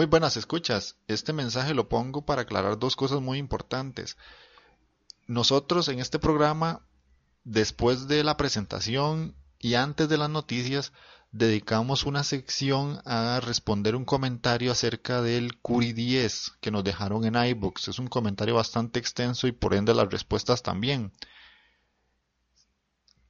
Muy buenas escuchas. Este mensaje lo pongo para aclarar dos cosas muy importantes. Nosotros en este programa, después de la presentación y antes de las noticias, dedicamos una sección a responder un comentario acerca del Curi 10 que nos dejaron en iBooks. Es un comentario bastante extenso y por ende las respuestas también.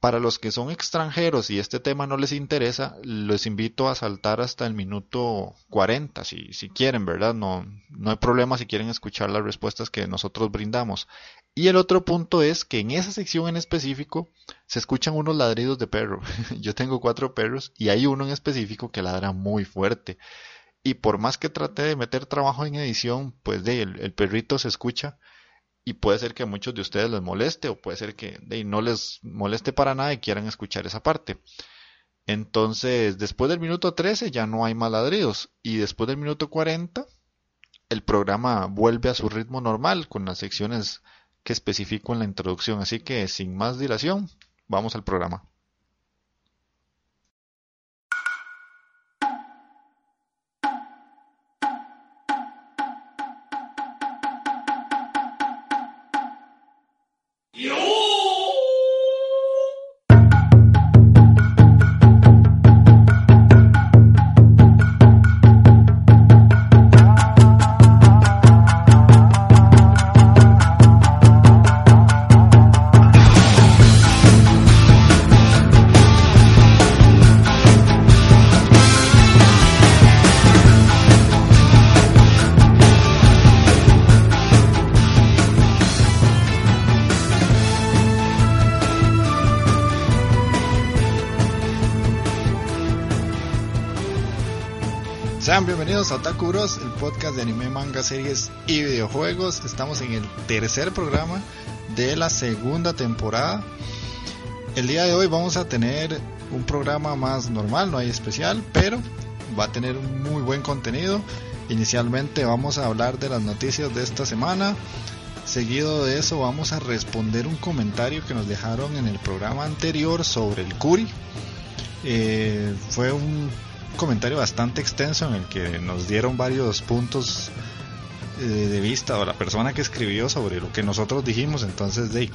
Para los que son extranjeros y este tema no les interesa, les invito a saltar hasta el minuto 40, si, quieren, ¿verdad? No, no hay problema si quieren escuchar las respuestas que nosotros brindamos. Y el otro punto es que en esa sección en específico se escuchan unos ladridos de perro. Yo tengo cuatro perros y hay uno en específico que ladra muy fuerte. Y por más que trate de meter trabajo en edición, pues de, el perrito se escucha y puede ser que a muchos de ustedes les moleste o puede ser que no les moleste para nada y quieran escuchar esa parte. Entonces, después del minuto 13 ya no hay más y después del minuto 40 el programa vuelve a su ritmo normal con las secciones que especifico en la introducción. Así que sin más dilación, vamos al programa. Podcast de anime, manga, series y videojuegos. Estamos en el tercer programa de la segunda temporada. El día de hoy vamos a tener un programa más normal, no hay especial, pero va a tener muy buen contenido. Inicialmente vamos a hablar de las noticias de esta semana. Seguido de eso vamos a responder un comentario que nos dejaron en el programa anterior sobre el Curi. Eh, fue un comentario bastante extenso en el que nos dieron varios puntos eh, de vista o la persona que escribió sobre lo que nosotros dijimos. Entonces, de,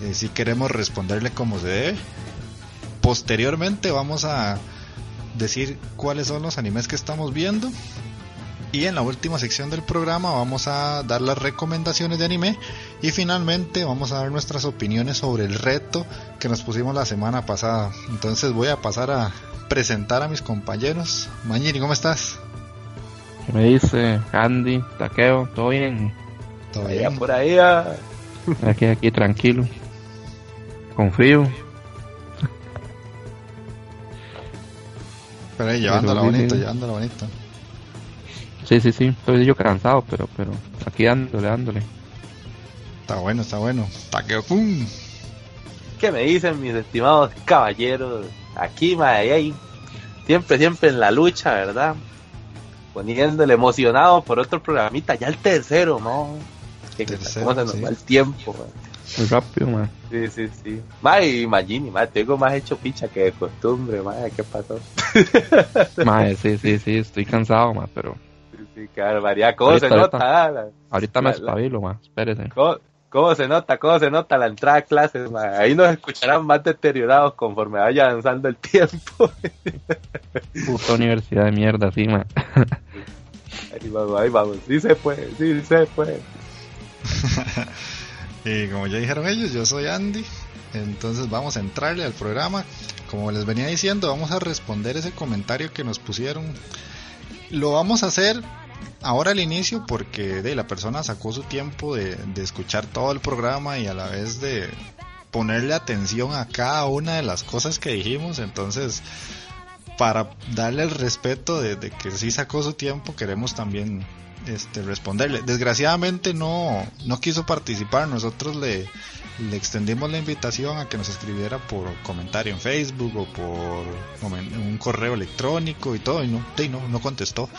eh, si queremos responderle como se debe. Posteriormente vamos a decir cuáles son los animes que estamos viendo. Y en la última sección del programa vamos a dar las recomendaciones de anime. Y finalmente vamos a dar nuestras opiniones sobre el reto que nos pusimos la semana pasada. Entonces voy a pasar a presentar a mis compañeros. Mañini, ¿cómo estás? ¿Qué me dice? Andy, Taqueo, ¿todo bien? ¿Todo bien? por ahí. Ah. Aquí, aquí, tranquilo. Con frío. Pero ahí, llevándola bonito, llevándola bonito. Sí, sí, sí. Estoy yo cansado, pero, pero aquí dándole, dándole. Está bueno, está bueno. Taqueo, ¡pum! ¿Qué me dicen mis estimados caballeros? Aquí, ahí, siempre, siempre en la lucha, ¿verdad? Poniéndole emocionado por otro programita, ya el tercero, ¿no? Que Tercero, se nos sí. va el tiempo, mae. Muy rápido, man. Sí, sí, sí. Mae, imagínate, mae, tengo más hecho picha que de costumbre, mae, ¿qué pasó? Mae, sí, sí, sí, estoy cansado, man, pero Sí, sí, claro, varía, ¿cómo se Ahorita, nota? ah, la- ahorita me La- espabilo, man. Espérese. ¿Cómo, cómo se nota? ¿Cómo se nota la entrada a clases? Ahí nos escucharán más deteriorados conforme vaya avanzando el tiempo. Puta universidad de mierda, sí, man. Ahí vamos, ahí vamos. Sí se puede, sí se puede. Y como ya dijeron ellos, yo soy Andy. Entonces vamos a entrarle al programa. Como les venía diciendo, vamos a responder ese comentario que nos pusieron. Lo vamos a hacer ahora al inicio porque de, la persona sacó su tiempo de, de escuchar todo el programa y a la vez de ponerle atención a cada una de las cosas que dijimos. Entonces, para darle el respeto de, que sí sacó su tiempo, queremos también este, responderle. Desgraciadamente no, no quiso participar, nosotros le, le extendimos la invitación a que nos escribiera por comentario en Facebook o por un correo electrónico y todo, y no, no, no contestó.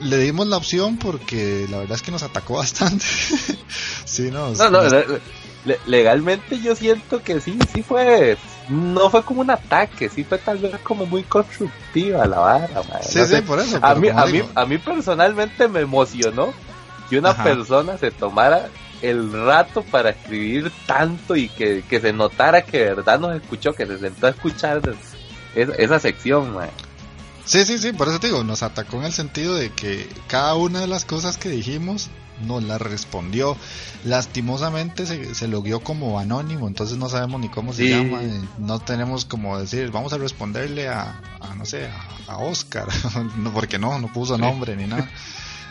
Le dimos la opción porque la verdad es que nos atacó bastante. sí, no, no, legalmente yo siento que sí, sí fue, no fue como un ataque, sí fue tal vez como muy constructiva la vara. Sí, sí, por eso. A mí, a, mí, a mí personalmente me emocionó que una persona se tomara el rato para escribir tanto y que, se notara que de verdad nos escuchó, que se sentó a escuchar esa, sección, man. Sí, sí, sí, por eso te digo, nos atacó en el sentido de que cada una de las cosas que dijimos nos la respondió. Lastimosamente se, se logueó como anónimo, entonces no sabemos ni cómo se llama. No tenemos como decir, vamos a responderle a, no sé, a, Oscar, no, porque no, no puso nombre ni nada.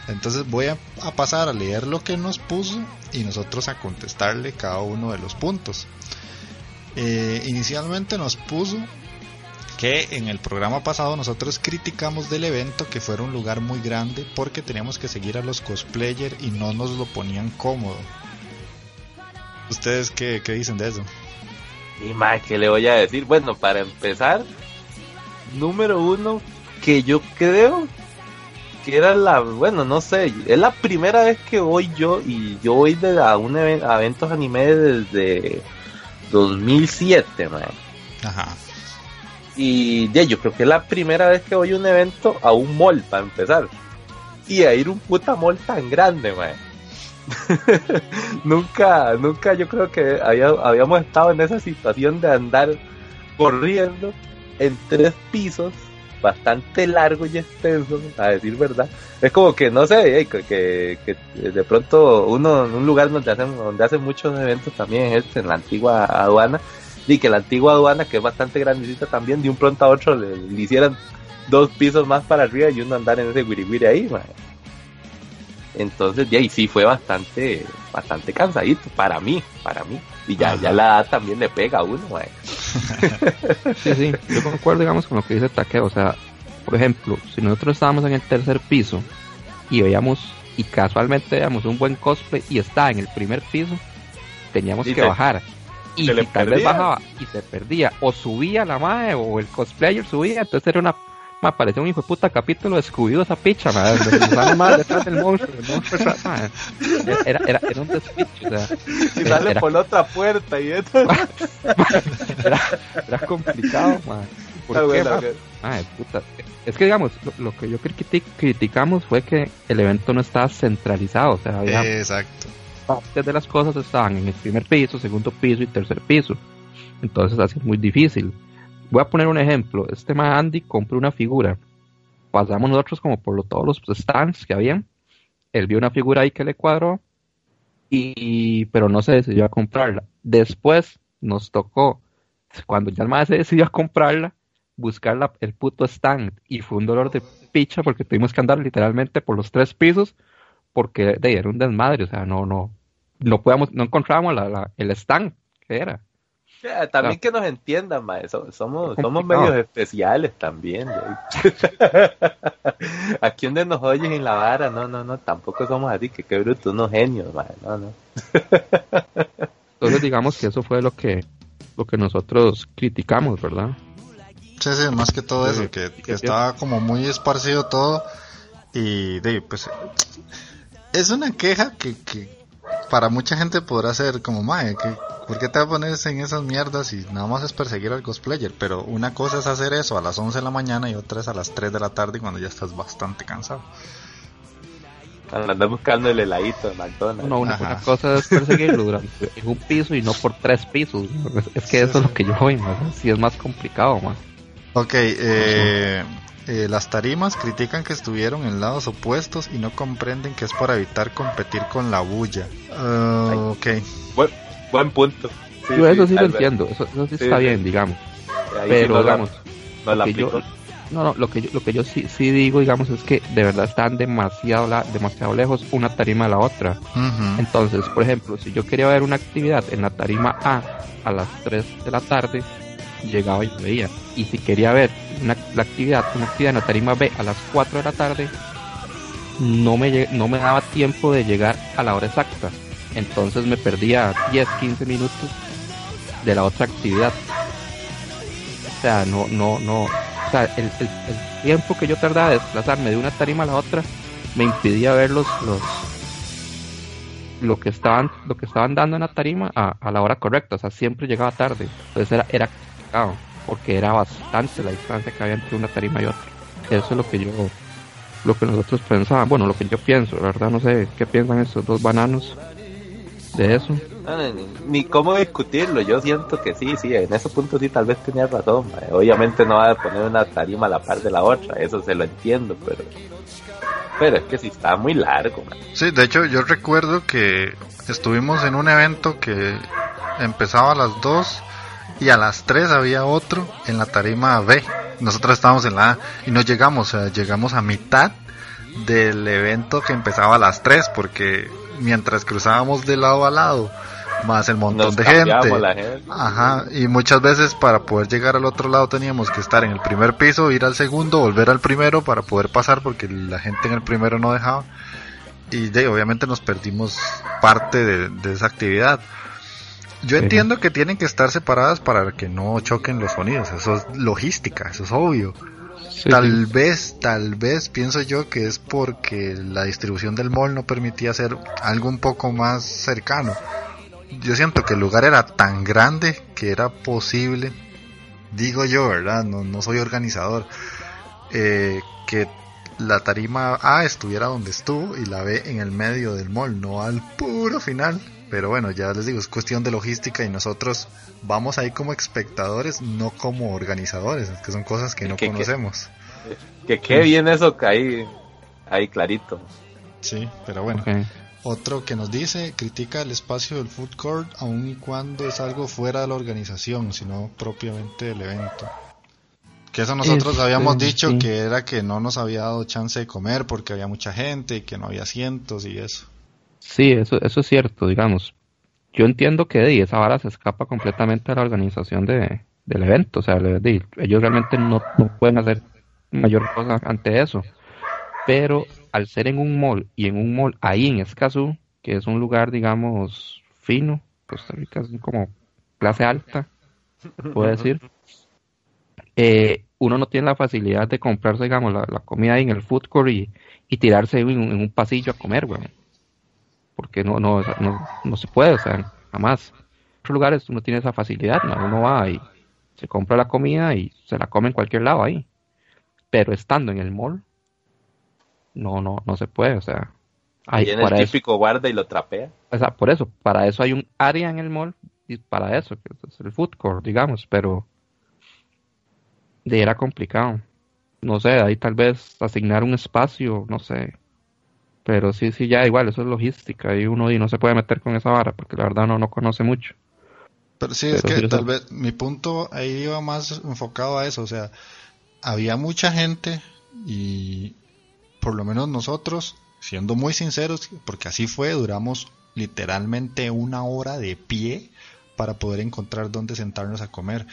Entonces voy a, pasar a leer lo que nos puso y nosotros a contestarle cada uno de los puntos. Eh, inicialmente nos puso que en el programa pasado nosotros criticamos del evento que fuera un lugar muy grande porque teníamos que seguir a los cosplayers y no nos lo ponían cómodo. ¿Ustedes qué, dicen de eso? Y más, que le voy a decir? Bueno, para empezar, número uno, que yo creo que era la, bueno, no sé, es la primera vez que voy yo y yo voy de, a, un a eventos anime desde 2007, man. Ajá. Y ya, yo creo que es la primera vez que voy a un evento a un mall, para empezar. Y a ir un puta mall tan grande, man. nunca, nunca yo creo que habíamos estado en esa situación de andar corriendo en tres pisos bastante largo y extenso, a decir verdad. Es como que, no sé, que, que, de pronto uno en un lugar donde hacen, donde hacen muchos eventos también es en la antigua aduana, y que la antigua aduana, que es bastante grandecita también, de un pronto a otro le, hicieran dos pisos más para arriba y uno andar en ese wiri ahí, Entonces, de ahí sí fue bastante, bastante cansadito para mí, para mí. Y ya, ya la edad también le pega a uno, Sí, sí, yo concuerdo, digamos, con lo que dice Taqueo. O sea, por ejemplo, si nosotros estábamos en el tercer piso y veíamos, y casualmente veíamos un buen cosplay y está en el primer piso, teníamos que bajar y si tal vez bajaba y se perdía, o subía la madre, o el cosplayer subía, entonces era una me parecía un hijo de puta capítulo de Scooby esa picha, madre, donde detrás del monstruo, el monstruo era, era, era, un despicho, o sea, y sale por la otra puerta y esto era, complicado, madre. ¿Por qué, puta. Es que digamos, lo, que yo criticamos fue que el evento no estaba centralizado, o sea, había, Exacto partes de las cosas estaban en el primer piso, segundo piso y tercer piso. Entonces así es muy difícil. Voy a poner un ejemplo. Este man Andy compró una figura. Pasamos nosotros como por todos los stands que habían. Él vio una figura ahí que le cuadró. Y, pero no se decidió a comprarla. Después nos tocó, cuando ya el man se decidió a comprarla, buscar el puto stand. Y fue un dolor de picha porque tuvimos que andar literalmente por los tres pisos porque de, era un desmadre, o sea, no, no, no podíamos, no encontrábamos la, el stand que era. también que nos entiendan, maestro. somos, somos medios especiales también. Aquí donde nos oyen en la vara, no, no, no, tampoco somos así, que qué bruto, unos genios, no, no. Entonces digamos que eso fue lo que, lo que nosotros criticamos, ¿verdad? Sí, sí, más que todo eso, que, estaba como muy esparcido todo y de, pues es una queja que, que para mucha gente podrá ser como, mae, que, ¿por qué te vas a poner en esas mierdas y nada más es perseguir al cosplayer? Pero una cosa es hacer eso a las 11 de la mañana y otra es a las 3 de la tarde cuando ya estás bastante cansado. Andar buscando el heladito de McDonald's. No, una, cosa es perseguirlo durante en un piso y no por tres pisos. Es que eso es lo que yo voy, más. Si es más complicado, más. Ok, eh, eh, las tarimas critican que estuvieron en lados opuestos y no comprenden que es para evitar competir con la bulla. Uh, ok. Buen, punto. yo eso sí lo entiendo, eso, sí, está bien, digamos. Pero, digamos, no, lo que yo, no, no, lo que yo, lo que yo sí, sí digo, digamos, es que de verdad están demasiado, demasiado lejos una tarima de la otra. Entonces, por ejemplo, si yo quería ver una actividad en la tarima A a las 3 de la tarde, llegaba y veía. Y si quería ver una, la actividad, una actividad en la tarima B a las 4 de la tarde, no me, no me daba tiempo de llegar a la hora exacta. Entonces me perdía 10, 15 minutos de la otra actividad. O sea, no, no, no. O sea, el, tiempo que yo tardaba de desplazarme de una tarima a la otra me impedía ver los, los lo que estaban, lo que estaban dando en la tarima a, a la hora correcta. O sea, siempre llegaba tarde. Entonces era, era complicado, porque era bastante la distancia que había entre una tarima y otra. Eso es lo que yo lo que nosotros pensábamos, bueno, lo que yo pienso, la verdad no sé qué piensan estos dos bananos de eso. ni, cómo discutirlo, yo siento que sí, sí, en ese punto sí tal vez tenía razón, obviamente no va a poner una tarima a la par de la otra, eso se lo entiendo, pero pero es que sí está muy largo. Sí, de hecho yo recuerdo que estuvimos en un evento que empezaba a las 2 y a las 3 había otro en la tarima B nosotros estábamos en la A y no llegamos, sea, llegamos a mitad del evento que empezaba a las 3 porque mientras cruzábamos de lado a lado más el montón de gente. Ajá, y muchas veces para poder llegar al otro lado teníamos que estar en el primer piso, ir al segundo, volver al primero para poder pasar porque la gente en el primero no dejaba. Y de, obviamente nos perdimos parte de, de esa actividad. Yo entiendo que tienen que estar separadas para que no choquen los sonidos, eso es logística, eso es obvio. tal vez, tal vez pienso yo que es porque la distribución del mall no permitía hacer algo un poco más cercano. Yo siento que el lugar era tan grande que era posible, digo yo, ¿verdad? No, no soy organizador, eh, que la tarima A estuviera donde estuvo y la B en el medio del mall, no al puro final. Pero bueno, ya les digo, es cuestión de logística y nosotros vamos ahí como espectadores, no como organizadores, que son cosas que no conocemos. Que, qué bien eso que ahí, ahí clarito. Sí, pero bueno. Otro que nos dice, critica el espacio del food court aun y cuando es algo fuera de la organización, sino propiamente del evento. Que eso nosotros habíamos dicho que era que no nos había dado chance de comer porque había mucha gente y que no había asientos y eso. Sí, eso, eso es cierto, digamos. Yo entiendo que esa vara se escapa completamente a la organización de, del evento. O sea, ellos realmente no, pueden hacer mayor cosa ante eso. Pero al ser en un mall y en un mall ahí en Escazú, que es un lugar, digamos, fino, Costa Rica es como clase alta, se puede decir, eh, uno no tiene la facilidad de comprarse, digamos, la, comida ahí en el food court y, tirarse en, en, un pasillo a comer, güey porque no, no, no, se puede, o sea, jamás. En otros lugares uno tiene esa facilidad, ¿no? uno va y se compra la comida y se la come en cualquier lado ahí. Pero estando en el mall, no, no, no se puede, o sea. Hay, el típico guarda y lo trapea. O sea, por eso, para eso hay un área en el mall y para eso, que es el food court, digamos, pero de era complicado. No sé, ahí tal vez asignar un espacio, no sé, pero sí, sí, ya igual, eso es logística y uno y no se puede meter con esa vara porque la verdad no, no conoce mucho. Pero sí, es que tal vez mi punto ahí iba más enfocado a eso, o sea, había mucha gente y por lo menos nosotros, siendo muy sinceros, porque así fue, duramos literalmente una hora de pie para poder encontrar dónde sentarnos a comer.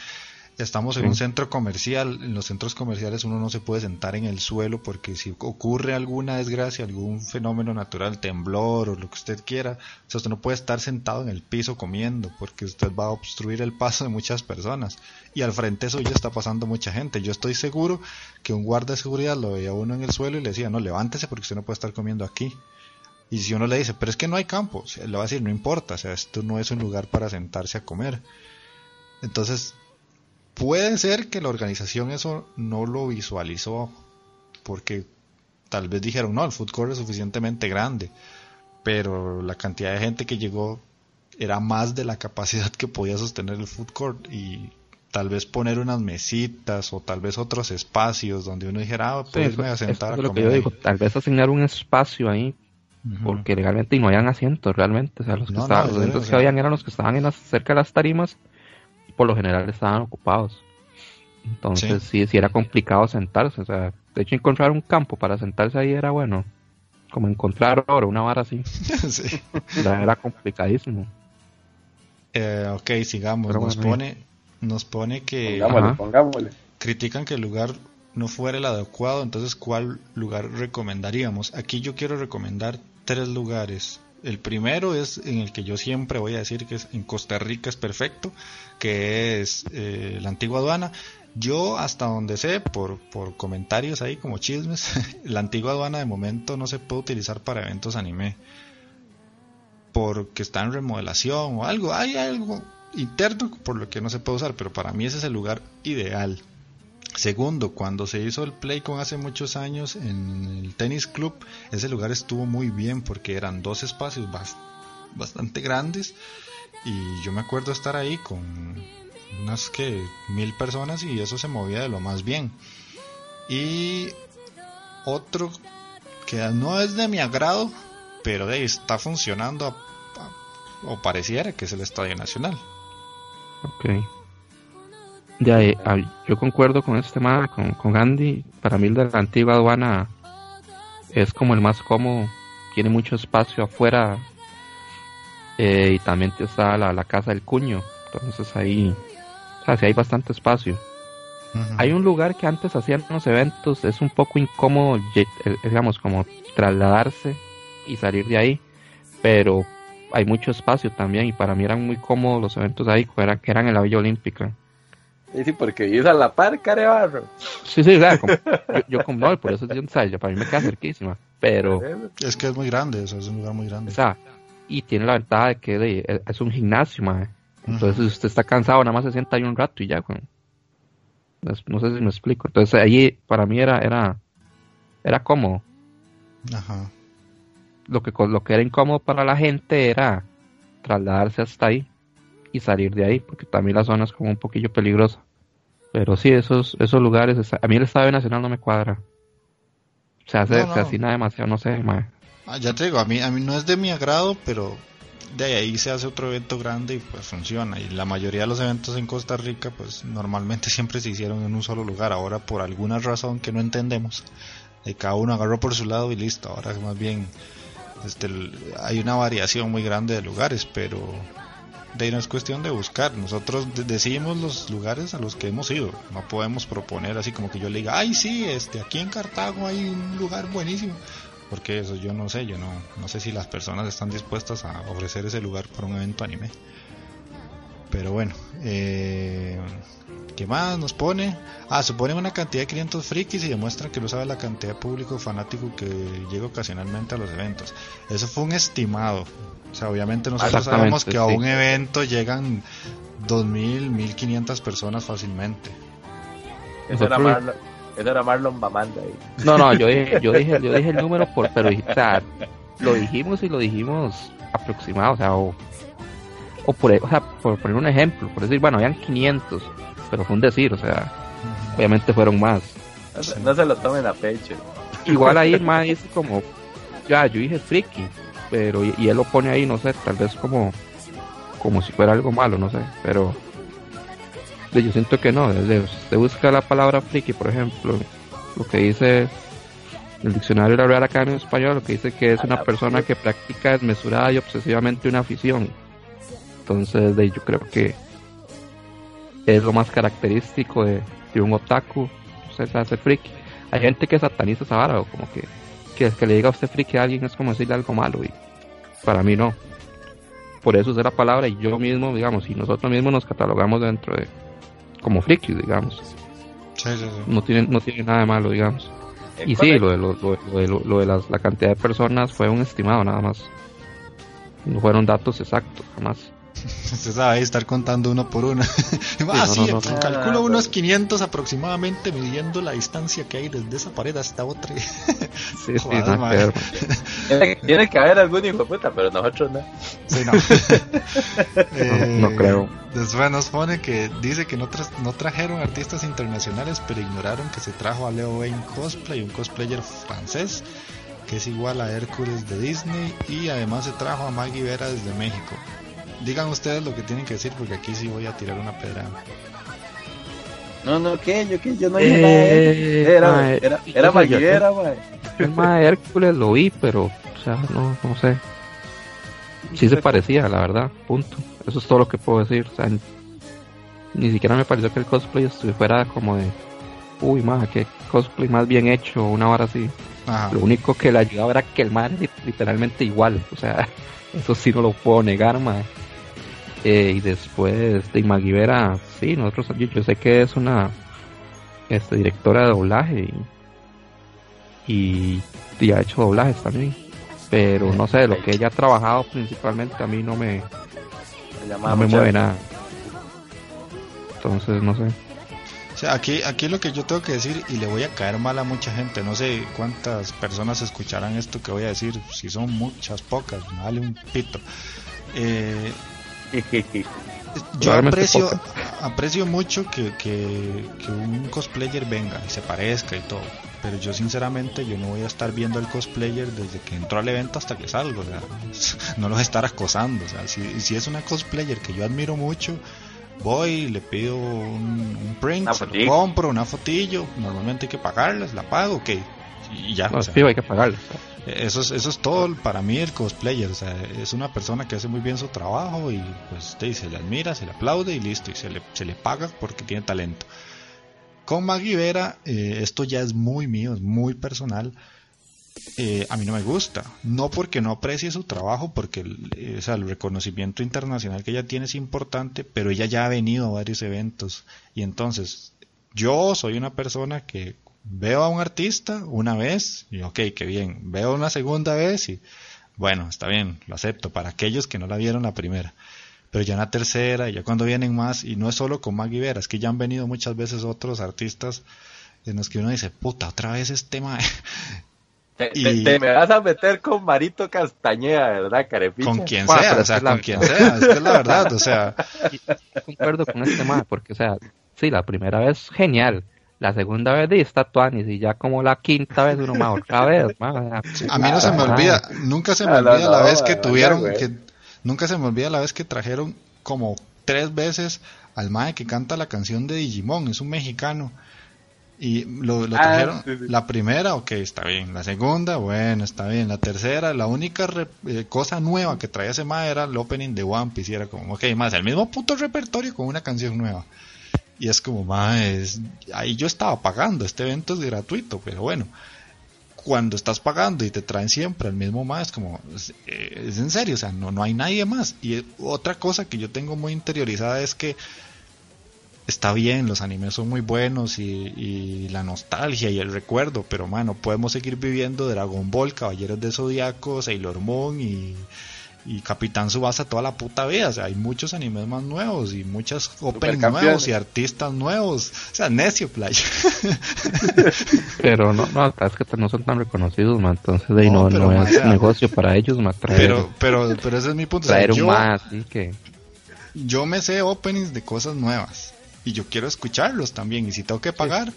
Estamos en un centro comercial, en los centros comerciales uno no se puede sentar en el suelo porque si ocurre alguna desgracia, algún fenómeno natural, temblor o lo que usted quiera, usted no puede estar sentado en el piso comiendo porque usted va a obstruir el paso de muchas personas. Y al frente eso ya está pasando mucha gente. Yo estoy seguro que un guardia de seguridad lo veía uno en el suelo y le decía, no, levántese porque usted no puede estar comiendo aquí. Y si uno le dice, pero es que no hay campo, le va a decir, no importa, o sea, esto no es un lugar para sentarse a comer. Entonces, Puede ser que la organización eso no lo visualizó, porque tal vez dijeron, no, el food court es suficientemente grande, pero la cantidad de gente que llegó era más de la capacidad que podía sostener el food court y tal vez poner unas mesitas o tal vez otros espacios donde uno dijera, ah, pues me a sentar. lo que yo digo, tal vez asignar un espacio ahí porque legalmente no hayan asientos realmente, o sea, los, que estaban, los asientos que habían eran los que estaban en cerca de las tarimas por lo general estaban ocupados. Entonces sí. sí, era complicado sentarse. O sea, de hecho encontrar un campo para sentarse ahí era bueno. Como encontrar oro, una vara así. sí. era complicadísimo. Eh, ok, sigamos. nos pone, nos pone que pongámosle. critican que el lugar no fuera el adecuado, entonces ¿cuál lugar recomendaríamos? Aquí yo quiero recomendar tres lugares. El primero es en el que yo siempre voy a decir que es en Costa Rica es perfecto, que es eh, la antigua aduana. Yo hasta donde sé, por, por comentarios ahí como chismes, la antigua aduana de momento no se puede utilizar para eventos anime. Porque está en remodelación o algo. Hay algo interno por lo que no se puede usar, pero para mí ese es el lugar ideal. Segundo, cuando se hizo el Playcon hace muchos años en el Tennis Club, ese lugar estuvo muy bien porque eran dos espacios bastante grandes y yo me acuerdo estar ahí con unas que mil personas y eso se movía de lo más bien. Y otro que no es de mi agrado, pero de ahí está funcionando o pareciera que es el Estadio Nacional. Ok. Ya, eh, yo concuerdo con este tema, con, con Andy. Para mí, el de la antigua aduana es como el más cómodo. Tiene mucho espacio afuera. Eh, y también está la, la, casa del cuño. Entonces ahí, o sea, sí hay bastante espacio. Hay un lugar que antes hacían los eventos, es un poco incómodo, eh, digamos, como trasladarse y salir de ahí. Pero hay mucho espacio también y para mí eran muy cómodos los eventos ahí, que eran, que eran en la Villa Olímpica. Sí, porque vives a la par, Carebarro. Sí, sí, claro. yo, como no, por eso yo, ¿sabes? para mí me queda cerquísima. Pero. Es que es muy grande, eso es un lugar muy grande. O sea, y tiene la ventaja de que es un gimnasio, man. Entonces, si usted está cansado, nada más se sienta ahí un rato y ya, No sé si me explico. Entonces, ahí para mí era, era, era cómodo. Ajá. Lo que, lo que era incómodo para la gente era trasladarse hasta ahí y salir de ahí, porque también la zona es como un poquillo peligrosa. Pero sí, esos, esos lugares, a mí el Estadio Nacional no me cuadra. Se hace, no, se demasiado, no sé, ah, ya te digo, a mí, a mí no es de mi agrado, pero de ahí se hace otro evento grande y pues funciona. Y la mayoría de los eventos en Costa Rica, pues normalmente siempre se hicieron en un solo lugar. Ahora, por alguna razón que no entendemos, de cada uno agarró por su lado y listo. Ahora más bien este, hay una variación muy grande de lugares, pero de ahí no es cuestión de buscar. Nosotros decimos los lugares a los que hemos ido. No podemos proponer así como que yo le diga, ay, sí, este, aquí en Cartago hay un lugar buenísimo. Porque eso yo no sé, yo no, no sé si las personas están dispuestas a ofrecer ese lugar para un evento anime. Pero bueno, eh, ¿qué más nos pone? Ah, supone una cantidad de 500 frikis y demuestran que no sabe la cantidad de público fanático que llega ocasionalmente a los eventos. Eso fue un estimado. O sea, obviamente nosotros sabemos que a un evento llegan 2.000, 1.500 personas fácilmente. Eso era, Marlon, eso era Marlon Bamanda ahí. No, no, yo dije, yo dije, yo dije el número, por, pero o sea, lo dijimos y lo dijimos aproximado, o sea, o o por, o sea, por poner un ejemplo, por decir, bueno, habían 500, pero fue un decir, o sea, obviamente fueron más. No, se lo tomen a pecho. Igual ahí más dice como, ya, yo dije friki, pero y, él lo pone ahí, no sé, tal vez como, como si fuera algo malo, no sé, pero yo siento que no, desde usted busca la palabra friki, por ejemplo, lo que dice el diccionario de la Real Academia Español, lo que dice que es una persona que practica desmesurada y obsesivamente una afición entonces, de, yo creo que es lo más característico de, un otaku, se hace friki. Hay gente que sataniza esa vara, o como que, que, que le diga a usted friki a alguien es como decirle algo malo, y para mí no. Por eso es la palabra, y yo mismo, digamos, y nosotros mismos nos catalogamos dentro de, como frikis, digamos. No, tiene, no tiene nada de malo, digamos. Y sí, lo de, lo, lo, de la cantidad de personas fue un estimado nada más. No fueron datos exactos, jamás. Se sabe estar contando uno por uno. ah, sí, calculo unos 500 aproximadamente midiendo la distancia que hay desde esa pared hasta otra. sí, sí, tiene, que haber algún hijo de puta, pero nosotros no. Sí, no. eh, no, creo. Después nos pone que dice que no, no trajeron artistas internacionales, pero ignoraron que se trajo a Leo Wayne cosplay, un cosplayer francés que es igual a Hércules de Disney y además se trajo a Maggie Vera desde México. Digan ustedes lo que tienen que decir porque aquí sí voy a tirar una pedra. No, no, ¿qué? Yo, ¿qué? Yo no dije nada. Eh, era, era, era, güey. El más Hércules lo vi, pero, o sea, no, no sé. Sí se parecía, la verdad, punto. Eso es todo lo que puedo decir. O sea, ni siquiera me pareció que el cosplay fuera como de uy, más, qué cosplay más bien hecho, una hora así. Lo único que le ayudaba era que el mar era literalmente igual, o sea, eso sí no lo puedo negar, más. Eh, y después de Maguivera, sí, nosotros, yo, sé que es una este, directora de doblaje y, y, ha hecho doblajes también. Pero no sé, lo que ella ha trabajado principalmente a mí no me, no me mueve nada. Entonces, no sé. O sea, aquí, aquí lo que yo tengo que decir, y le voy a caer mal a mucha gente, no sé cuántas personas escucharán esto que voy a decir, si son muchas, pocas, me vale un pito. Eh, yo aprecio, aprecio mucho que, que, un cosplayer venga y se parezca y todo, pero yo sinceramente yo no voy a estar viendo al cosplayer desde que entró al evento hasta que salgo, o sea, no lo voy a estar acosando, o sea, si, si es una cosplayer que yo admiro mucho, voy, le pido un, print, compro una fotillo, normalmente hay que pagarles, la pago, ok, y ya. hay que pagarles. Eso es, eso es todo para mí el cosplayer, o sea, es una persona que hace muy bien su trabajo y pues se le admira, se le aplaude y listo, y se le, se le paga porque tiene talento. Con Maggie Vera, eh, esto ya es muy mío, es muy personal. Eh, a mí no me gusta. No porque no aprecie su trabajo, porque el, eh, el reconocimiento internacional que ella tiene es importante, pero ella ya ha venido a varios eventos. Y entonces, yo soy una persona que veo a un artista una vez y ok, qué bien. Veo una segunda vez y bueno, está bien, lo acepto. Para aquellos que no la vieron la primera. Pero ya en la tercera, y ya cuando vienen más, y no es solo con Maggie Vera, es que ya han venido muchas veces otros artistas en los que uno dice, puta, otra vez este tema te, me vas a meter con Marito Castañeda, ¿verdad, Carepicha? Con quien sea, o sea, con quien sea, es que es la verdad, o sea. concuerdo con este tema, porque, o sea, sí, la primera vez genial, la segunda vez está Tuanis y ya como la quinta vez uno más otra vez. a mí no se me olvida, nunca se me olvida la vez que tuvieron, que nunca se me olvida la vez que trajeron como tres veces al mae que canta la canción de Digimon, es un mexicano y lo, lo ah, trajeron. La primera, ok, está bien. La segunda, bueno, está bien. La tercera, la única eh, cosa nueva que traía ese ma era el opening de One Piece. Y era como, ok, más el mismo puto repertorio con una canción nueva. Y es como, más ahí yo estaba pagando. Este evento es gratuito, pero bueno. Cuando estás pagando y te traen siempre el mismo más, como, es, en serio, o sea, no, no hay nadie más. Y otra cosa que yo tengo muy interiorizada es que está bien, los animes son muy buenos y, la nostalgia y el recuerdo, pero bueno, podemos seguir viviendo Dragon Ball, Caballeros de Zodiaco, Sailor Moon y, y Capitán Subasa toda la puta vida. O sea, hay muchos animes más nuevos y muchos openings nuevos y artistas nuevos. O sea, necio, playa. pero no, no, es que no son tan reconocidos, man. Entonces, ahí no, no, es negocio para ellos, man. pero, pero, pero ese es mi punto. Traer un más, que. Yo me sé openings de cosas nuevas y yo quiero escucharlos también. Y si tengo que pagar,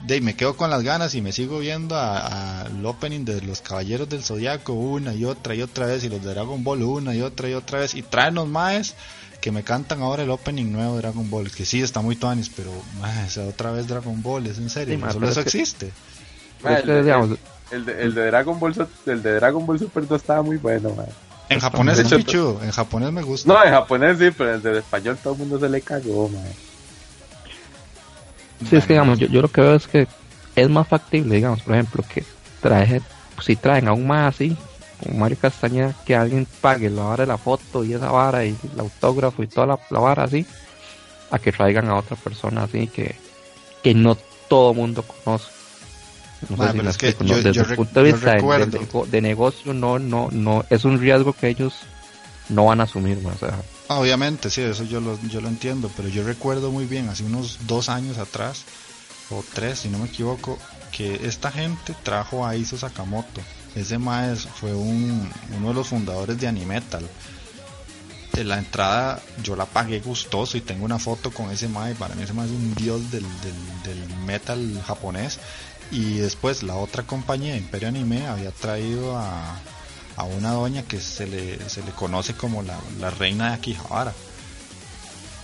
de me quedo con las ganas y me sigo viendo al opening de los Caballeros del Zodiaco una y otra y otra vez y los de Dragon Ball una y otra y otra vez. Y traen los maes que me cantan ahora el opening nuevo de Dragon Ball que sí está muy tuanis pero maes, otra vez Dragon Ball es en serio solo eso existe el, de, el, de, Dragon Ball el de Dragon Ball Super 2 estaba muy bueno en japonés es muy chulo en japonés me gusta. no en japonés sí pero el de español todo el mundo se le cagó man. Sí, es que digamos, yo, yo lo que veo es que es más factible, digamos, por ejemplo, que trae, si traen aún más así, como Mario Castañeda, que alguien pague la vara de la foto y esa vara y el autógrafo y toda la, vara así, a que traigan a otra persona así que, que no todo mundo conoce. No sé si es que yo, desde el punto de vista de, negocio no, no, no, es un riesgo que ellos no van a asumir, o sea, Ah, obviamente, sí, eso yo lo, yo lo entiendo, pero yo recuerdo muy bien, hace unos dos años atrás, o tres, si no me equivoco, que esta gente trajo a Iso Sakamoto. Ese maestro fue un, uno de los fundadores de Animetal. En la entrada yo la pagué gustoso y tengo una foto con ese mae. Para mí ese mae es un dios del, del metal japonés. Y después la otra compañía, Imperio Anime, había traído a, a una doña que se le, se le conoce como la, la reina de Akihabara.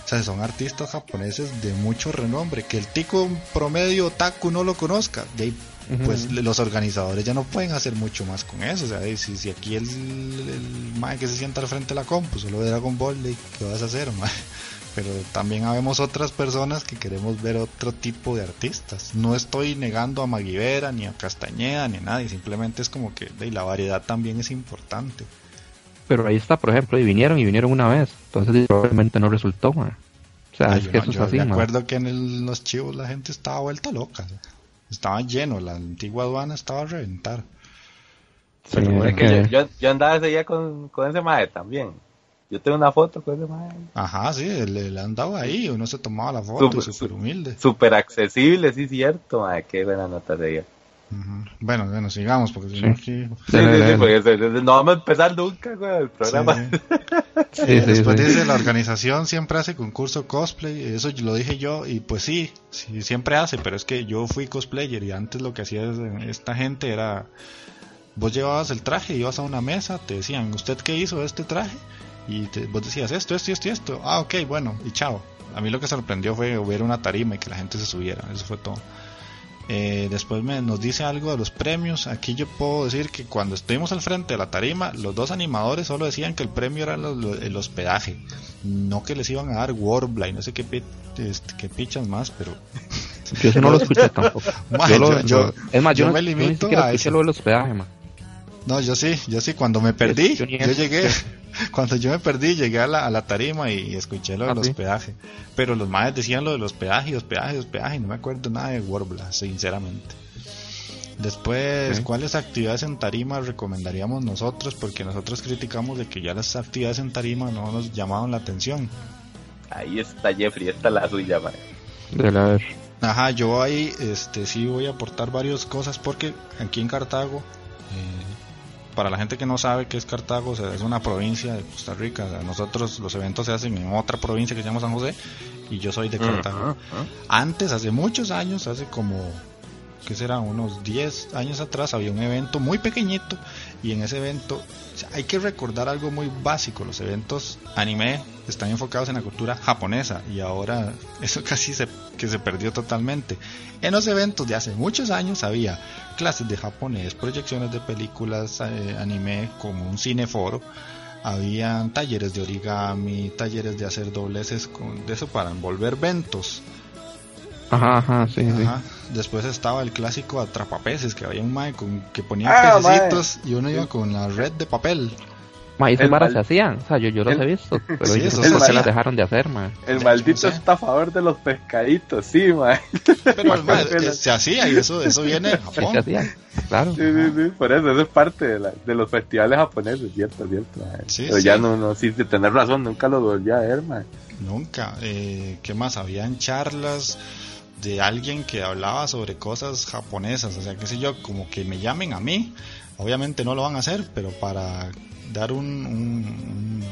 O sea, son artistas japoneses de mucho renombre. Que el tico promedio taku no lo conozca. De pues los organizadores ya no pueden hacer mucho más con eso. O sea, si, si aquí el, el, que se sienta al frente de la compu solo de Dragon Ball, ¿qué vas a hacer, pero también habemos otras personas que queremos ver otro tipo de artistas. No estoy negando a Maguivera, ni a Castañeda, ni a nadie, simplemente es como que de, la variedad también es importante. Pero ahí está, por ejemplo, y vinieron y vinieron una vez, entonces probablemente no resultó, man. O sea, es yo que no- eso es yo así, me man. acuerdo que en el- los chivos la gente estaba vuelta loca. Estaba lleno, la antigua aduana estaba a reventar. Sí, Pero bueno, es Es que que- yo, yo, yo andaba ese día con, con ese mae también. Yo tengo una foto con ese mae. Ajá, sí, él, él andaba ahí, uno se tomaba la foto, Súper- humilde. Súper accesible, sí, cierto, mae. Qué buena nota de ella. Bueno, bueno, sigamos, porque si Sí. no aquí... Sí, sí, porque no vamos a empezar nunca con el programa. Sí. Sí, Eh, sí, Después sí. dice, la organización siempre hace concurso cosplay, eso lo dije yo, y pues sí, sí, siempre hace, pero es que yo fui cosplayer y antes lo que hacía es- esta gente era, vos llevabas el traje, ibas a una mesa, te decían, ¿usted qué hizo de este traje? Y te- vos decías esto, esto, esto y esto, ah, ok, bueno, y chao. A mí lo que sorprendió fue ver una tarima y que la gente se subiera, eso fue todo. Eh, después me, nos dice algo de los premios. Aquí yo puedo decir que cuando estuvimos al frente de la tarima, los dos animadores solo decían que el premio era lo- lo- el hospedaje, no que les iban a dar Warbla y no sé qué, pi- este, qué pichas más, pero Yo eso no lo escuché tampoco. Ma, Yo lo- yo- yo- es más, yo, me ni limito siquiera a eso. lo del hospedaje, man. No, yo sí, yo sí, cuando me perdí, Yo llegué, cuando yo me perdí, llegué a la, a la tarima y escuché lo del Ah, hospedaje, pero los madres decían lo del hospedaje, hospedaje, hospedaje, y no me acuerdo nada de Warbla, sinceramente. Después. ¿cuáles actividades en tarima recomendaríamos nosotros? Porque nosotros criticamos de que ya las actividades en tarima no nos llamaban la atención. Ahí está Jeffrey, esta es la suya, mae. De la ver. Ajá, yo ahí este, sí voy a aportar varias cosas porque aquí en Cartago, eh, para la gente que no sabe qué es Cartago, o sea, es una provincia de Costa Rica. o sea, nosotros los eventos se hacen en otra provincia que se llama San José y yo soy de Cartago. Antes, hace muchos años, hace como, ¿qué será? Unos 10 años atrás, había un evento muy pequeñito y en ese evento o sea, hay que recordar algo muy básico. Los eventos anime están enfocados en la cultura japonesa y ahora eso casi se, que se perdió totalmente. En los eventos de hace muchos años había clases de japonés, proyecciones de películas eh, anime como un cineforo. Habían talleres de origami, talleres de hacer dobleces con, de eso para envolver ventos. Ajá, ajá, sí, sí. Ajá. Después estaba el clásico atrapapeces, que había un mae con, que ponía Ah, pececitos y uno iba con la red de papel. Ma, y mal- se hacían, o sea, yo, yo los el- he visto, pero Sí, sé se las dejaron de hacer, man. El maldito no sé. favor de los pescaditos, sí, mae. Pero eh, se hacía y eso, eso viene de Sí, Japón. se hacían, claro. Sí, sí, sí, por eso, eso es parte de, la- de los festivales japoneses, cierto, cierto. Sí, Pero sí. ya no, no, sí, de tener razón, nunca lo volví a ver, mae. Nunca. Eh, ¿Qué más? Habían charlas de alguien que hablaba sobre cosas japonesas. O sea, qué sé yo, como que me llamen a mí. Obviamente no lo van a hacer, pero para dar un,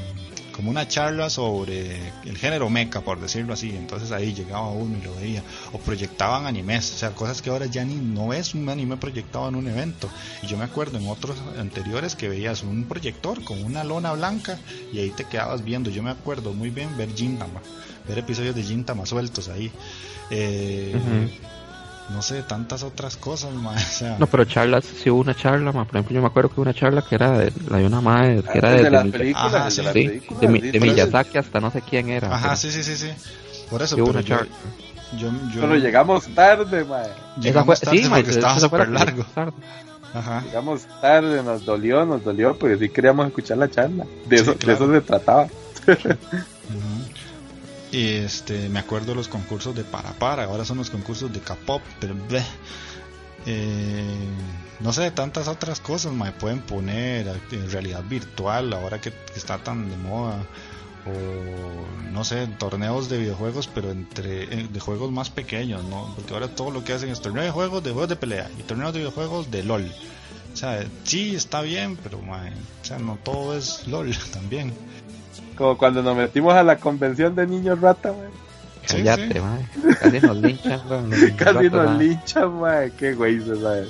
como una charla sobre el género mecha, por decirlo así. Entonces ahí llegaba uno y lo veía. O proyectaban animes, o sea, cosas que ahora ya ni no es un anime proyectado en un evento. Y yo me acuerdo en otros anteriores que veías un proyector con una lona blanca y ahí te quedabas viendo. Yo me acuerdo muy bien ver Gintama, ver episodios de Gintama sueltos ahí. Eh, No sé, tantas otras cosas, ma, o sea, No, pero charlas, sí hubo una charla, ma. Por ejemplo, yo me acuerdo que hubo una charla que era de, la de una madre, que era de, de las películas, Ajá, de sí, Miyazaki hasta no sé quién era. Ajá, pero sí, sí, sí, sí. Por eso, sí hubo pero una yo, charla. yo, yo- Pero llegamos tarde. Esa llegamos fue, tarde sí, ma, porque estaba la súper largo. tarde. Ajá. Llegamos tarde, nos dolió, nos dolió, porque sí queríamos escuchar la charla. De, Sí, eso, claro. de eso se trataba. Este, me acuerdo de los concursos de para para, ahora son los concursos de K-pop, pero bleh. Eh, no sé, tantas otras cosas me pueden poner en realidad virtual ahora que está tan de moda o no sé, torneos de videojuegos pero entre eh, de juegos más pequeños, ¿no? Porque ahora todo lo que hacen es torneo de juegos de juegos de pelea y torneos de videojuegos de LOL. O sea, sí está bien, pero no todo es LOL también. Como cuando nos metimos a la convención de niños rata. Sí, Cállate, sí. Casi nos linchan, Casi nos linchan, mae. Qué güey se sabe.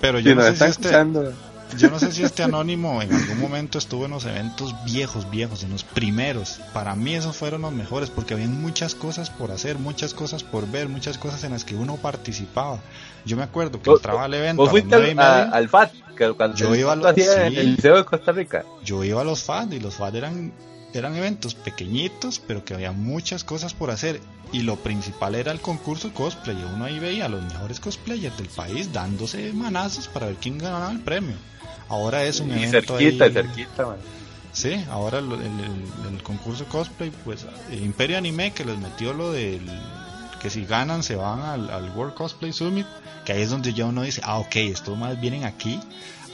Pero Si yo no nos sé si están este, escuchando. Yo no sé si este anónimo en algún momento estuvo en los eventos viejos, viejos, en los primeros. Para mí esos fueron los mejores porque había muchas cosas por hacer, muchas cosas por ver, muchas cosas en las que uno participaba. Yo me acuerdo que entraba al evento Vos fuiste al, a- al FAT, que cuando Yo iba a FAT lo- hacía en sí. el Liceo de Costa Rica. yo iba a los FAD y los FAD eran eran eventos pequeñitos, pero que había muchas cosas por hacer. Y lo principal era el concurso cosplay. Uno ahí veía a los mejores cosplayers del país dándose manazos para ver quién ganaba el premio. Ahora es un Y evento cerquita, ahí- cerquita, man. Sí, ahora el, el- el concurso cosplay, pues eh, Imperio Anime que les metió lo del que si ganan se van al, al World Cosplay Summit, que ahí es donde ya uno dice, ah, ok, estos más vienen aquí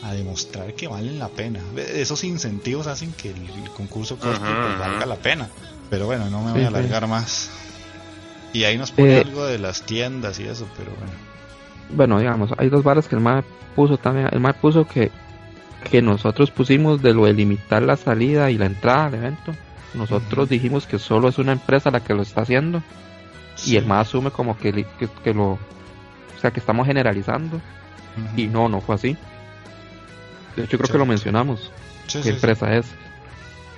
a demostrar que valen la pena. Esos incentivos hacen que el, el concurso cosplay pues, valga la pena. Pero bueno, no me voy a sí. alargar más. Y ahí nos pone Eh, algo de las tiendas y eso, pero bueno. Bueno, digamos, hay dos varas que el MAE puso también. El MAE puso que, que nosotros pusimos de lo de limitar la salida y la entrada al evento. Nosotros dijimos que solo es una empresa la que lo está haciendo. Y el MAE asume como que, que, que lo. O sea, que estamos generalizando. Y no, no fue así. De hecho, creo Sí. que lo mencionamos. Sí, ¿Qué empresa es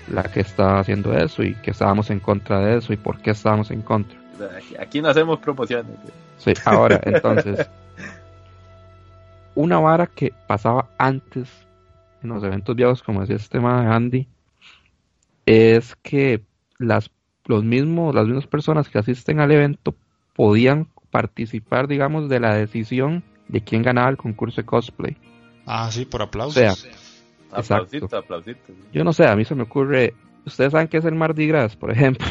la que está haciendo eso y que estábamos en contra de eso y por qué estábamos en contra? Aquí, no hacemos promociones. Sí, ahora, entonces, una vara que pasaba antes en los eventos viejos, como decía este tema de Andy, es que las, los mismos, las mismas personas que asisten al evento podían participar, digamos, de la decisión de quién ganaba el concurso de cosplay. Ah, sí, por aplausos. O sea, Aplausito, Exacto. aplausito. Yo no sé, a mí se me ocurre, ustedes saben qué es el Mardi Gras, por ejemplo,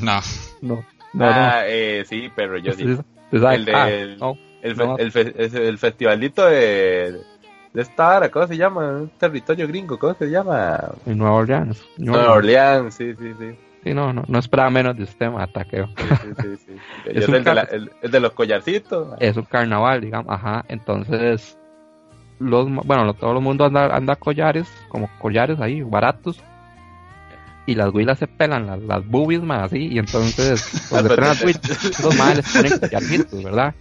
no. no, no, ah, eh, sí, pero yo sí. El de- ah, el- no, El, fe- No. el, fe- es el festivalito de, de esta vara, ¿cómo se llama? Un territorio gringo, ¿cómo se llama? en Nueva Orleans. New Nueva Orleans. Orleans, sí, sí, sí. Sí, no, no, no esperaba menos de usted, ataqueo. sí, sí, sí, sí. Es el de, la- el- el de los collarcitos. man. Es un carnaval, digamos, ajá. Entonces, los, bueno, todo el mundo anda, anda collares, como collares ahí, baratos. Y las huilas se pelan, las, las boobies más así, y entonces, cuando pelan las huilas, los males les ponen collarcitos, ¿verdad?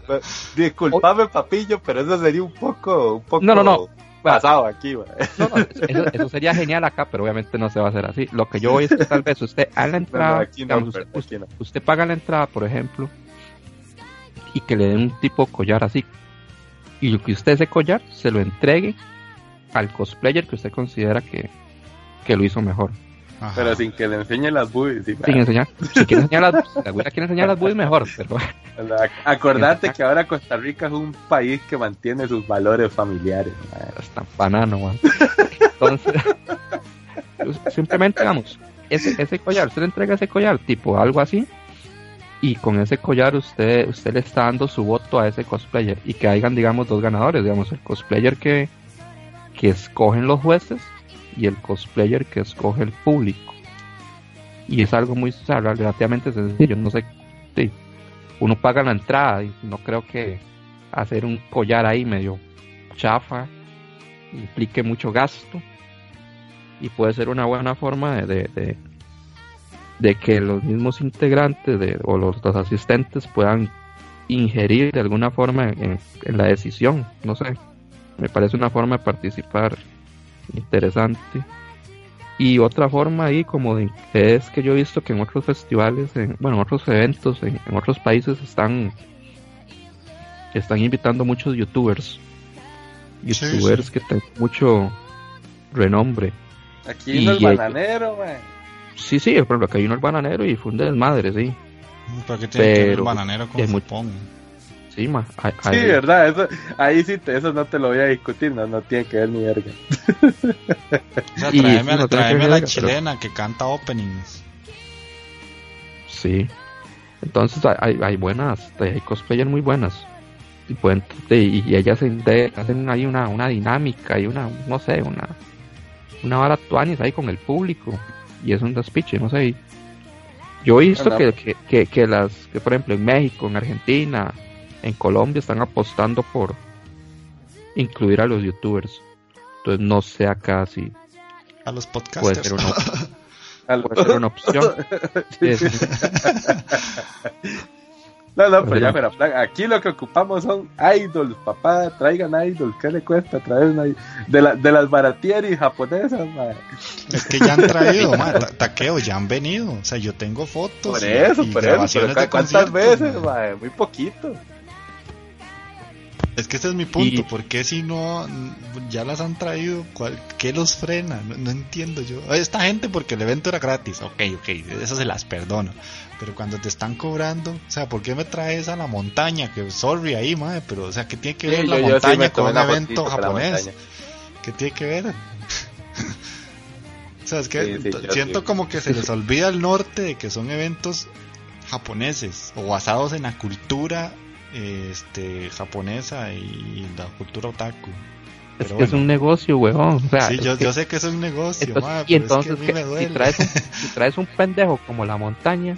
Disculpame, papillo, pero eso sería un poco, un poco No, no, no. pasado aquí. man. No, no, eso, eso sería genial acá, pero obviamente no se va a hacer así. Lo que yo voy es que tal vez usted a la no, entrada, aquí no, digamos, usted, aquí no. usted paga la entrada, por ejemplo, y que le den un tipo de collar así. Y que usted ese collar se lo entregue al cosplayer que usted considera que, que lo hizo mejor. Ajá. Pero sin que le enseñe las boobies. sí, Sin enseñar, si quiere enseñar las, si la quiere enseñar las boobies mejor, pero Ac- Acordate que ahora Costa Rica es un país que mantiene sus valores familiares. está banano, man. Entonces, simplemente, digamos, ese, ese collar, usted le entrega ese collar, tipo algo así, y con ese collar usted, usted le está dando su voto a ese cosplayer, y que hayan, digamos, dos ganadores, digamos, el cosplayer que, que escogen los jueces y el cosplayer que escoge el público. Y es algo muy, o relativamente sencillo, no sé, sí, uno paga la entrada y no creo que hacer un collar ahí medio chafa implique mucho gasto y puede ser una buena forma de, de, de- que los mismos integrantes de, o los, asistentes puedan ingerir de alguna forma en la decisión. No sé, me parece una forma de participar interesante. Y otra forma ahí como de es que yo he visto que en otros festivales, en, bueno, en otros eventos, en, en otros países están están invitando muchos youtubers. Youtubers sí. que tienen mucho renombre. Aquí Y- vino el y- bananero, man. Sí, sí, por ejemplo, que hay uno el bananero y fue un desmadre, sí. ¿Para qué tiene que ver el Pero- bananero con muy- Japón? Sí, ma. hay- Sí, hay- verdad, eso, ahí sí, te- eso no te lo voy a discutir, no, no tiene que ver ni verga. O sea, Y tráeme, sí, a- no tráeme a la ver, pero- chilena que canta openings. Sí. Entonces hay, hay, hay buenas, hay cosplayers muy buenas. Y, pueden, y, y ellas de- hacen ahí una, una dinámica y una, no sé, una, una vara tuanis ahí con el público. Y es un despiche, no sé. Yo he visto que, que, que las, que por ejemplo en México, en Argentina, en Colombia están apostando por incluir a los youtubers. Entonces no sé acá si A los puede podcasters. ser una, op- Al- puede ser una opción. Sí, sí. No, no, pero ya, Ajá. pero aquí lo que ocupamos son idols, papá, traigan idols, ¿qué le cuesta traer una de, la, de las baratieris japonesas? Es que ya han traído, taqueo, ya han venido. O sea, yo tengo fotos. Por y- eso, y por eso, grabaciones pero de ¿cu- ¿cuántas veces? Muy poquito. Es que ese es mi punto, Y- ¿por qué si no ya las han traído? ¿Cuál, ¿Qué los frena? No, no entiendo yo. Esta gente porque el evento era gratis, ok, ok, eso se las perdono. Pero cuando te están cobrando, o sea, ¿por qué me traes a la montaña? Que sorry ahí, madre, pero o sea, ¿qué tiene que ver Sí, la yo- yo sí montaña con un evento japonés? ¿Qué tiene que ver? o sea, es que Sí, sí, yo siento sí. como que se les olvida el norte de que son eventos japoneses o basados en la cultura este japonesa y la cultura otaku. Es que es un negocio, weón. O sea, sí, yo, que- yo sé que es un negocio, entonces- ma, y pero entonces, es que a mí que- me si, traes un, si traes un pendejo como la montaña,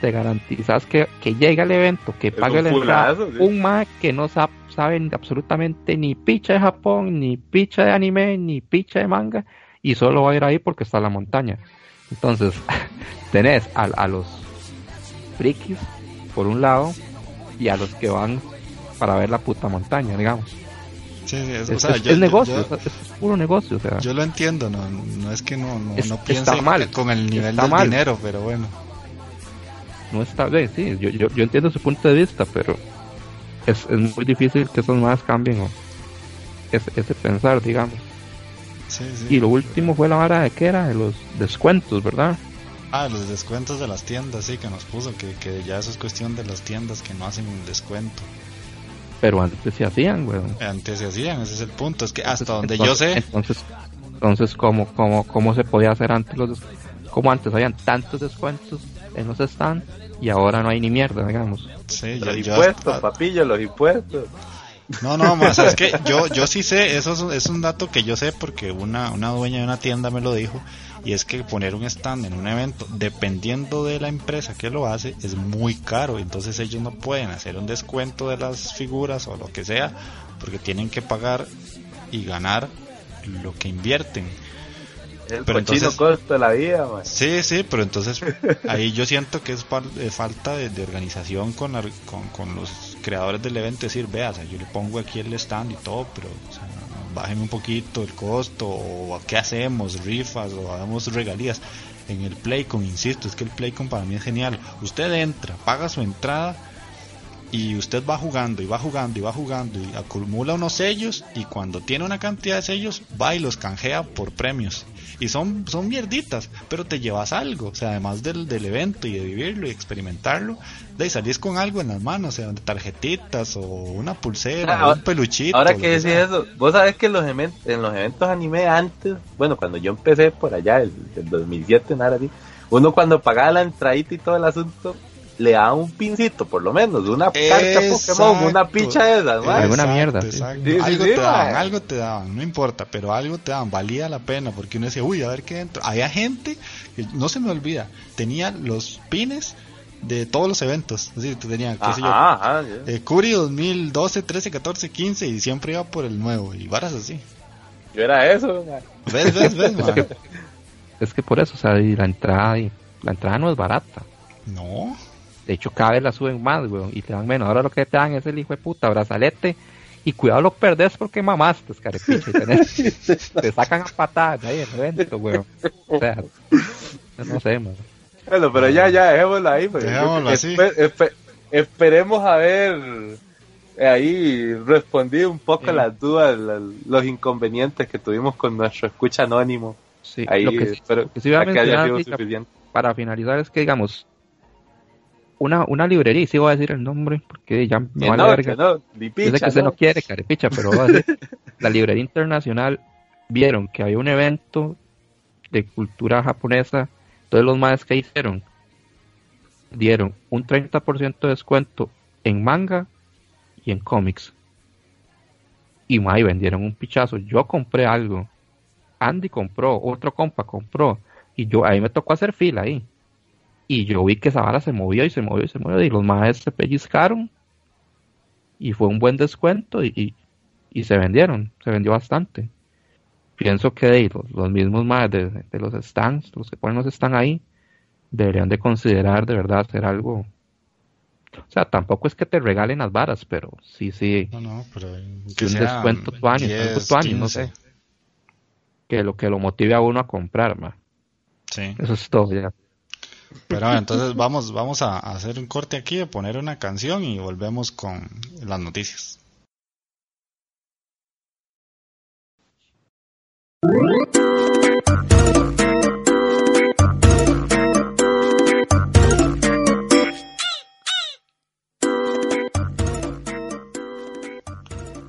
te garantizas que, que llega el evento, que Es pague la entrada, sí. un ma que no sa- sabe absolutamente ni picha de Japón, ni picha de anime, ni picha de manga, y solo va a ir ahí porque está la montaña. Entonces, tenés a, a los frikis por un lado y a los que van para ver la puta montaña, digamos. Sí, sí, es, Es, o sea, es- yo- es yo- negocio, yo- es, puro negocio, o sea. Yo lo entiendo, no, no es que no, no, no piense mal, con el nivel del mal. dinero, pero bueno. no está bien, sí, yo, yo, yo entiendo su punto de vista, pero es, es muy difícil que esos más cambien o ese, ese pensar, digamos. Sí, sí. Y lo último fue la vara de que era de los descuentos, ¿verdad? Ah, los descuentos de las tiendas, sí, que nos puso, que, que ya eso es cuestión de las tiendas que no hacen un descuento. Pero antes se hacían, weón. Antes se hacían, ese es el punto, es que hasta donde Entonces- yo sé, Entonces, entonces ¿cómo, cómo, cómo se podía hacer antes los Como antes habían tantos descuentos en los stands y ahora no hay ni mierda, digamos. sí, yo, Los yo impuestos, hasta- papillo, los impuestos. No, no, más es que yo, yo sí sé, eso es, un- es un dato que yo sé porque una, una dueña de una tienda me lo dijo, y es que poner un stand en un evento, dependiendo de la empresa que lo hace, es muy caro, entonces ellos no pueden hacer un descuento de las figuras o lo que sea, porque tienen que pagar y ganar lo que invierten. El Pero entonces- costo de la vida, man. Sí, sí, pero entonces ahí yo siento que es fal- falta de, de organización con, con, con los creadores del evento, decir, vea, o sea, yo le pongo aquí el stand y todo, pero o sea, bájeme un poquito el costo, o qué hacemos, rifas, o hagamos regalías. En el Playcon, insisto, es que el Playcon para mí es genial. Usted entra, paga su entrada y usted va jugando y va jugando y va jugando y acumula unos sellos y cuando tiene una cantidad de sellos va y los canjea por premios y son son mierditas pero te llevas algo o sea además del, del evento y de vivirlo y experimentarlo de ahí salís con algo en las manos o sea tarjetitas o una pulsera Ah, o un peluchito Ahora que decís eso, vos sabés que en los, en los eventos anime antes, bueno, cuando yo empecé por allá, el, el 2007, nada así, uno cuando pagaba la entradita y todo el asunto, le daba un pincito, por lo menos, una carta Pokémon, una picha de esas, man. Alguna mierda, sí. Sí, algo sí, te daban, man. algo te daban, no importa, pero algo te daban, valía la pena porque uno decía, uy, a ver qué dentro. Había gente que no se me olvida, tenía los pines de todos los eventos, así que tenía, qué sé yo, Ajá, ajá, ya. eh, Curi 2012, 13, 14, 15 y siempre iba por el nuevo y varas así. yo era eso, man. ¿Ves, ves, ves, man? Es que por eso, o sea, y la entrada, y la entrada no es barata. No, De hecho, cada vez la suben más, weón, y te dan menos. Ahora lo que te dan es el hijo de puta brazalete. Y cuidado lo perdés porque mamaste, carepicha. Te sacan a patadas de ahí en el evento, weón. O sea, no sé, man. Bueno, pero ya, ya, dejémoslo ahí. así. espe- espe- esperemos haber eh, ahí respondido un poco Sí. las dudas, la- los inconvenientes que tuvimos con nuestro escucha anónimo. Sí, Ahí lo que, sí- espero lo que sí iba a que haya mencionar sido ahorita, suficiente. para finalizar es que, digamos, una, una librería, y sí voy a decir el nombre, porque ya me no, verga. que no, ni Yo sé picha, que usted no, no. quiere, carepicha, pero a decir, la librería internacional vieron que había un evento de cultura japonesa, entonces los más que hicieron dieron un 30% de descuento en manga y en cómics. Y más, vendieron un pichazo. Yo compré algo. Andy compró, otro compa compró. Y yo, ahí me tocó hacer fila ahí. Y yo vi que esa vara se movió y se movió y se movió. Y los más se pellizcaron. Y fue un buen descuento y, y, y se vendieron. Se vendió bastante. Pienso que de ahí, los, los mismos más de, de los stands, los que ponen los están ahí, deberían de considerar de verdad hacer algo. O sea, tampoco es que te regalen las varas, pero sí, sí, no, no, pero que un sea descuento tuanis, algo 10, tuanis, no 15. sé. Que lo que lo motive a uno a comprar, ma. Sí. Eso es todo ya. Pero bueno, entonces vamos, vamos a hacer un corte aquí, a poner una canción y volvemos con las noticias.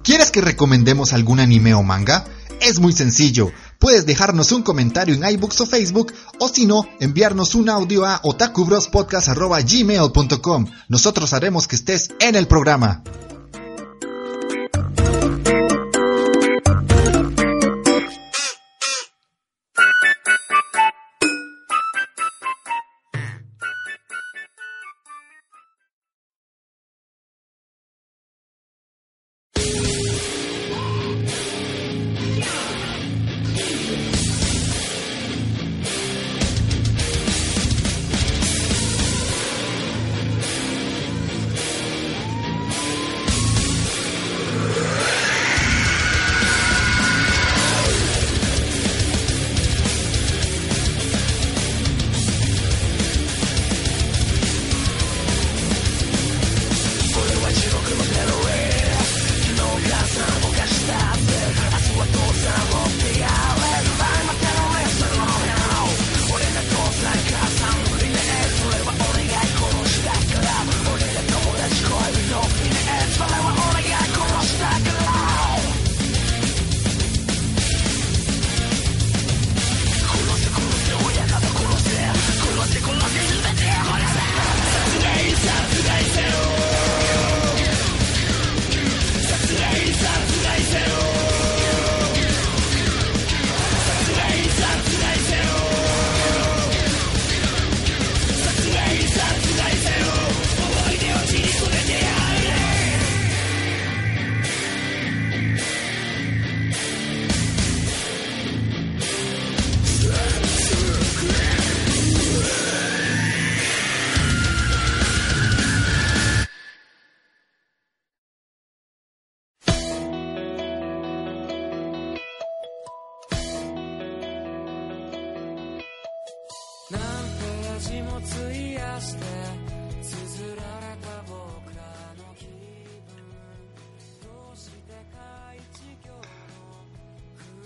¿Quieres que recomendemos algún anime o manga? Es muy sencillo Puedes dejarnos un comentario en iBooks o Facebook o si no, enviarnos un audio a otakubrospodcast.gmail.com. Nosotros haremos que estés en el programa.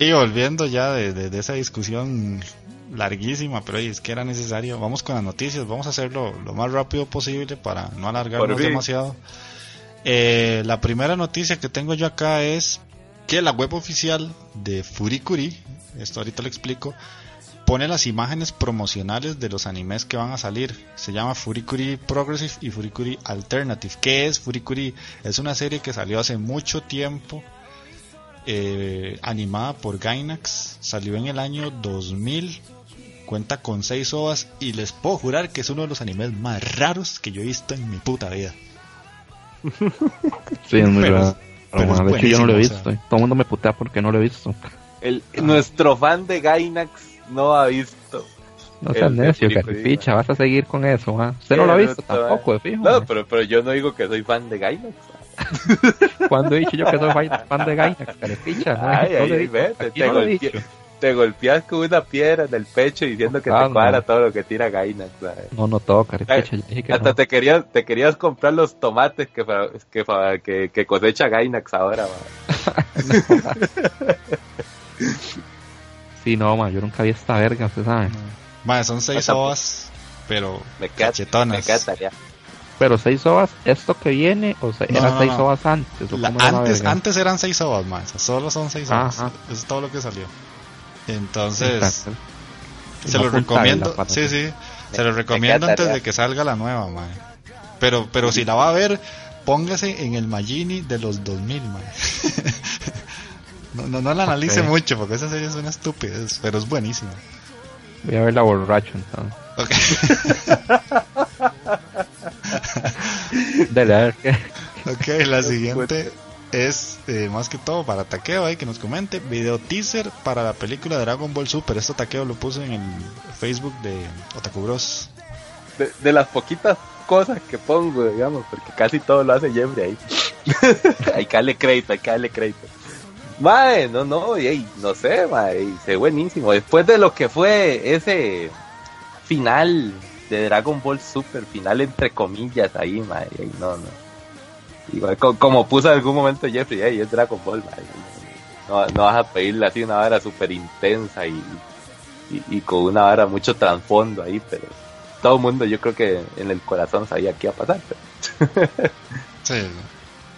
Y volviendo ya de, de, de esa discusión larguísima, pero es que era necesario. Vamos con las noticias, vamos a hacerlo lo más rápido posible para no alargarnos demasiado. Eh, la primera noticia que tengo yo acá es que la web oficial de Furikuri, esto ahorita lo explico, pone las imágenes promocionales de los animes que van a salir. Se llama Furikuri Progressive y Furikuri Alternative. ¿Qué es Furikuri? Es una serie que salió hace mucho tiempo. Eh, animada por Gainax, salió en el año 2000, cuenta con 6 ovas y les puedo jurar que es uno de los animes más raros que yo he visto en mi puta vida. sí, es muy Pero- raro. pero es de hecho, yo no lo he visto. o sea. Todo el mundo me putea porque no lo he visto. El, Nuestro fan de Gainax no ha visto. No seas necio, Caripicha, vas a seguir con eso, ¿ah? Usted no lo ha visto no, tampoco, de fijo. No, ¿ah? pero, pero yo no digo que soy fan de Gainax. ¿Cuándo he dicho yo que soy fan- de Gainax, Caripicha? No, Ay, no ay, vete, te no golpeas con una piedra en el pecho diciendo que te cuadra no. todo lo que tira Gainax. ¿sabes? No, no todo, ya dije que Hasta no. te querías, te querías comprar los tomates que, que, fa- que, que cosecha Gainax ahora. Sí, no, ma, yo nunca vi esta verga, usted sabe. Son 6 Hasta- ovas, pero Me queda, cachetonas. me queda tarea. Pero seis ovas, ¿esto que viene? O sea, No, eran no, seis no. ovas antes. ¿o La- antes, antes eran 6 ovas más, solo son 6 ovas. Ajá. Es todo lo que salió. Entonces, Exacto. se lo recomiendo. Sí, sí. Se lo recomiendo antes de que salga la nueva, mae. Pero, pero si la va a ver, póngase en el Magini de los 2000, mae. no, no, no la analice mucho porque esa serie es una estupidez, pero es buenísima. Voy a verla borracho entonces. Ok, Dale, a ver ok, la siguiente es eh, más que todo para Takeo ahí que nos comente. Video teaser para la película Dragon Ball Super. Esto Takeo lo puso en el Facebook de Otaku Bros. De, de las poquitas cosas que pongo, digamos, porque casi todo lo hace Jeffrey ahí. hay que darle crédito, hay que darle crédito. Mae, no, no, y, ey, no sé, mae, y se ve buenísimo. Después de lo que fue ese final de Dragon Ball Super, final entre comillas ahí, ey, no, no. Igual co- como puso en algún momento Jeffrey, ey, es Dragon Ball, mae. No, no vas a pedirle así una hora súper intensa y y, y con una vara mucho trasfondo ahí, pero todo el mundo yo creo que en el corazón sabía qué iba a pasar. Pero... Sí.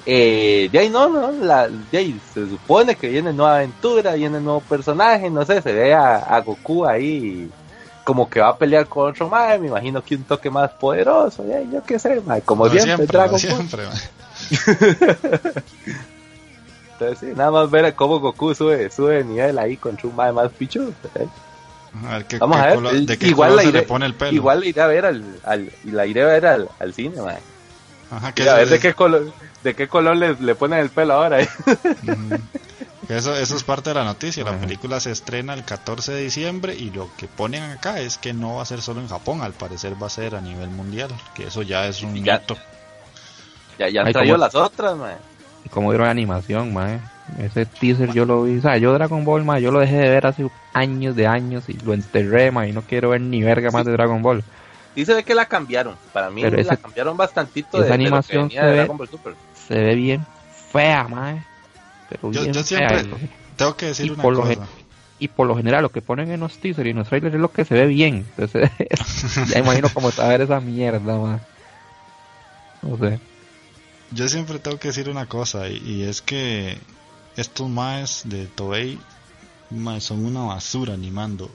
Eh, de ahí no, no, la, de ahí se supone que viene nueva aventura, viene nuevo personaje, no sé, se ve a, a Goku ahí como que va a pelear con otro mae, me imagino que un toque más poderoso, de ahí, yo qué sé, mae, como No, siempre, siempre, Dragon. Entonces sí, nada más ver cómo Goku sube, sube de nivel ahí contra un mae más pichudo. ¿eh? A ver qué, Vamos qué a ver, color- de qué igual color la se iré, le pone el pelo. igual la iré a ver al, al, la iré a ver al, al cine, mae. Ajá, que Y a ver de qué color, de qué color le, le ponen el pelo ahora. ¿eh? Eso, eso es parte de la noticia. La Ajá. película se estrena el 14 de diciembre y lo que ponen acá es que no va a ser solo en Japón, al parecer va a ser a nivel mundial, que eso ya es un Ya. hito. Ya, ya han Ay, traído las otras, mae. Y como vieron la animación, mae. Ese teaser yo lo vi, o sea, yo Dragon Ball, mae, yo lo dejé de ver hace años de años y lo enterré, mae, y no quiero ver ni verga más Sí. de Dragon Ball. Sí se ve que la cambiaron. Para mí Pero la ese- cambiaron bastantito esa de, de lo que animación venía se de ve- Dragon Ball Super. Se ve bien fea, mae. Pero Yo, yo siempre tengo que decir Y una por lo cosa. Y por lo general lo que ponen en los teasers y en los trailers es lo que se ve bien. Entonces, ya imagino cómo está a ver esa mierda, mae. No sé. Yo siempre tengo que decir una cosa y, y es que estos maes de Toei mae, son una basura animando.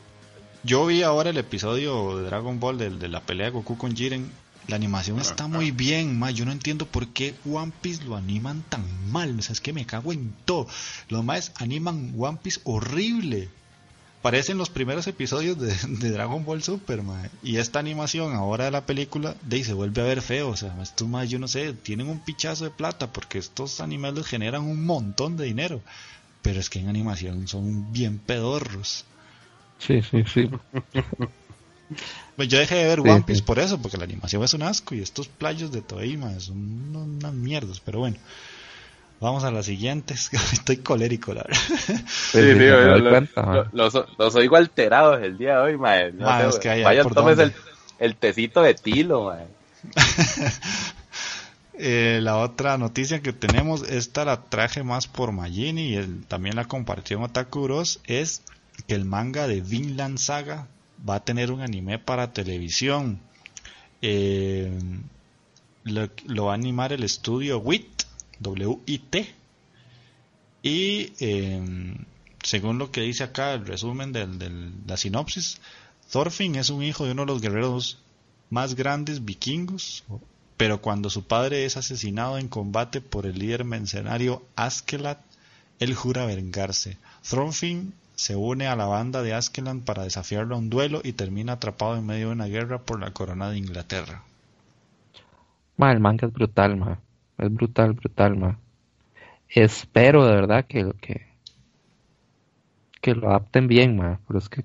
Yo vi ahora el episodio de Dragon Ball del- de, la pelea de Goku con Jiren. La animación está muy bien, mae. Yo no entiendo por qué One Piece lo animan tan mal. O sea, es que me cago en todo. Los maes animan One Piece horrible. Parecen los primeros episodios de, de Dragon Ball Super, mae. Y esta animación ahora de la película, de ahí se vuelve a ver feo. O sea, estos más, yo no sé, tienen un pichazo de plata porque estos animes les generan un montón de dinero. Pero es que en animación son bien pedorros. Sí, sí, sí. Pues yo dejé de ver Sí, One Piece sí. por eso, porque la animación es un asco y estos playos de Toei, mae, son unas mierdas. Pero bueno, vamos a las siguientes. Estoy colérico, la verdad. Sí, sí, me doy lo- cuenta, lo- mae. los, los oigo alterados el día de hoy, mae. No Mae, sé, es que hay- hay vayan, por tomes el, tecito de tilo, mae. Eh, la otra noticia que tenemos, esta la traje más por Magini y él también la compartió en Otaku Bros, es que el manga de Vinland Saga va a tener un anime para televisión. Eh, lo, va a animar el estudio WIT, W-I-T. Y eh, según lo que dice acá el resumen de la sinopsis, Thorfinn es un hijo de uno de los guerreros más grandes vikingos, pero cuando su padre es asesinado en combate por el líder mercenario Askelat, él jura vengarse. Thorfinn se une a la banda de Askeland para desafiarlo a un duelo y termina atrapado en medio de una guerra por la corona de Inglaterra. Ma, el manga es brutal, ma. Es brutal, brutal, ma. Espero de verdad que, que, que lo adapten bien, ma. Pero es que.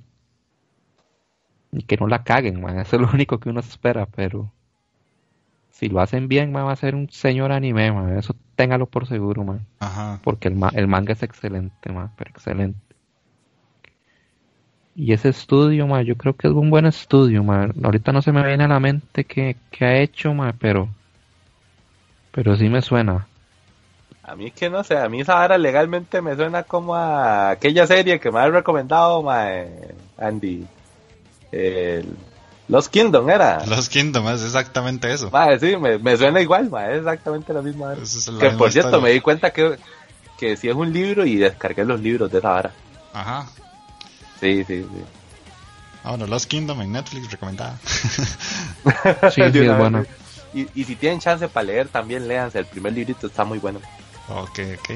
Y que no la caguen, ma. Eso es lo único que uno espera, pero. Si lo hacen bien, ma, va a ser un señor anime, ma. Eso téngalo por seguro, ma. Ajá. Porque el, ma- el manga es excelente, ma. Pero excelente. Y ese estudio, ma, yo creo que es un buen estudio, ma. Ahorita no se me viene a la mente qué, qué ha hecho, ma, pero. Pero sí me suena. A mí es que no sé, a mí esa vara legalmente me suena como a aquella serie que me has recomendado, mae, Andy. El Los Kingdom era. Los Kingdom es exactamente eso. Mae, sí, me, me suena igual, mae, es exactamente la misma es la Que misma por cierto, historia. me di cuenta que, que si es un libro y descargué los libros de esa vara. Ajá. Sí, sí, sí. Ah, bueno, Los Kingdom en Netflix, recomendada. Sí, sí, es bueno. Y, y si tienen chance para leer, también léanse. El primer librito está muy bueno. ok, ok.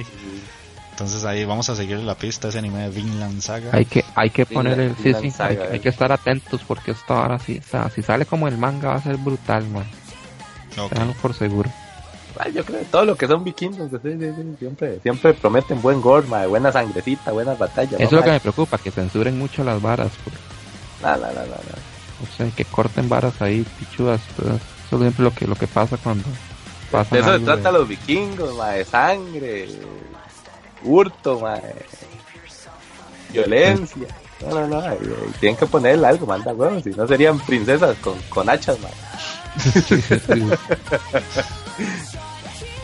Entonces ahí vamos a seguir la pista, ese anime de Vinland Saga. Hay que, hay que Vinland- poner el. Sí, sí, Saga, hay, que- eh. hay que estar atentos porque esto ahora sí. O sea, si sale como el manga va a ser brutal, ma. Ok. Ténganlo por seguro. Ah, yo creo que todo lo que son vikingos, sí, sí, sí, siempre, siempre prometen buen gore, mae, buena sangrecita, buenas batallas. Eso es lo que me preocupa, que censuren mucho las varas. porque, No, no, no, o sea, que corten varas ahí, pichudas. pues, eso es siempre lo que, lo que pasa cuando pasa De eso se trata de- los vikingos, mae, sangre, hurto, mae, violencia. No, no, no, tienen que ponerle algo, manda huevos, si no serían princesas con, con hachas, mae.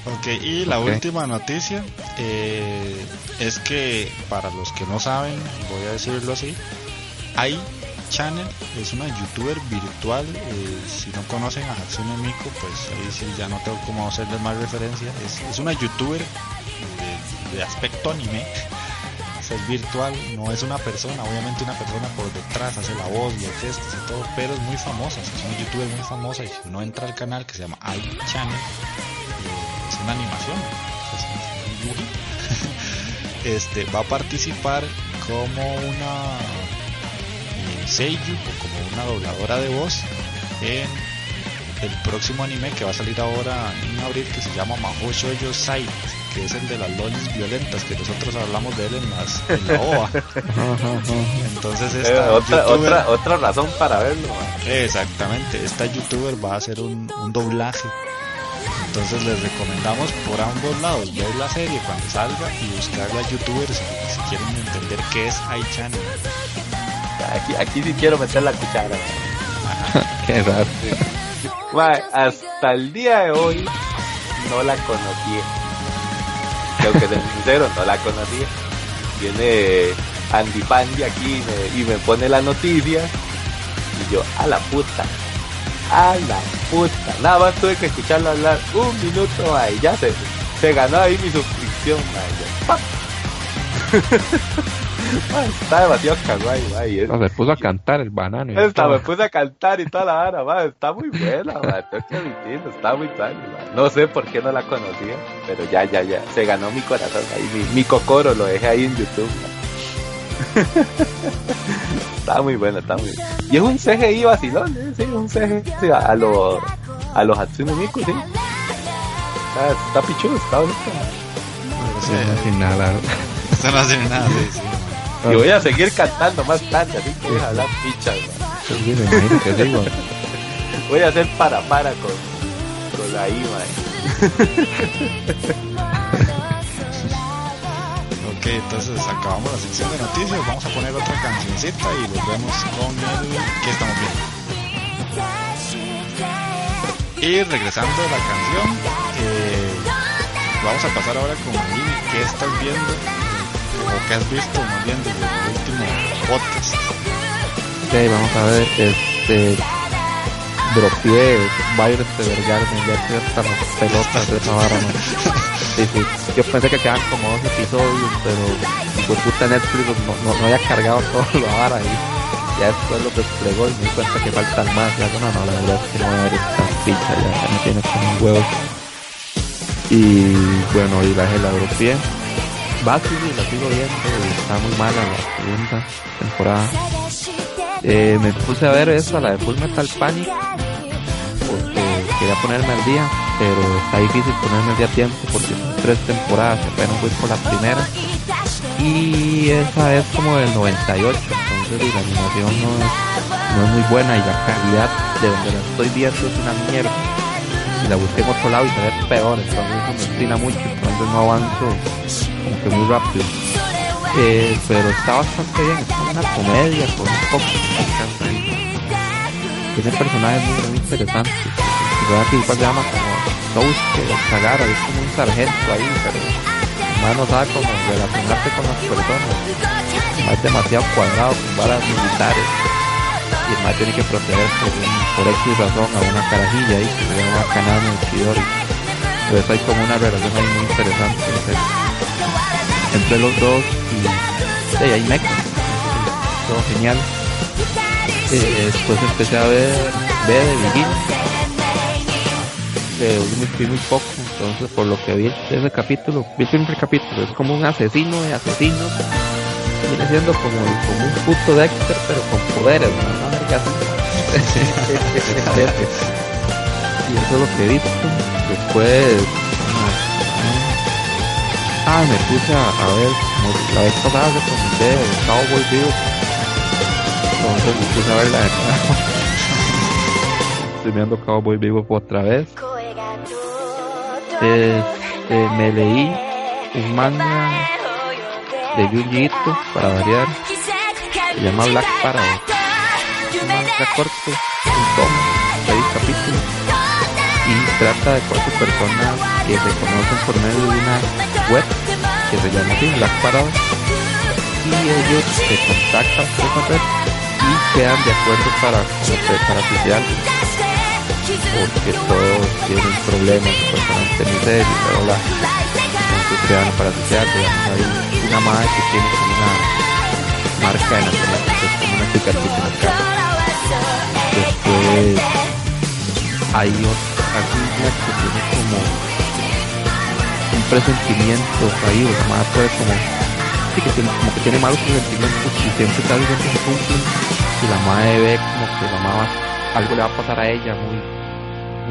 Ok, y la última noticia eh, es que para los que no saben, voy a decirlo así, hay iChannel, es una youtuber virtual. eh, si no conocen a Hatsune Miku, pues ahí sí ya no tengo cómo hacerles más referencia. Es, es una youtuber de, de aspecto anime. O sea, es virtual, no es una persona, obviamente una persona por detrás hace la voz, los gestos y todo, pero es muy famosa, o sea, es una youtuber muy famosa y si uno entra al canal que se llama iChannel, una animación, es este va a participar como una eh, seiyuu o como una dobladora de voz en el próximo anime que va a salir ahora en abril que se llama Mahou Shoujo Sai que es el de las lolis violentas que nosotros hablamos de él en, las, en la OVA entonces Eh, esta otra, youtuber- otra, otra razón para verlo. man. Exactamente, esta youtuber va a hacer un, un doblaje. Entonces les recomendamos por ambos lados ver la serie cuando salga y buscar la youtuber si, si quieren entender qué es iChannel. Aquí, aquí sí quiero meter la cuchara. Qué raro. Hasta el día de hoy no la conocí. Tengo que ser sincero, no la conocí. Viene Andy Pandy aquí y me, y me pone la noticia. Y yo, a la puta. A la puta. Nada más tuve que escucharlo hablar un minuto, y ya se, se ganó ahí mi suscripción. ma, y yo, ¡pap! Ma, está demasiado kawaii, ma, y es- No, se puso a cantar el banano. esta me puse a cantar y toda la vara, ma, está muy buena, ma, tengo que admitirlo, está muy buena, ma. No sé por qué no la conocía, pero ya, ya, ya, se ganó mi corazón ahí, mi, mi cocoro lo dejé ahí en YouTube. Está muy buena, está muy buena. Y es un CGI vacilón, ¿eh? sí, un CGI a los a los Hatsune Miku, sí. Está, está pichudo, está bonito. Sí, no, sin nada, la verdad. Esto no hace nada, sí, sí. Y voy a seguir cantando más tarde, así que voy a hablar pichas. Voy a hacer para para con, con la I, ma. Entonces acabamos la sección de noticias, vamos a poner otra cancioncita y volvemos con el que estamos viendo. Y regresando a la canción, eh, vamos a pasar ahora con Lili, ¿qué estás viendo? O qué has visto más bien desde el último podcast. Ok, vamos a ver, este. Dropié Violet Evergarden, ya estoy hasta las pelotas de esa vara, ¿no? Yo pensé que quedaban como dos episodios, pero por puta Netflix no, no, no había cargado todo la vara y ya después lo desplegó y me di cuenta que faltan más. Ya, no, no, la verdad es que no voy a ver esta ficha, ya, ya me tiene como un huevo. Y bueno, y la, la dropié. Va, sí, la sigo viendo y está muy mala la segunda temporada. Eh, me puse a ver esa, la de Full Metal Panic, porque quería ponerme al día, pero está difícil ponerme al día a tiempo porque son tres temporadas, apenas voy por la primera. Y esa es como del 98, entonces la animación no es, no es muy buena y la calidad de donde la estoy viendo es una mierda. Y la busqué en otro lado y se ve peor, entonces me estina mucho, entonces no avanzo como que muy rápido. Eh, pero está bastante bien, es una comedia con un poco de. Tiene personajes muy, muy interesantes. Y que igual se llama como o Kagara, es como un sargento ahí, pero man no sabe cómo relacionarse con las personas. Es demasiado cuadrado con balas militares. Y el man tiene que proteger por, por X razón a una carajilla ahí que se llama Kaname Chidori. Entonces hay como una relación ahí muy interesante entre, entre los dos y, hay mecha. Todo genial. Eh, después empecé a ver B de Begin. Muy, vi muy poco, entonces por lo que vi de ese capítulo, vi el primer capítulo, es como un asesino de asesinos, viene siendo como, como un puto Dexter, pero con poderes, ¿no? Y eso es lo que he visto. Después, ah, me puse a, a ver, como la vez pasada que comenté, Cowboy Vivo, entonces me puse a ver la de nuevo. Estoy viendo Cowboy Vivo otra vez. Este, me leí un manga de Yuji para variar. Se llama Black Paradox. Es un manga corto, un tomo, seis capítulos. Y trata de cuatro personas que se conocen por medio de una web que se llama así, Black Paradox. Y ellos se contactan por esa web y quedan de acuerdo para, para, para. Porque todos tienen problemas, supuestamente miseria, bla, bla, bla. Entonces quedan para suicidarse. Hay una madre que tiene como una marca de nacimiento, que es como una en el carro. Después hay otra, hay una que tiene como un presentimiento ahí, o sea, madre puede como sí, que tiene, como que tiene malos presentimientos y siempre cada vez se cumplen y la madre ve como que la mamá algo le va a pasar a ella muy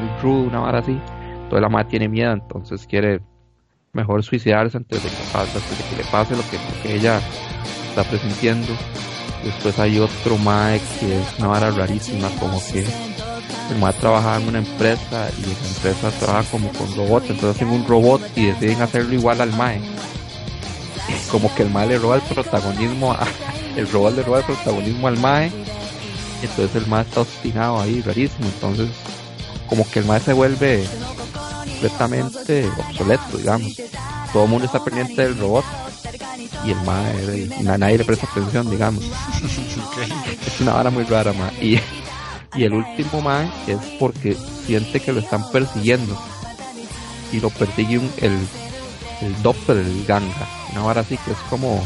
muy rude, una vara así entonces la madre tiene miedo entonces quiere mejor suicidarse antes de que le pase lo que, ella está presintiendo. Después hay otro mae que es una vara rarísima como que el mae trabajaba en una empresa y esa empresa trabaja como con robots entonces hacen un robot y deciden hacerlo igual al mae. Como que el mae le roba el protagonismo el robot le roba el protagonismo al mae entonces el mae está obstinado ahí rarísimo entonces como que el mae se vuelve completamente obsoleto digamos todo el mundo está pendiente del robot y el mae na- nadie le presta atención digamos es una vara muy rara mae y, y el último mae es porque siente que lo están persiguiendo y lo persigue un, el el doppelganger, una vara así que es como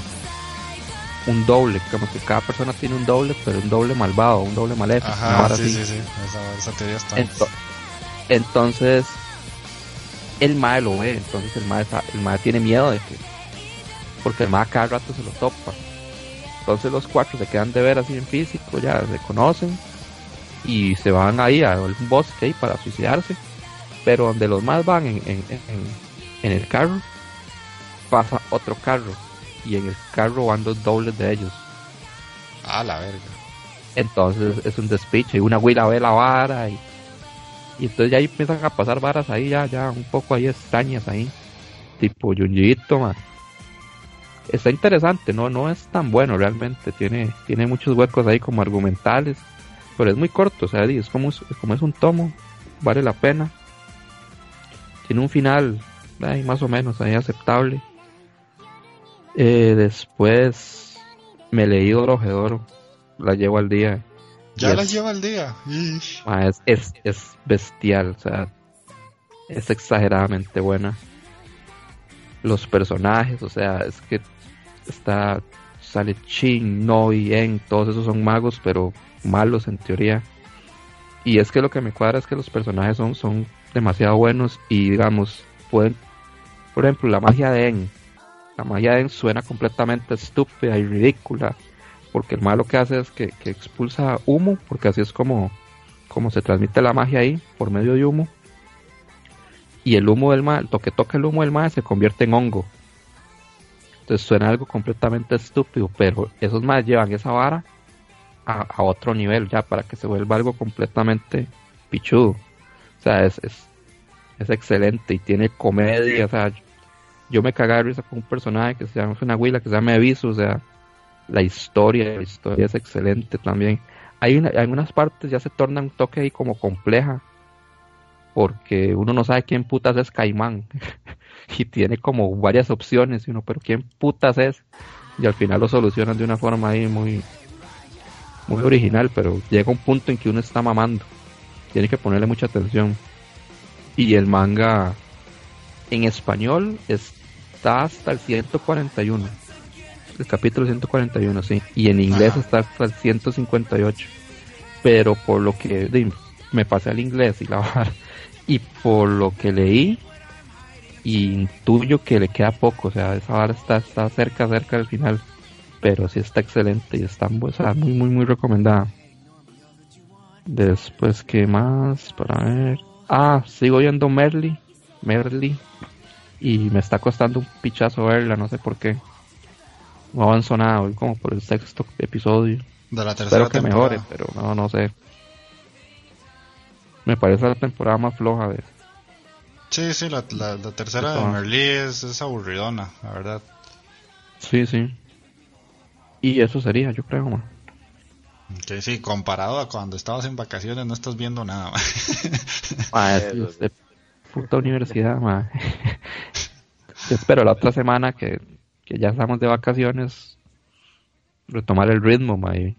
un doble, como que cada persona tiene un doble, pero un doble malvado, un doble maléfico, Ajá, sí, así. sí, sí. Esa, esa teoría está. Ento- entonces, el mae lo ve, entonces el mae, el mae tiene miedo de que, porque el mae cada rato se lo topa. Entonces los cuatro se quedan de ver así en físico, ya se conocen y se van ahí a un bosque ahí para suicidarse. Pero donde los más van en, en, en, en el carro, pasa otro carro y en el carro van dos dobles de ellos. Ah, la verga. Entonces es un despiche y una huila ve la vara y, y entonces ya ahí empiezan a pasar varas ahí ya, ya un poco ahí extrañas ahí. Tipo Junjiito, man. Está interesante, no, no es tan bueno realmente, tiene, tiene muchos huecos ahí como argumentales, pero es muy corto, o sea, es como, es- como es un tomo, vale la pena. Tiene un final ahí más o menos ahí aceptable. Eh, después me leí Dorojedoro, la llevo al día. Ya Yes. las lleva al día. Ma, es, es, es bestial, o sea, es exageradamente buena. Los personajes, o sea, es que está, sale Chin, Noi, En, todos esos son magos, pero malos en teoría. Y es que lo que me cuadra es que los personajes son, son demasiado buenos y digamos, pueden, por ejemplo, la magia de En. La magia de En suena completamente estúpida y ridícula porque el malo que hace es que, expulsa humo, porque así es como, se transmite la magia ahí, por medio de humo. Y el humo del mal, lo que toca el humo del mal se convierte en hongo. Entonces suena algo completamente estúpido, pero esos más llevan esa vara a, otro nivel ya, para que se vuelva algo completamente pichudo. O sea, es, excelente y tiene comedia, o sea, yo me cagaba de risa con un personaje que se llama, una huila que se llama Eviso, o sea, la historia, la historia es excelente también. Hay una, algunas partes ya se torna un toque ahí como compleja, porque uno no sabe quién putas es Caimán, y tiene como varias opciones, y uno, pero quién putas es, y al final lo solucionan de una forma ahí muy, muy original, pero llega un punto en que uno está mamando, tiene que ponerle mucha atención. Y el manga en español está hasta el 141 el capítulo 141, sí. Y en inglés Ajá. está hasta el 158. Pero por lo que me pasé al inglés y la vara, y por lo que leí, intuyo que le queda poco. O sea, esa vara está, está cerca, cerca del final. Pero sí está excelente y está o sea, muy, muy, muy recomendada. Después, ¿qué más? Para ver. Ah, sigo viendo Merly. Merly. Y me está costando un pichazo verla, no sé por qué. No avanzó nada, voy como por el sexto episodio. De la tercera Espero que temporada. mejore, pero no, no sé. Me parece la temporada más floja de... Sí, sí, la, la, la tercera de. Merlí es, es aburridona, la verdad. Sí, sí. Y eso sería, yo creo, man. Que sí, comparado a cuando estabas en vacaciones no estás viendo nada. ma. Ma, es, es de puta universidad, ma. Espero la otra semana que, que ya estamos de vacaciones retomar el ritmo, ma, y,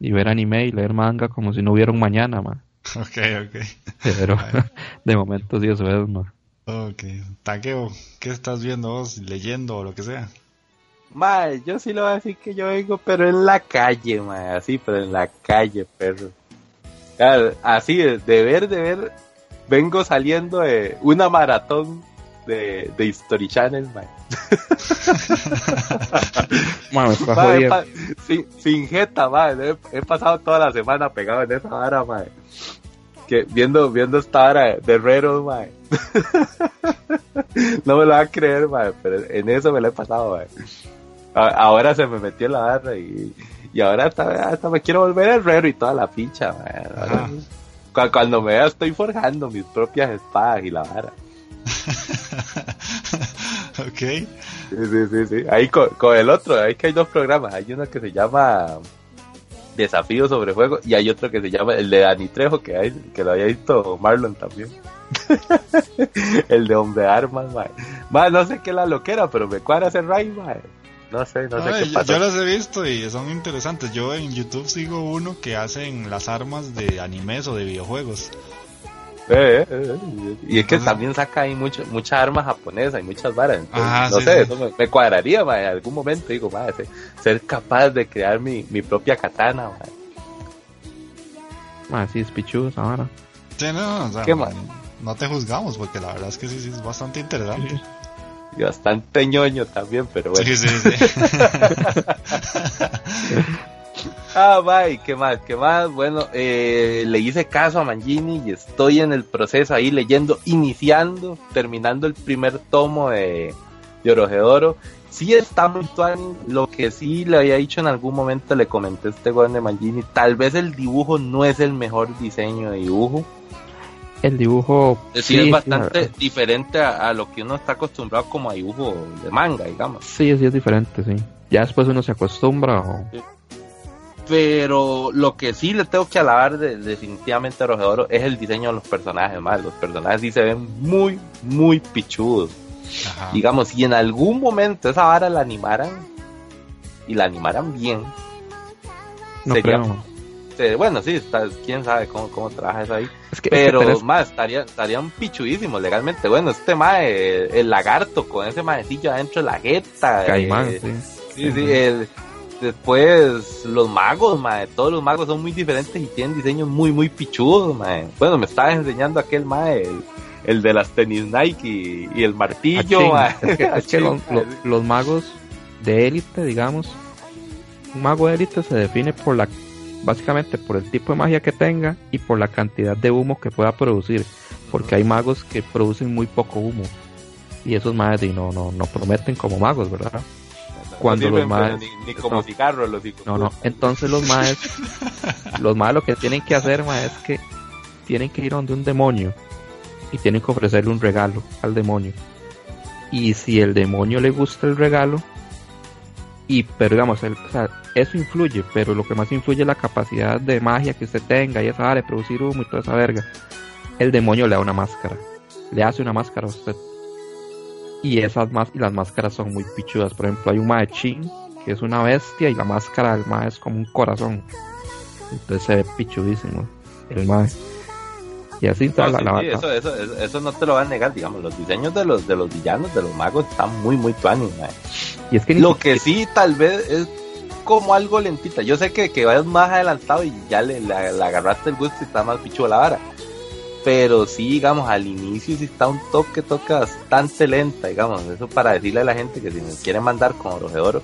y ver anime y leer manga como si no hubiera un mañana, ma. Ok, ok. Pero de momento sí eso es, ma. Ok. Taqueo, ¿qué estás viendo vos? ¿Leyendo o lo que sea? Mae, yo sí lo voy a decir que yo vengo, pero en la calle, mae, así, pero en la calle, perro. Claro, así, de de ver, de ver, vengo saliendo de una maratón de, de History Channel, mae. Ma, me jodiendo. pa- sin, sin jeta, mae, he, he pasado toda la semana pegado en esa vara, mae. Que, viendo, viendo esta vara de Herrero, mae. no me lo va a creer, mae, pero en eso me lo he pasado, mae. A- Ahora se me metió la barra y, y ahora hasta, hasta me quiero volver herrero y toda la pincha. Cu- Cuando me vea estoy forjando mis propias espadas y la vara. ok. Sí, sí, sí, sí. Ahí con, con el otro, hay que hay dos programas. Hay uno que se llama Desafío sobre Fuego y hay otro que se llama el de Dani Trejo, que, hay, que lo había visto Marlon también. el de Hombre de Armas, mae. Mae, no sé qué es la loquera, pero me cuadra ese Ray, mae. No sé, no sé qué yo, pasa. yo los he visto y son interesantes. Yo en YouTube sigo uno que hacen las armas de animes o de videojuegos. Eh, eh, eh. Y es que también saca ahí mucho, muchas armas japonesas y muchas varas. Entonces, Ajá, no sí, sé, sí. eso me, me cuadraría, en algún momento. Digo, mae, ser, ser capaz de crear mi, mi propia katana. Ma, sí, es pichudo esa vara. Sí, no, o sea, no te juzgamos porque la verdad es que sí, sí es bastante interesante. Y bastante ñoño también, pero bueno. Sí, sí, sí. Ah, bye, ¿qué más? ¿Qué más? Bueno, eh, le hice caso a Mangini y estoy en el proceso ahí leyendo, iniciando, terminando el primer tomo de, de Orojedoro. Sí está muy tuani, lo que sí le había dicho en algún momento, le comenté a este weón de Mangini, tal vez el dibujo no es el mejor diseño de dibujo. El dibujo. Sí, es bastante sí, diferente a, a lo que uno está acostumbrado como a dibujo de manga, digamos. Sí, sí, es diferente, sí. Ya después uno se acostumbra o. Pero lo que sí le tengo que alabar de- definitivamente a Rojedoro es el diseño de los personajes, más. Los personajes sí se ven muy, muy pichudos. Ajá. Digamos, si en algún momento esa vara la animaran y la animaran bien, No Sería- bueno, sí, está, quién sabe cómo, cómo trabaja eso ahí. Es que, Pero es que tenés- más, estaría, estarían pichudísimos legalmente. Bueno, este mae, el lagarto con ese maecillo adentro de la jeta. Caimán, eh, sí. Sí, sí, el- después los magos, mae, todos los magos son muy diferentes y tienen diseños muy, muy pichudos, mae. Bueno, me estabas enseñando aquel mae, el, el de las tenis Nike y, y el martillo, mae. Es que, es que Achín, los, mae. los- los magos de élite, digamos, un mago de élite se define por la, básicamente por el tipo de magia que tenga y por la cantidad de humo que pueda producir, porque hay magos que producen muy poco humo y esos magos no, no, no prometen como magos, ¿verdad? Cuando No los maes- Ni, ni como no. cigarros los hijos. No, no. Entonces los maes, los maes lo que tienen que hacer, maes, es que tienen que ir donde un demonio y tienen que ofrecerle un regalo al demonio. Y si el demonio le gusta el regalo, y pero digamos, el- o sea, eso influye, pero lo que más influye es la capacidad de magia que usted tenga y esa de producir humo y toda esa verga. El demonio le da una máscara, le hace una máscara a usted. Y esas más y las máscaras son muy pichudas. Por ejemplo, hay un mae chin que es una bestia y la máscara del mae es como un corazón. Entonces se ve pichudísimo el mae. Y así está No, la, sí, la sí, eso, eso, eso, eso no te lo van a negar, digamos, los diseños de los, de los villanos, de los magos, están muy, muy tuanis. Y es que Lo que sí, tal vez es como algo lentita. Yo sé que, que vas más adelantado y ya le, le- le agarraste el gusto y está más pichudo la vara. Pero sí, digamos, al inicio sí está un toque, toque bastante lenta, digamos. Eso para decirle a la gente que si me quieren mandar con Oro de Oro,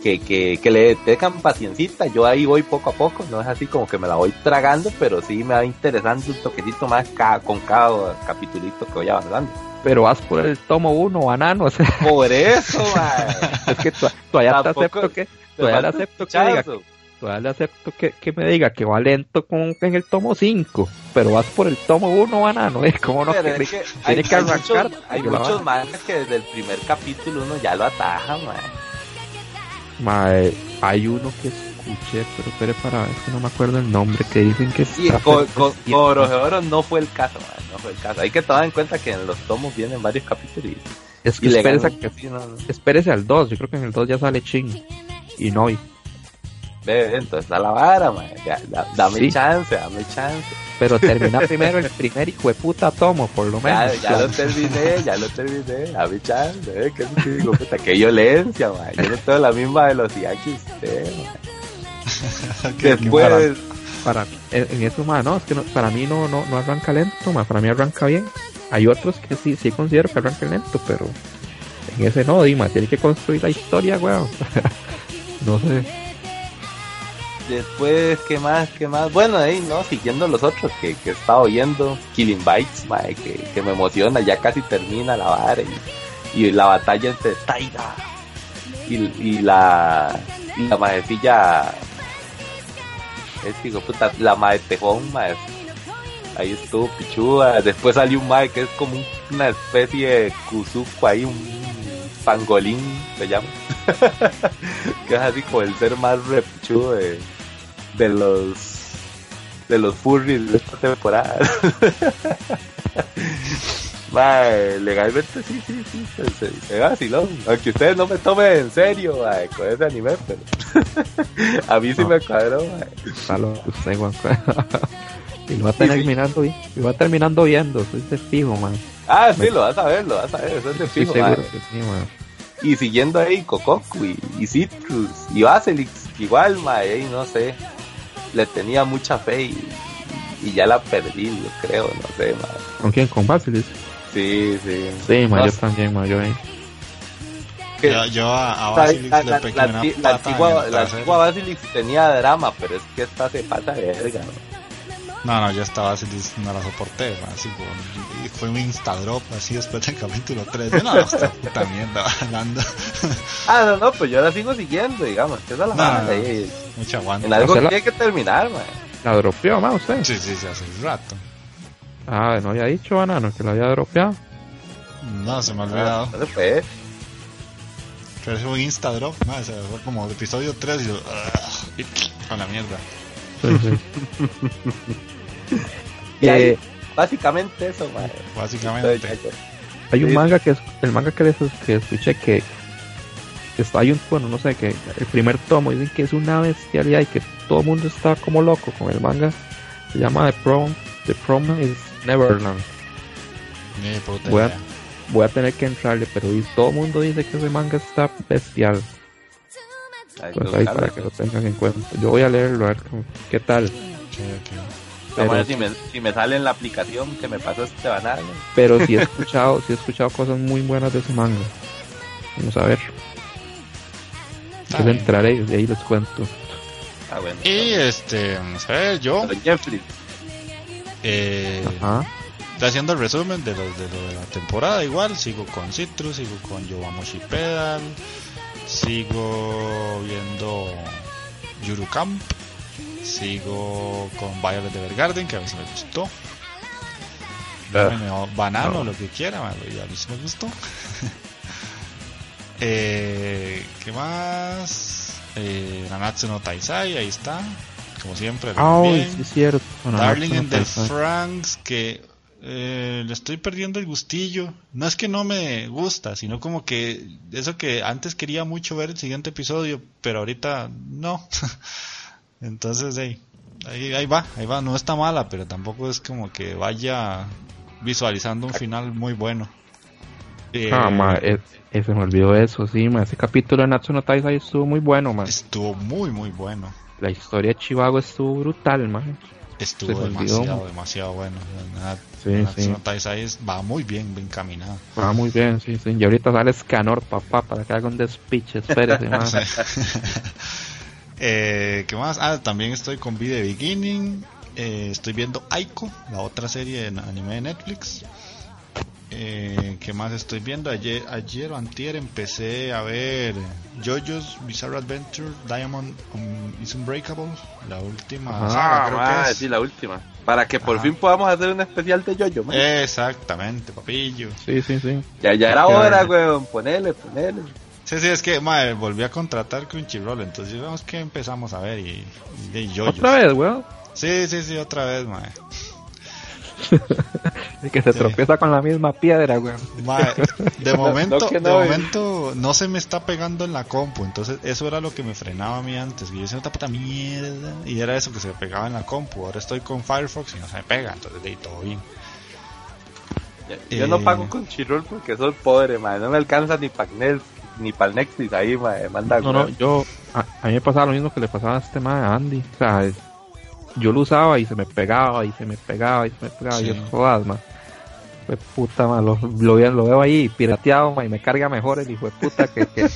que, que, que le tengan paciencita. Yo ahí voy poco a poco, no es así como que me la voy tragando, pero sí me va interesando un toquecito más ca- con cada capitulito que voy avanzando. Pero vas por el tomo 1, banano. O sea, Por eso, mae. es que to- todavía te acepto que, todavía un acepto que diga. Todavía le acepto que, que me diga que va lento con, en el tomo 5. Pero vas por el tomo 1, banano. ¿eh? ¿Cómo no? Pero que- es que hay, tiene que hay arrancar. muchos, hay muchos que desde el primer capítulo uno ya lo ataja, man. Mae, hay uno que escuché, pero espere para ver que no me acuerdo el nombre, que dicen que Sí, con, no fue el caso, man, no fue el caso. Hay que tomar en cuenta que en los tomos vienen varios capítulos y, Es que y espérese, al 2, yo creo que en el 2 ya sale Chin y Noi. Ve, entonces a la vara, mae. Ya, da- dame Sí. chance, dame chance. Pero termina primero el primer hijo de puta tomo, por lo Ya, menos. ya lo terminé, ya lo terminé. Dame chance, eh. ¿Qué digo? Puta, qué violencia, mae. Yo no tengo la misma velocidad que usted, qué Después. Para, en, en eso, ma, no, es que no- para mí no, no, no arranca lento, para mí arranca bien. Hay otros que sí, sí considero que arranca lento, pero en ese no, Dima, tiene que construir la historia, weón. no sé. Después, ¿qué más? ¿Qué más? Bueno, ahí, ¿no? Siguiendo los otros que, que estaba oyendo. Killing Bites, mae, que, que me emociona. Ya casi termina la vara. Y, y la batalla entre Taira y, y la, y la majecilla. Es de puta, la mae tejón. Ahí estuvo pichuda. Después salió un mae que es como un- una especie de kuzuko ahí, un pangolín, se llama. que es así como el ser más repichudo de, de los de los furries de esta temporada. Mae, legalmente sí, sí, sí, se, se, se vaciló. Aunque ustedes no me tomen en serio, mae, con ese anime, pero a mí sí No. me cuadró, mae. Loco usted, weón. y lo va Sí, sí. terminando, y va terminando viendo, soy testigo, man. Ah, sí, lo vas a ver, lo vas a ver, eso es que sí. Y siguiendo ahí Kokoku y, y Citrus y Baselix, igual, mae, ahí no sé. Le tenía mucha fe y, y ya la perdí, yo creo, no sé. ¿Con quién? ¿Con Basilis? Sí, sí. Sí, man, No yo también, man, yo. Que- Yo, yo a, a la, le pegué la una anti- la pata en antigua, la trasero. antigua Basilix tenía drama, pero es que esta se pasa de verga, ¿no? No, no, yo esta Basilix no la soporté, así como, y fue un instadrop así después del capítulo 3. Yo no, esta puta mierda, hablando. Ah, no, no, pues yo la sigo siguiendo, digamos, que esa es la No, no, ahí. Mucha aguanta. En algo O sea, la- tiene que terminar, man. ¿La dropeó, man, usted? Sí, sí, sí, hace un rato. Ah, no había dicho, banano, que la había dropeado. No, se me ha Ah, olvidado. No se puede. Pero fue un instadrop, no, se fue como el episodio 3 y yo, "Ugh", y a la mierda. Sí, sí. Y ahí, Eh, básicamente eso. Básicamente. Hay un manga que es el manga que, les, que escuché que está hay un bueno no sé que el primer tomo dicen que es una bestialidad y que todo el mundo está como loco con el manga se llama The Prom The Promise Neverland Ni puta Voy a- voy a tener que entrarle pero todo el mundo dice que ese manga está bestial Hay pues ahí para que lo tengan en cuenta yo voy a leerlo a ver qué tal Ok, ok. Vamos a ver pero, si me, si me sale en la aplicación que me pasó este banal. pero sí he escuchado sí he escuchado cosas muy buenas de ese manga vamos a ver Está yo entraré y ahí les cuento Ah, bueno. Y este, vamos a ver, yo Jeffrey, eh, ajá estoy haciendo el resumen de lo, de lo de la temporada. Igual, sigo con Citrus, sigo con Yowamushi Pedal, sigo viendo Yuru Camp, sigo con Violet Evergarden, que a sí me gustó. Llámenme banano, lo que quiera, a mí sí me gustó. eh, ¿Qué más? Eh, Nanatsu no Taisai, ahí está. Como siempre, sí es cierto. Bueno, Darling no, in no the. Franks, que eh, le estoy perdiendo el gustillo. No es que no me gusta, sino como que eso que antes quería mucho ver el siguiente episodio, pero ahorita no. Entonces, hey, ahí, ahí va, ahí va. No está mala, pero tampoco es como que vaya visualizando un final muy bueno. Eh, Ah, ma, eh, eh, se me olvidó eso, sí, ma. Ese capítulo de Natsuno Taisai estuvo muy bueno, ma. estuvo muy, muy bueno. La historia de Chivago estuvo brutal, ma. Estuvo olvidó, demasiado, demasiado bueno. Sí, sí. es- va muy bien, bien caminado. Ah, muy bien, sí, sí. Y ahorita sale Scanor, papá, para que haga un despiche. Espérese, ma. Sí. eh, ¿Qué más? Ah, también estoy con The Beginning. Eh, estoy viendo Aiko, la otra serie de anime de Netflix. Eh, ¿Qué más estoy viendo? Ayer, ayer o antier empecé a ver JoJo's Bizarre Adventure Diamond um, is Unbreakable, la última Ajá. saga, Ah, creo ma, que es. sí, la última. Para que por Ajá. fin podamos hacer un especial de Yoyo, man. Exactamente, papillo. Sí, sí, sí. ya, ya era hora, weón. Ponele, ponele. Sí, sí, es que madre, volví a contratar Crunchyroll, entonces vamos que empezamos a ver y, y, y JoJo's. Otra vez, weón. Sí, sí, sí, otra vez, mae. y que se tropieza con la misma piedra, güey. de momento, de momento no se me está pegando en la compu, entonces eso era lo que me frenaba a mí antes. Y yo decía, puta mierda. Y era eso que se me pegaba en la compu. Ahora estoy con Firefox y no se me pega, entonces de ahí todo bien. Yo no pago con Chirul porque soy pobre, man. No me alcanza ni para ni para el Nexus ahí, man. Manda no, no, yo. A, mí me pasaba lo mismo que le pasaba a este a Andy. O sea, yo lo usaba y se me pegaba y se me pegaba y se me pegaba. Y yo, jodas, man. Fue puta, man. Lo, lo, veo ahí pirateado, man, y me carga mejor el hijo de puta que, que,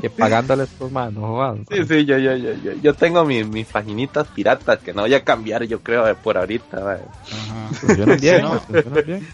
que, pagándole estos man, no jodas. Sí, sí, yo, yo, yo, yo, yo tengo mis, mis paginitas piratas que no voy a cambiar, yo creo, por ahorita, man. Ajá. yo no bien.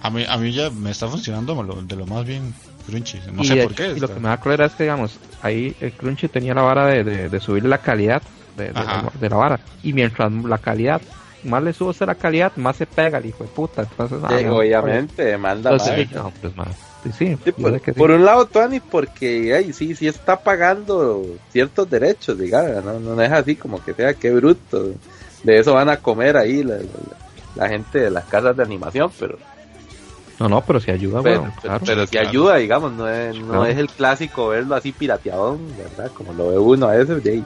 A mí, a mí ya me está funcionando de lo más bien Crunchy. No sé por qué. Y lo que me da cólera es que, digamos, ahí el Crunchy tenía la vara de, de, subir la calidad de, de, la vara. Y mientras la calidad, más le subo la calidad, más se pega el hijo de puta. Entonces, obviamente, manda Entonces, no, pues, más. Sí, sí, por, por, un lado, Tony, porque ahí sí, sí está pagando ciertos derechos, digamos, ¿no? no es así como que sea que bruto. De eso van a comer ahí la, la gente de las casas de animación, pero no, no, pero si ayuda, pero, bueno, claro. Pero si ayuda, digamos, no es, no es el clásico verlo así pirateado, ¿verdad? Como lo ve uno a veces, de ahí.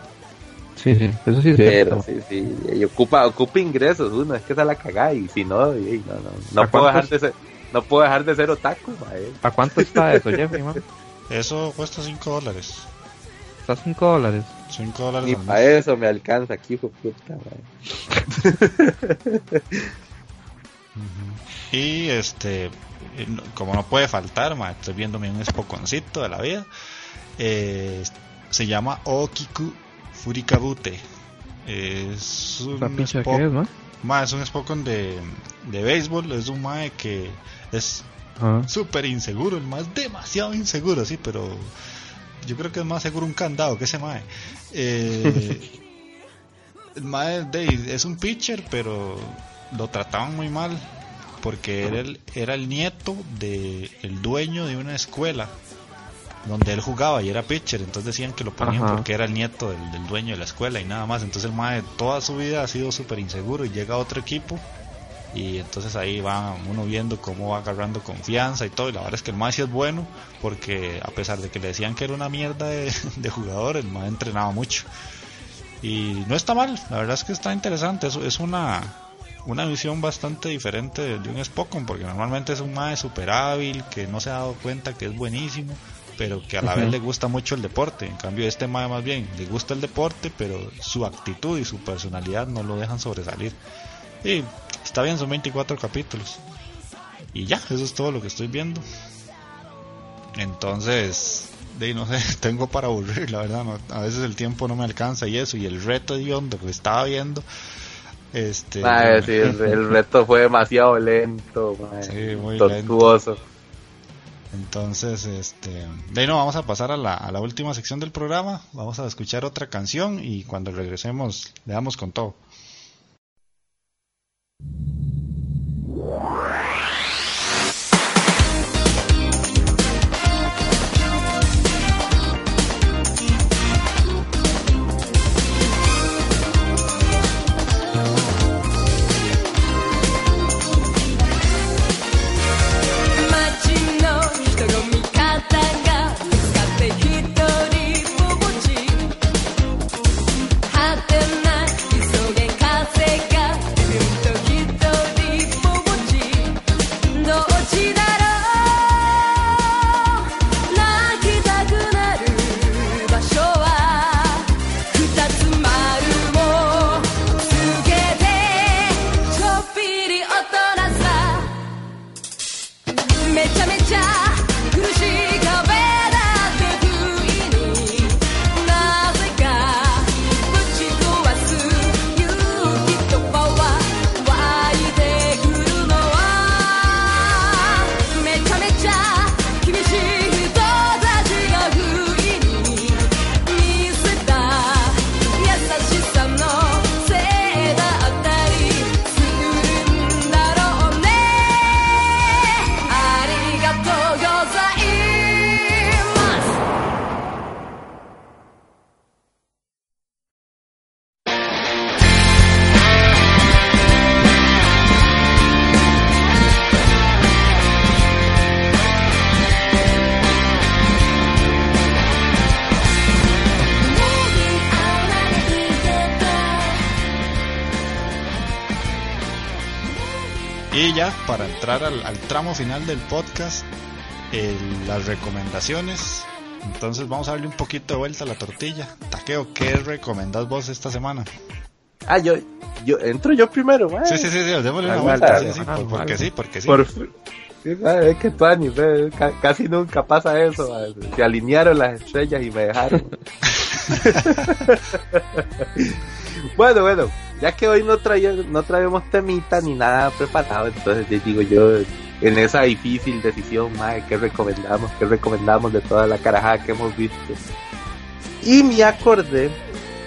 Sí, sí, eso sí es Pero sí, sí, y ocupa, ocupa ingresos uno, es que se la cagada y si no, y, no, no, no puedo dejar de ser, no puedo dejar de ser otaku, ¿A cuánto está eso, Jeffrey, man? Eso cuesta 5 dólares. ¿Está 5 dólares? 5 dólares. Y para eso me alcanza aquí, hijo puta, Y este, como no puede faltar, estoy viéndome un espoconcito de la vida. Eh, se llama Okiku Furikabute. Es un es, es un Spokon de, de béisbol. Es un mae que es ah. súper inseguro. El más demasiado inseguro, sí, pero yo creo que es más seguro un candado que ese mae. Eh, el mae es un pitcher, pero lo trataban muy mal porque era el, era el nieto del el dueño de una escuela donde él jugaba y era pitcher, entonces decían que lo ponían porque era el nieto del, dueño de la escuela y nada más, entonces el mae toda su vida ha sido súper inseguro y llega a otro equipo y entonces ahí va uno viendo cómo va agarrando confianza y todo, y la verdad es que el mae sí es bueno porque a pesar de que le decían que era una mierda de, de jugador, el mae entrenaba mucho. Y no está mal, la verdad es que está interesante, es, es una una visión bastante diferente de un Spokon, porque normalmente es un mae super hábil, que no se ha dado cuenta que es buenísimo, pero que a la vez le gusta mucho el deporte. En cambio, este mae más bien le gusta el deporte, pero su actitud y su personalidad no lo dejan sobresalir. Y está bien, son 24 capítulos. Y ya, eso es todo lo que estoy viendo. Entonces, de no sé, tengo para aburrir, la verdad, a veces el tiempo no me alcanza y eso, y el reto de lo que estaba viendo, este, ah, el, reto fue demasiado lento, muy tortuoso. Entonces, este, de ahí no vamos a pasar a la, a la última sección del programa. Vamos a escuchar otra canción y cuando regresemos le damos con todo. Para entrar al, al tramo final del podcast, el- las recomendaciones. Entonces vamos a darle un poquito de vuelta a la tortilla. Taqueo, ¿qué recomendás vos esta semana? Ah, yo, yo entro yo primero, mae. Sí, sí, sí, sí, démosle una Ah, vuelta. sí, sí, por- porque sí, porque sí. Por mae, es que ca- casi nunca pasa eso. mae. Se alinearon las estrellas y me dejaron. bueno, bueno, ya que hoy no, traía, no traemos temita ni nada preparado, entonces les digo yo, en esa difícil decisión, mae, ¿qué recomendamos? ¿Qué recomendamos de toda la carajada que hemos visto? Y me acordé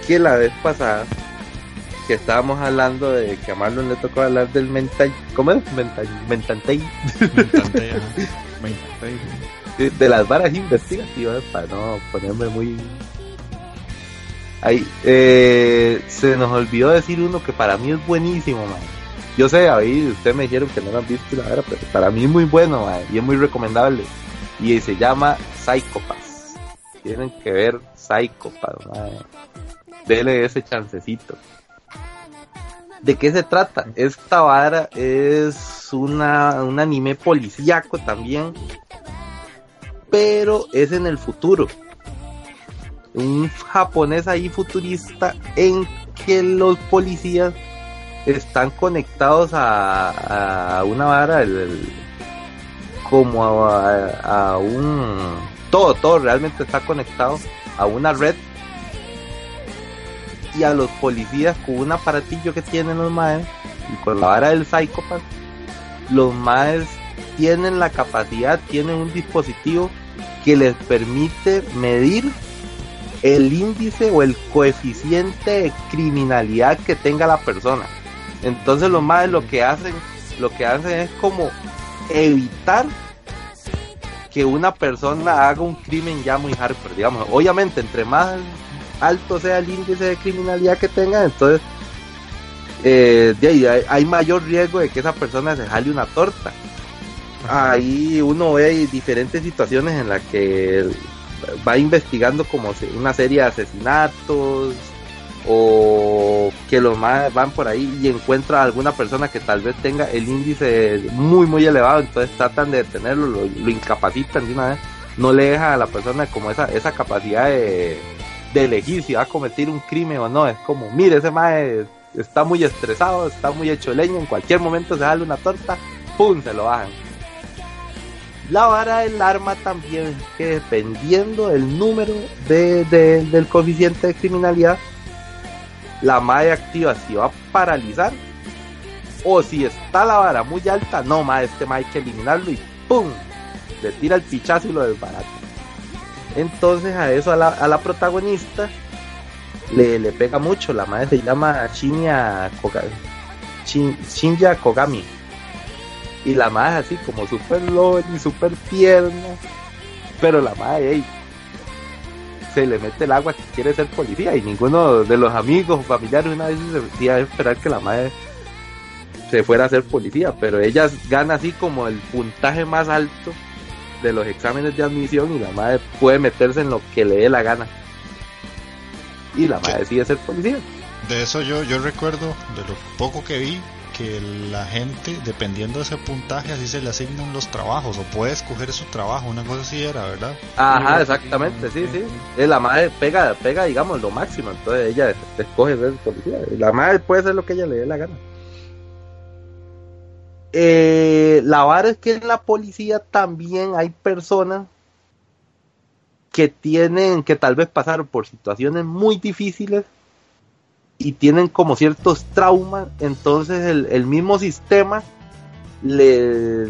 que la vez pasada que estábamos hablando de que a Marlon le tocó hablar del mental, ¿cómo es? Mental, mentantei, Me encanté, ajá. de, de las varas investigativas para no ponerme muy ahí eh, se nos olvidó decir uno que para mí es buenísimo man. yo sé ahí ustedes me dijeron que no lo han visto la verdad pero para mí es muy bueno man, y es muy recomendable y se llama Psychopaths tienen que ver Psychopaths man. dele ese chancecito ¿De qué se trata? Esta vara es una, un anime policíaco también, pero es en el futuro. Un japonés ahí futurista en que los policías están conectados a, una vara, el- el- como a, a un... Todo, todo realmente está conectado a una red y a los policías con un aparatillo que tienen los maes y con la vara del psicópata los maes tienen la capacidad, tienen un dispositivo que les permite medir el índice o el coeficiente de criminalidad que tenga la persona. Entonces los maes lo que hacen, lo que hacen es como evitar que una persona haga un crimen ya muy hardcore, digamos. Obviamente, entre más alto sea el índice de criminalidad que tenga, entonces eh, de ahí hay, hay mayor riesgo de que esa persona se jale una torta. Ahí uno ve diferentes situaciones en las que va investigando como una serie de asesinatos o que los más van por ahí y encuentra a alguna persona que tal vez tenga el índice muy muy elevado, entonces tratan de detenerlo, lo, lo incapacitan de una vez, no le deja a la persona como esa, esa capacidad de, de elegir si va a cometer un crimen o no, es como, mire, ese mae está muy estresado, está muy hecho leña, en cualquier momento se sale una torta, ¡pum! se lo bajan. La vara del arma también que dependiendo del número de, de- del coeficiente de criminalidad, la mae activa si va a paralizar o si está la vara muy alta, no mae, este mae hay que eliminarlo y ¡pum! Le tira el pichazo y lo desbarata. Entonces a eso a la, a la protagonista le, le pega mucho. La madre se llama Shinya Kogami. Y la madre así como super y super tierna. Pero la madre ey, se le mete el agua que quiere ser policía. Y ninguno de los amigos o familiares una vez se decía esperar que la madre se fuera a ser policía. Pero ella gana así como el puntaje más alto de los exámenes de admisión y la madre puede meterse en lo que le dé la gana. Y la madre decide ser policía. De eso yo, yo recuerdo, de lo poco que vi, que la gente, dependiendo de ese puntaje, así se le asignan los trabajos, o puede escoger su trabajo, una cosa así era, ¿verdad? Ajá, exactamente, sí, sí. La madre pega, pega, digamos, lo máximo, entonces ella escoge ser policía. La madre puede hacer lo que ella le dé la gana. Eh, la vara es que en la policía también hay personas que tienen, que tal vez pasaron por situaciones muy difíciles y tienen como ciertos traumas, entonces el, el mismo sistema le,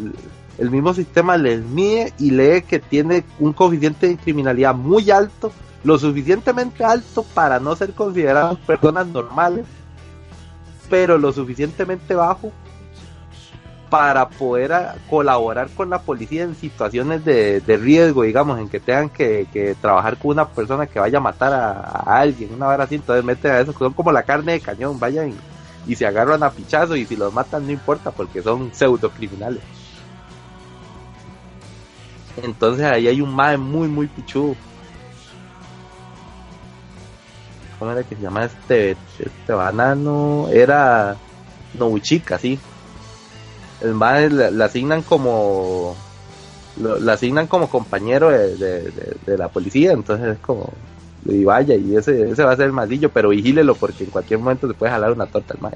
el mismo sistema les mide y lee que tiene un coeficiente de criminalidad muy alto, lo suficientemente alto para no ser considerados personas normales, pero lo suficientemente bajo para poder a- colaborar con la policía en situaciones de, de riesgo, digamos, en que tengan que, que trabajar con una persona que vaya a matar a, alguien, una vara así, entonces mete a eso, que son como la carne de cañón, vayan y, y se agarran a pichazo y si los matan no importa porque son pseudo criminales. Entonces ahí hay un mae muy muy pichudo. ¿Cómo era que se llama este, este banano? Era Nobuchika, sí. El mae le, asignan como lo, le asignan como compañero de, de- de- de la policía, entonces es como y vaya y ese, ese va a ser el maldillo, pero vigílelo porque en cualquier momento se puede jalar una torta al mae.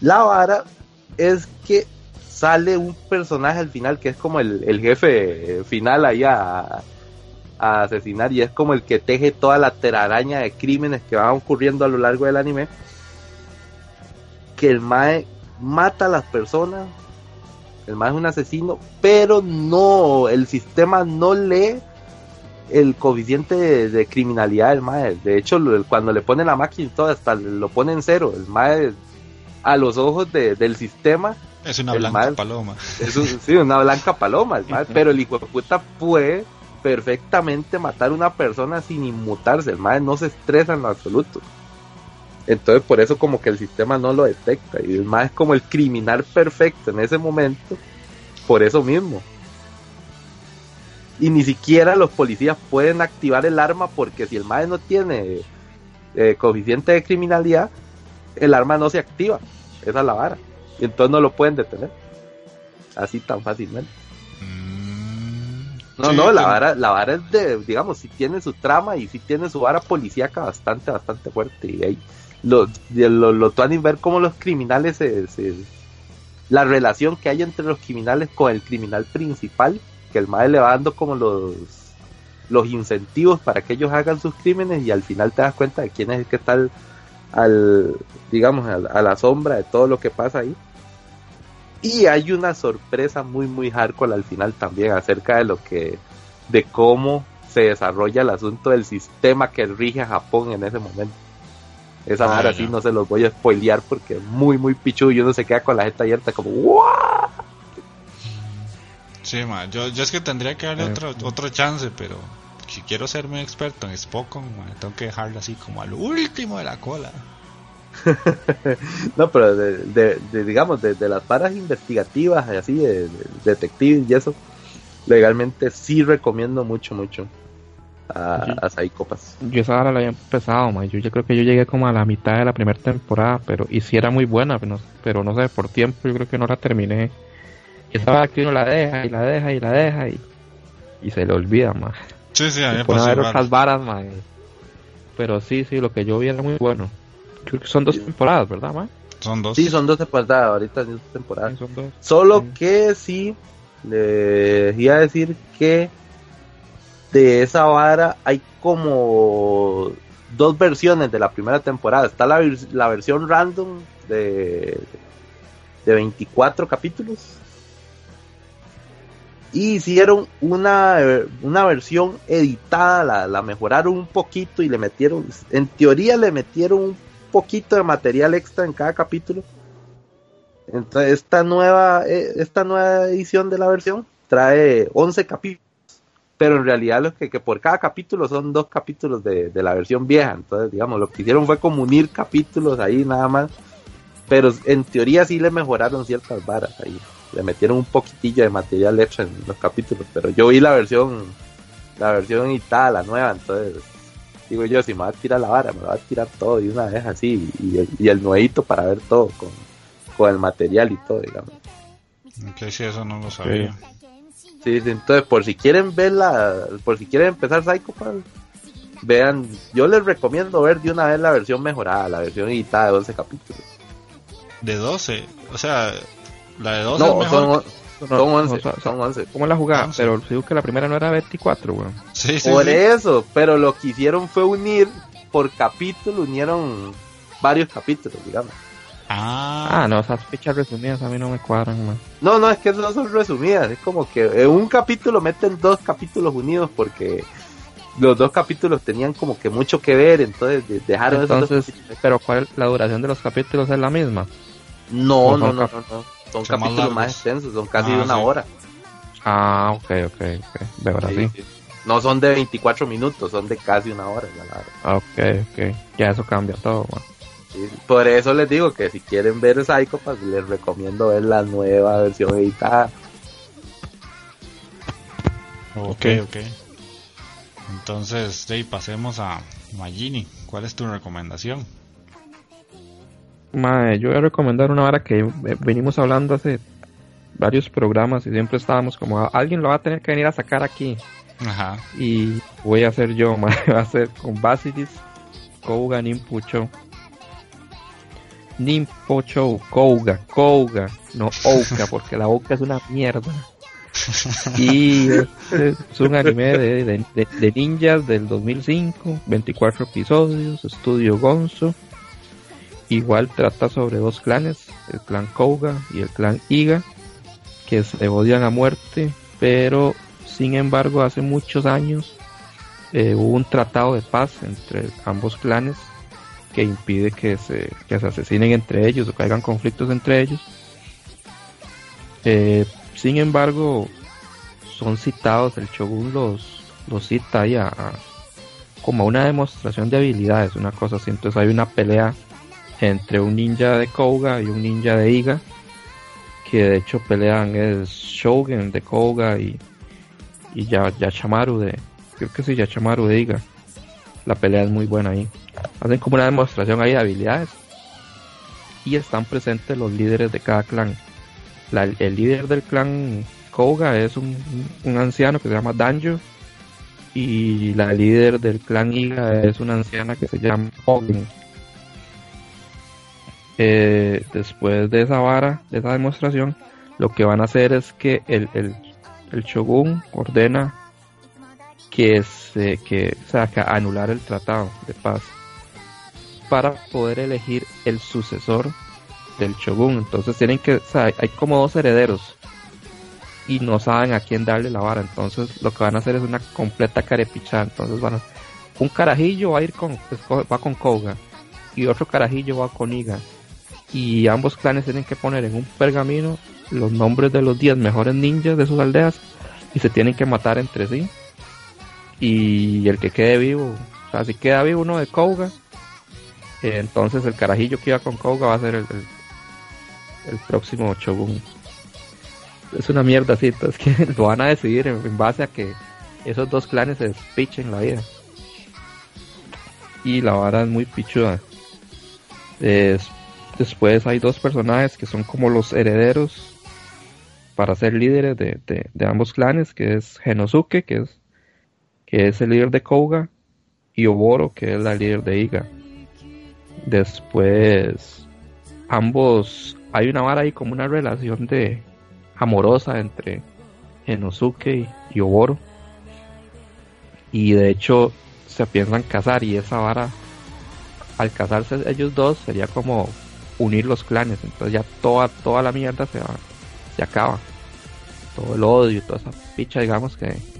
La vara es que sale un personaje al final que es como el, el jefe final ahí a, a asesinar y es como el que teje toda la telaraña de crímenes que van ocurriendo a lo largo del anime. Que el Mae mata a las personas, el Mae es un asesino, pero no, el sistema no lee el coeficiente de, de criminalidad del Mae. De hecho, lo- cuando le ponen la máquina todo, hasta lo pone en cero. El Mae a los ojos de- del sistema Es una blanca paloma. es un- sí, una blanca paloma, el mae, pero el hijo de puta puede perfectamente matar a una persona sin inmutarse, el mae no se estresa en lo absoluto. Entonces por eso como que el sistema no lo detecta y el mae es como el criminal perfecto en ese momento, por eso mismo. Y ni siquiera los policías pueden activar el arma porque si el mae no tiene eh, coeficiente de criminalidad, el arma no se activa. Esa es la vara. Y entonces no lo pueden detener. Así tan fácilmente. Mm, No, sí, no, la vara, la vara es de, digamos, si tiene su trama y si tiene su vara policíaca bastante, bastante fuerte. Y ahí lo, lo, lo ver cómo los criminales se, la relación que hay entre los criminales con el criminal principal, que el madre le como los los incentivos para que ellos hagan sus crímenes y al final te das cuenta de quién es el que está al, digamos al- a la sombra de todo lo que pasa ahí. Y hay una sorpresa muy muy hardcore al final también acerca de lo que de cómo se desarrolla el asunto del sistema que rige a Japón en ese momento esa Ah, vara ya. sí no se los voy a spoilear porque es muy muy pichudo y uno se queda con la jeta abierta como ¡Wow! Sí, ma, yo, yo es que tendría que darle Eh. otro, otro chance, pero si quiero ser muy experto en Spokon, tengo que dejarlo así como al último de la cola. No, pero de, de- de, digamos, de, de las paras investigativas y así, de detectives y eso, legalmente sí recomiendo mucho, mucho a, Sí. a. Yo esa hora la había empezado, ma. Yo, yo creo que yo llegué como a la mitad de la primera temporada, pero y sí era muy buena, pero no, pero no sé, por tiempo yo creo que no la terminé. Y esa hora que uno la deja y la deja y la deja y, y se le olvida, más. Sí, sí, a mí me pone a pasó ver igual. otras varas, ma. y- Pero sí, sí, lo que yo vi era muy bueno. Creo que son dos temporadas, ¿verdad, ma? Son dos. Sí, son dos temporadas, ahorita son dos temporadas. Sí, son dos. Solo Sí. que sí, les iba a decir que de esa vara hay como dos versiones de la primera temporada. Está la, la versión random de, de 24 capítulos. Y hicieron una, una versión editada, la, la mejoraron un poquito y le metieron, en teoría le metieron un poquito de material extra en cada capítulo. Entonces, esta nueva, eh, esta nueva edición de la versión trae 11 capítulos, pero en realidad lo que, que por cada capítulo son dos capítulos de, de la versión vieja. Entonces, digamos, lo que hicieron fue como unir capítulos ahí nada más, pero en teoría sí le mejoraron ciertas varas ahí. Le metieron un poquitillo de material extra en los capítulos, pero yo vi la versión, la versión editada, la nueva, entonces digo yo, si me va a tirar la vara, me va a tirar todo de una vez así, y el, y el nuevito para ver todo con, con el material y todo, digamos. Ok, sí, eso no lo sabía. Sí, sí, entonces por si quieren ver la, por si quieren empezar Psycho vean, yo les recomiendo ver de una vez la versión mejorada, la versión editada de 11 capítulos. De 12, o sea, la de 12 es No, mejor. son, son 11, o sea, son 11. ¿Cómo la jugada? Pero digo que la primera no era 24, weón. Sí, sí, Por sí. eso, pero lo que hicieron fue unir por capítulo, unieron varios capítulos, digamos. Ah, Ah, no, esas fichas resumidas a mí no me cuadran, man. No, no, es que no son resumidas, es como que en un capítulo meten dos capítulos unidos porque los dos capítulos tenían como que mucho que ver, entonces de- dejaron esos dos Entonces, capítulos. pero ¿cuál la duración de los capítulos es la misma? No, no, no, no, no, son Son más capítulos más, extensos, son casi Ah, de una sí. hora. Ah, ok, ok, ok. De verdad, sí. No son de 24 minutos, son de casi una hora. la verdad. Ah, ok, ok. Ya eso cambia todo, man. Por eso les digo que si quieren ver Psycho Pass, les recomiendo ver la nueva versión editada. ok, ok. Entonces, sí, pasemos a Magini. ¿Cuál es tu recomendación? Mae, yo voy a recomendar una vara que eh, venimos hablando hace varios programas y siempre estábamos como, alguien lo va a tener que venir a sacar aquí. Ajá. Y voy a hacer yo, ma, va a ser con Basilis, Kouga, Nimpucho. Nimpocho, Kouga, Kouga, no Ouka, porque la Ouka es una mierda. Y este es un anime de, de- de- de ninjas del 2005, 24 episodios, estudio Gonzo. Igual trata sobre dos clanes, el clan Kouga y el clan Iga, que se odian a muerte, pero sin embargo hace muchos años eh, hubo un tratado de paz entre ambos clanes que impide que se, que se asesinen entre ellos o que hagan conflictos entre ellos. Eh, sin embargo, son citados, el Shogun los, los cita ahí a, a- como una demostración de habilidades, una cosa así. Entonces hay una pelea entre un ninja de Kouga y un ninja de Iga, que de hecho pelean es Shogun de Kouga y, y ya, Yachamaru de, creo que sí, Yachamaru de Iga. La pelea es muy buena ahí. Hacen como una demostración ahí de habilidades. Y están presentes los líderes de cada clan. La- el líder del clan Kouga es un, anciano que se llama Danjo. Y la líder del clan Iga es una anciana que se llama Hogen. Eh, después de esa vara, de esa demostración, lo que van a hacer es que el, el, el Shogun ordena que se que, que anular el tratado de paz para poder elegir el sucesor del shogun. Entonces tienen que, o sea, hay como dos herederos y no saben a quién darle la vara. Entonces lo que van a hacer es una completa carepichada. Entonces van a, un carajillo va a ir con, va con Koga y otro carajillo va con Iga. Y ambos clanes tienen que poner en un pergamino los nombres de los 10 mejores ninjas de sus aldeas y se tienen que matar entre sí. Y el que quede vivo, o sea, si queda vivo uno de Kouga, eh, entonces el carajillo que iba con Kouga va a ser el, el, próximo Shogun. Es una mierda así, es que lo van a decidir en, base a que esos dos clanes se despichen la vida. Y la vara es muy pichuda. Es- después hay dos personajes que son como los herederos para ser líderes de, de- de ambos clanes, que es Genosuke, que es, que es el líder de Kouga, y Oboro, que es la líder de Iga. Después, ambos, hay una vara ahí como una relación de amorosa entre Genosuke y, Oboro. Y de hecho se piensan casar y esa vara, al casarse ellos dos, sería como unir los clanes. Entonces ya toda, toda la mierda se va, se acaba. Todo el odio toda esa picha, digamos que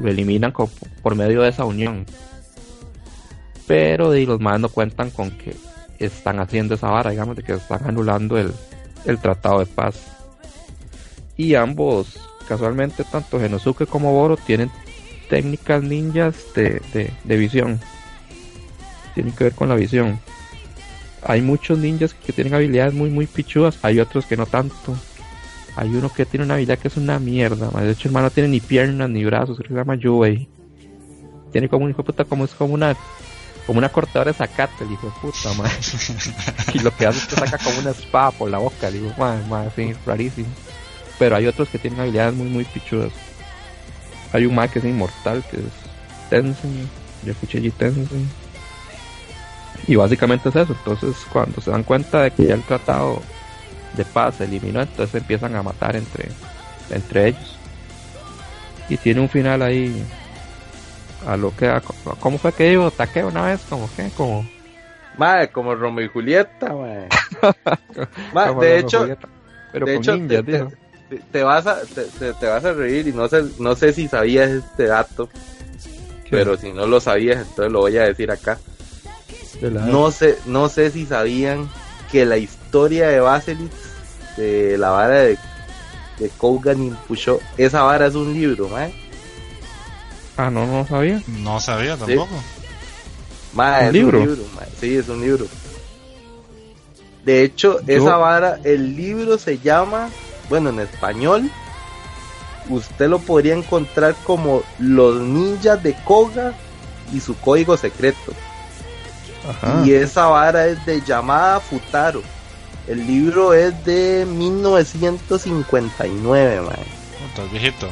lo eliminan por medio de esa unión. Pero y los más no cuentan con que están haciendo esa vara, digamos, de que están anulando el, el tratado de paz. Y ambos, casualmente, tanto Genosuke como Boro tienen técnicas ninjas de, de, de visión. Tienen que ver con la visión. Hay muchos ninjas que tienen habilidades muy, muy pichudas. Hay otros que no tanto. Hay uno que tiene una habilidad que es una mierda. De hecho, el man no tiene ni piernas ni brazos. Creo que se llama Yubei. Tiene como un hijo de puta, como es como una como una cortadora de zacate, el hijo de puta, man. y lo que hace es que saca como una espada por la boca, le digo, man, man, así, rarísimo. Pero hay otros que tienen habilidades muy, muy pichudas. Hay un man que es inmortal, que es Tenzin, Yakuchiji Tenzin. Y básicamente es eso. Entonces, cuando se dan cuenta de que ya el tratado de paz se eliminó, entonces empiezan a matar entre, entre ellos. Y tiene un final ahí a lo que ¿cómo fue que digo? Taque una vez, como que, como, Madre, como Romeo y Julieta, madre. De hecho, pero de hecho, ninjas, te, dijo. te- te vas a te, te- vas a reír y no sé no sé si sabías este dato, pero si no lo sabías, entonces lo voy a decir acá. De la- No sé no sé si sabían que la historia de Baselitz de la vara de de Kougan Impusho, esa vara es un libro, mae. Ah, no, no sabía. No sabía tampoco. Mae, ¿Un es libro? un libro, mae. Sí, es un libro. De hecho, Yo- esa vara, el libro se llama, bueno, en español, usted lo podría encontrar como Los Ninjas de Koga y su código secreto. Ajá. Y esa vara es de llamada Futaro. El libro es de 1959, mae. Puta, es viejito.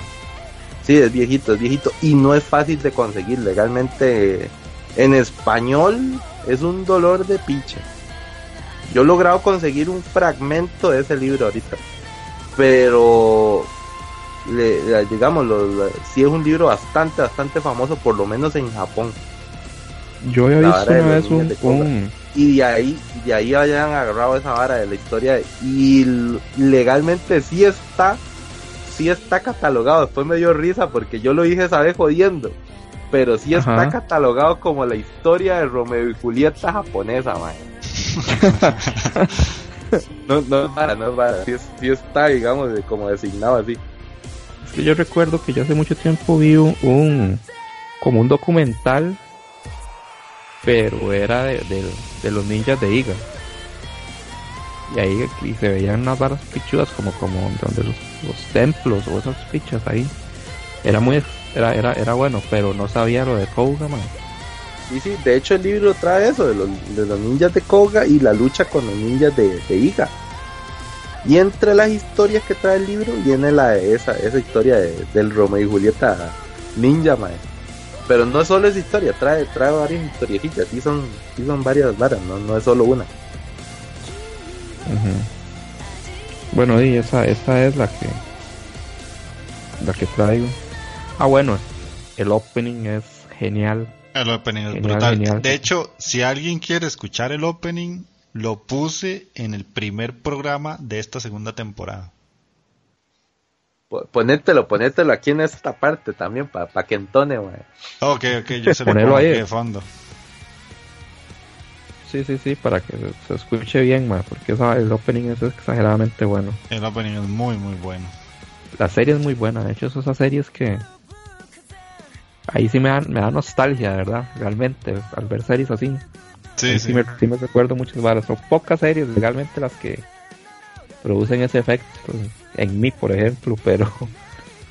Sí, es viejito, es viejito. Y no es fácil de conseguir. Legalmente, en español, es un dolor de picha. Yo he logrado conseguir un fragmento de ese libro ahorita. Pero, le- le- digamos, lo- lo- sí es un libro bastante, bastante famoso, por lo menos en Japón. Yo había La visto una vez un, un- y de ahí de ahí hayan agarrado esa vara de la historia y legalmente sí está sí está catalogado. Después me dio risa porque yo lo dije esa vez jodiendo pero sí está catalogado como la historia de Romeo y Julieta japonesa man. no no es vara no es vara sí, sí está digamos como designado así. Es que yo recuerdo que yo hace mucho tiempo vi un- como un documental, pero era de, de- los ninjas de Iga. Y ahí se veían unas varas pichudas como como donde los, los templos o esas pichas ahí. Era muy era, era, era bueno, pero no sabía lo de Koga, man. y sí de hecho el libro trae eso de los, de los ninjas de Koga y la lucha con los ninjas de, de Iga Y entre las historias que trae el libro viene la esa, esa historia de- del Romeo y Julieta ninja, mae. Pero no solo esa historia, trae, trae varias historiecitas, sí son, sí son varias varas, no, no es solo una. Bueno, y esa, esa es la que la que traigo. Ah, bueno, el opening es genial. El opening es Genial, brutal. genial. De hecho, si alguien quiere escuchar el opening, lo puse en el primer programa de esta segunda temporada. Po- Ponételo, ponételo aquí en esta parte también, para que entone, mae. Ok, ok, yo se lo pongo ahí. aquí de fondo. Sí, sí, sí, para que se, se escuche bien, ma, porque esa- el opening es exageradamente bueno. El opening es muy, muy bueno. La serie es muy buena, de hecho, es esas series que ahí sí me da, me da nostalgia, de verdad, realmente, al ver series así. Sí, sí. sí, me, sí me recuerdo muchas varas. Son pocas series legalmente las que producen ese efecto. En mí, por ejemplo, pero.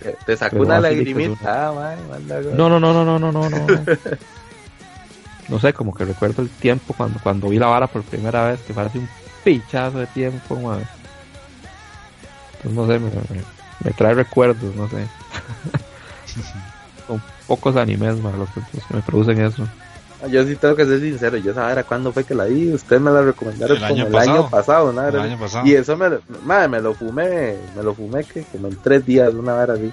Te, te sacó una lagrimita, ah. No, no, no, no, no, no, no, no. No sé, como que recuerdo el tiempo cuando, cuando vi la vara por primera vez, que parece un pichazo de tiempo, man. Entonces, no sé, me, me- me trae recuerdos, no sé. Son pocos animes, man, los que, los que me producen eso. Yo sí tengo que ser sincero, yo esa era cuando fue que la vi, ustedes me la recomendaron El como año el pasado. año pasado, ¿no? El año pasado. Y eso me, lo- madre, me lo fumé, me lo fumé que como en tres días, una vara así,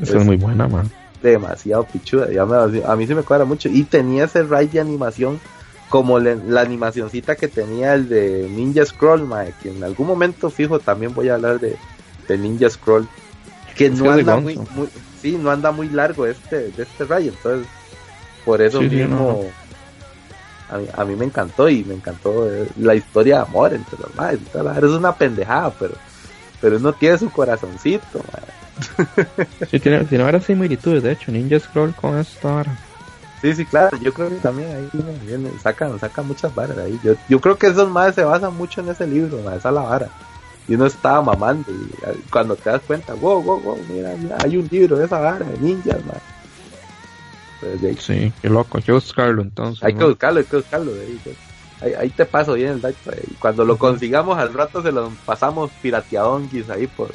Esa Pues- es muy buena, man. demasiado pichuda, ya me- a mí se me cuadra mucho, y tenía ese ride de animación como le- la animacioncita que tenía el de Ninja Scroll, mae, que en algún momento fijo también voy a hablar de, de Ninja Scroll, que Es no que anda muy- sí, no anda muy largo este, de este ride, entonces por eso Sí, mismo no, A, mí, a mí me encantó y me encantó eh, la historia de amor entre los madres, es una pendejada, pero pero uno tiene su corazoncito, mae. Sí, tiene, tiene varias similitudes, de hecho, Ninja Scroll con esta vara. Sí, sí, claro, yo creo que también ahí viene- viene- sacan, sacan muchas varas ahí. Yo, yo creo que esos madres se basan mucho en ese libro, esa es la vara. Y uno estaba mamando y eh, cuando te das cuenta, wow, wow, wow, mira, mira, hay un libro de esa vara de ninjas, mae. Sí, qué loco, hay que buscarlo entonces. hay que buscarlo, hay que buscarlo. ahí, pues. ahí, ahí te paso bien el dato. cuando lo consigamos al rato se lo pasamos pirateadonguis ahí por,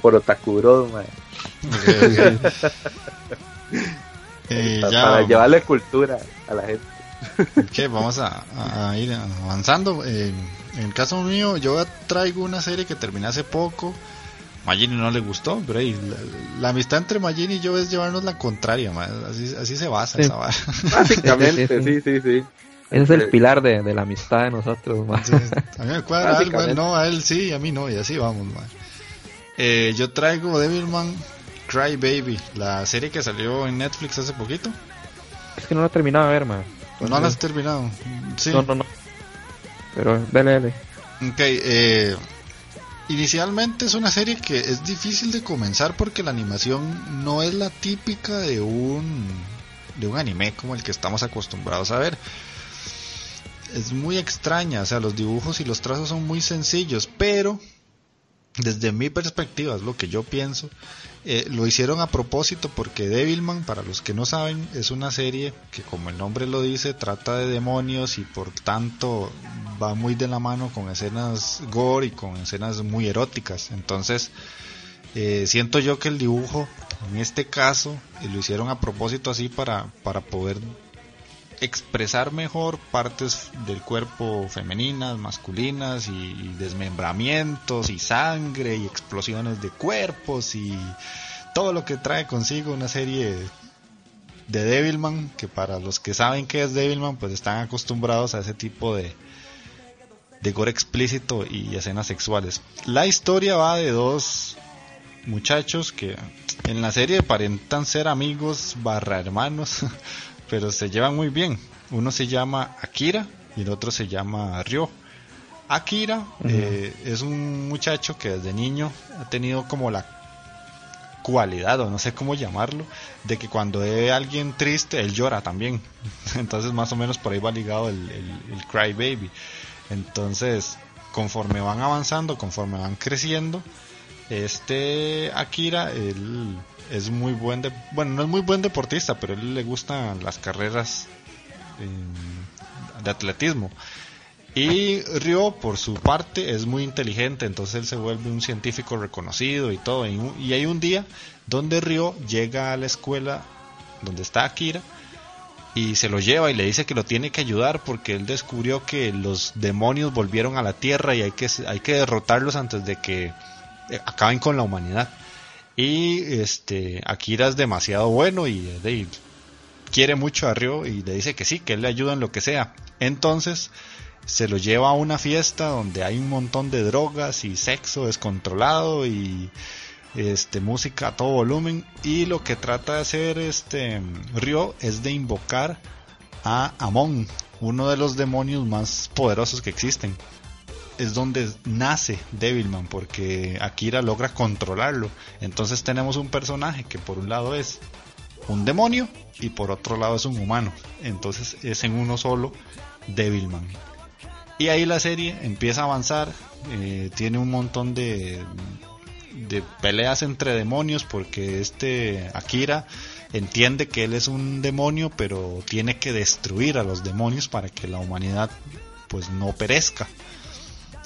por Otakuro. Eh, ya, para llevarle cultura a la gente. vamos a ir avanzando. Eh, en el caso mío, yo traigo una serie que terminé hace poco. Magini no le gustó, pero ahí, la, la amistad entre Magini y yo es llevarnos la contraria, ma, así, así se basa Sí. esa vara. Básicamente, Sí, sí, sí, sí, sí. Ese es el pilar de, de la amistad de nosotros, man. Entonces, a mí me cuadra algo, a él no, a él sí, a mí no, y así vamos, man. Eh, yo traigo Devilman Cry Baby, la serie que salió en Netflix hace poquito. Es que no lo he terminado de ver, man. No la has terminado. Sí. No, no, no. Pero, dale, dale. Ok, eh, inicialmente es una serie que es difícil de comenzar porque la animación no es la típica de un de un anime como el que estamos acostumbrados a ver. Es muy extraña, o sea, los dibujos y los trazos son muy sencillos, pero desde mi perspectiva, es lo que yo pienso, eh, lo hicieron a propósito porque Devilman, para los que no saben, es una serie que como el nombre lo dice, trata de demonios y por tanto va muy de la mano con escenas gore y con escenas muy eróticas. Entonces, eh, siento yo que el dibujo, en este caso, eh, lo hicieron a propósito así para, para poder expresar mejor partes del cuerpo femeninas, masculinas y, desmembramientos y sangre y explosiones de cuerpos y todo lo que trae consigo una serie de Devilman, que para los que saben que es Devilman, pues están acostumbrados a ese tipo de, de gore explícito y escenas sexuales. La historia va de dos muchachos que en la serie aparentan ser amigos barra hermanos pero se llevan muy bien. Uno se llama Akira y el otro se llama Ryo. Akira eh, es un muchacho que desde niño ha tenido como la cualidad, o no sé cómo llamarlo, de que cuando ve a alguien triste, él llora también. Entonces más o menos por ahí va ligado el, el Cry Baby. Entonces, conforme van avanzando, conforme van creciendo, este Akira, él es muy buen, de, bueno, no es muy buen deportista, pero a él le gustan las carreras de atletismo. Y Ryo, por su parte, es muy inteligente, entonces él se vuelve un científico reconocido y todo. Y, hay un día donde Ryo llega a la escuela donde está Akira y se lo lleva y le dice que lo tiene que ayudar porque él descubrió que los demonios volvieron a la Tierra y hay que, hay que derrotarlos antes de que eh, acaben con la humanidad. Y este Akira es demasiado bueno y, quiere mucho a Ryo y le dice que sí, que él le ayuda en lo que sea. Entonces se lo lleva a una fiesta donde hay un montón de drogas y sexo descontrolado y este música a todo volumen y lo que trata de hacer este Ryo es de invocar a Amon, uno de los demonios más poderosos que existen es donde nace Devilman, porque Akira logra controlarlo. Entonces tenemos un personaje que por un lado es un demonio y por otro lado es un humano. Entonces es en uno solo Devilman. Y ahí la serie empieza a avanzar, eh, tiene un montón de, de peleas entre demonios porque este Akira entiende que él es un demonio pero tiene que destruir a los demonios para que la humanidad pues no perezca.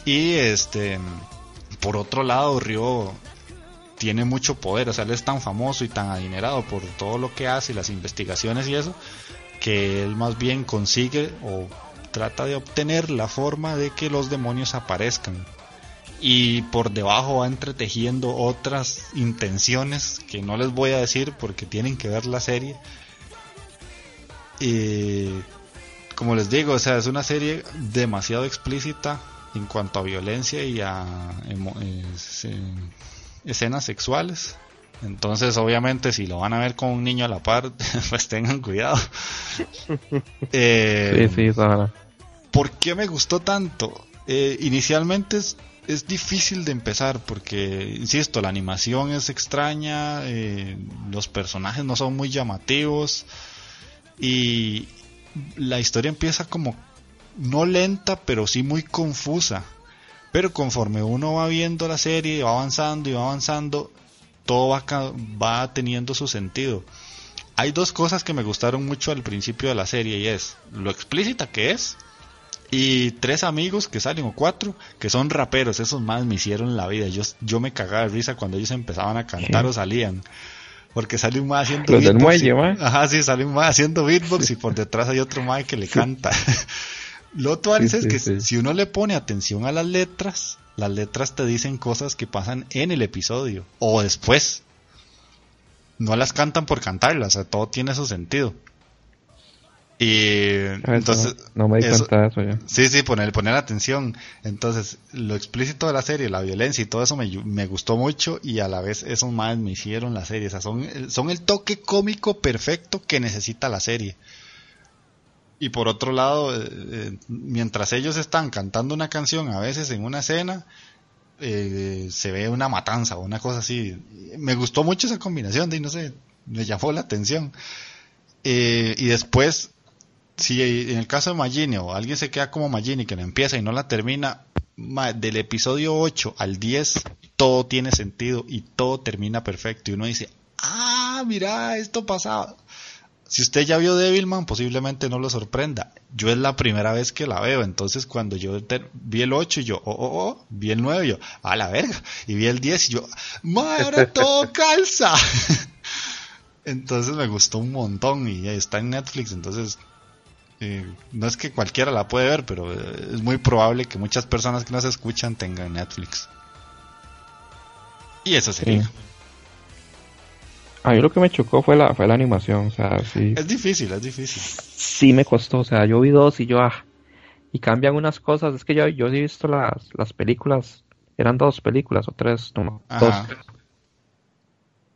Y este, por otro lado, Ryo tiene mucho poder, o sea, él es tan famoso y tan adinerado por todo lo que hace, las investigaciones y eso, que él más bien consigue o trata de obtener la forma de que los demonios aparezcan. Y por debajo va entretejiendo otras intenciones que no les voy a decir porque tienen que ver la serie. Y como les digo, o sea, es una serie demasiado explícita, en cuanto a violencia y a escenas sexuales. Entonces, obviamente, si lo van a ver con un niño a la par, pues tengan cuidado. eh, sí, sí, ¿Por qué me gustó tanto? Eh, inicialmente es, es, difícil de empezar porque, insisto, la animación es extraña, eh, los personajes no son muy llamativos y la historia empieza como no lenta, pero sí muy confusa. Pero conforme uno va viendo la serie, va avanzando y va avanzando, todo va, va teniendo su sentido. Hay dos cosas que me gustaron mucho al principio de la serie y es lo explícita que es y tres amigos que salen o cuatro que son raperos, esos más me hicieron la vida. Yo, yo me cagaba de risa cuando ellos empezaban a cantar o salían. Porque sale un más haciendo beatbox. Ajá, sí, sale un más haciendo beatbox y por detrás hay otro más que le canta. Lo otro es que si uno le pone atención a las letras, las letras te dicen cosas que pasan en el episodio o después. No las cantan por cantarlas, o sea, todo tiene su sentido. Y entonces. No, me di cuenta de eso ya. Sí, sí, poner, poner atención. Entonces, lo explícito de la serie, la violencia y todo eso me, me gustó mucho y a la vez esos más me hicieron la serie. O sea, son, son el toque cómico perfecto que necesita la serie. Y por otro lado, eh, eh, mientras ellos están cantando una canción, a veces en una escena, eh, se ve una matanza o una cosa así. Me gustó mucho esa combinación, de no sé, me llamó la atención. y después, si en el caso de Magini o alguien se queda como Magini que la empieza y no la termina, del episodio 8 al 10 todo tiene sentido y todo termina perfecto. Y uno dice, ah, mira, esto pasaba. Si usted ya vio Devilman, posiblemente no lo sorprenda. Yo es la primera vez que la veo, entonces cuando yo vi el 8 y yo, oh, oh, oh, vi el 9 y yo, a la verga, y vi el 10 y yo, ma, ahora todo calza. entonces me gustó un montón y está en Netflix, entonces eh, no es que cualquiera la puede ver, pero eh, es muy probable que muchas personas que nos escuchan tengan Netflix. Y eso sería. Sí. A mí lo que me chocó fue la, fue la animación, o sea, sí, Es difícil, es difícil. sí me costó, o sea, yo vi dos y yo, ah, y cambian unas cosas, es que yo, yo sí he visto las, las películas, eran dos películas o tres, no, Ajá. dos.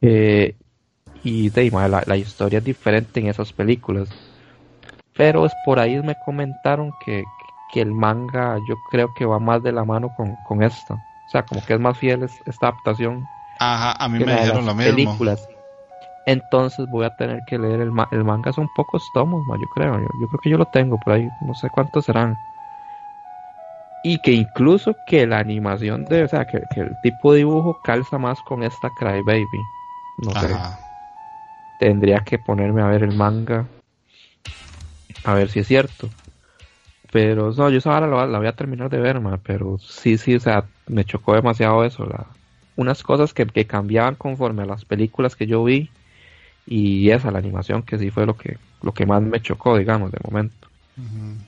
Eh, y de, la, la historia es diferente en esas películas. Pero es por ahí me comentaron que, que el manga yo creo que va más de la mano con, con esto. O sea, como que es más fiel es- esta adaptación Ajá, a mí me dijeron lo mismo. películas. Entonces voy a tener que leer el, ma- el manga, son pocos tomos, ma, yo creo. Yo, yo creo que yo lo tengo por ahí, no sé cuántos serán. Y que incluso que la animación de, o sea, que, que el tipo de dibujo calza más con esta Cry Baby. No sé, Ajá. tendría que ponerme a ver el manga a ver si es cierto. Pero no, yo ahora la, la voy a terminar de ver, ma, pero sí, sí, o sea, me chocó demasiado eso. La, unas cosas que, que cambiaban conforme a las películas que yo vi y esa, la animación, que sí fue lo que, lo que más me chocó, digamos, de momento.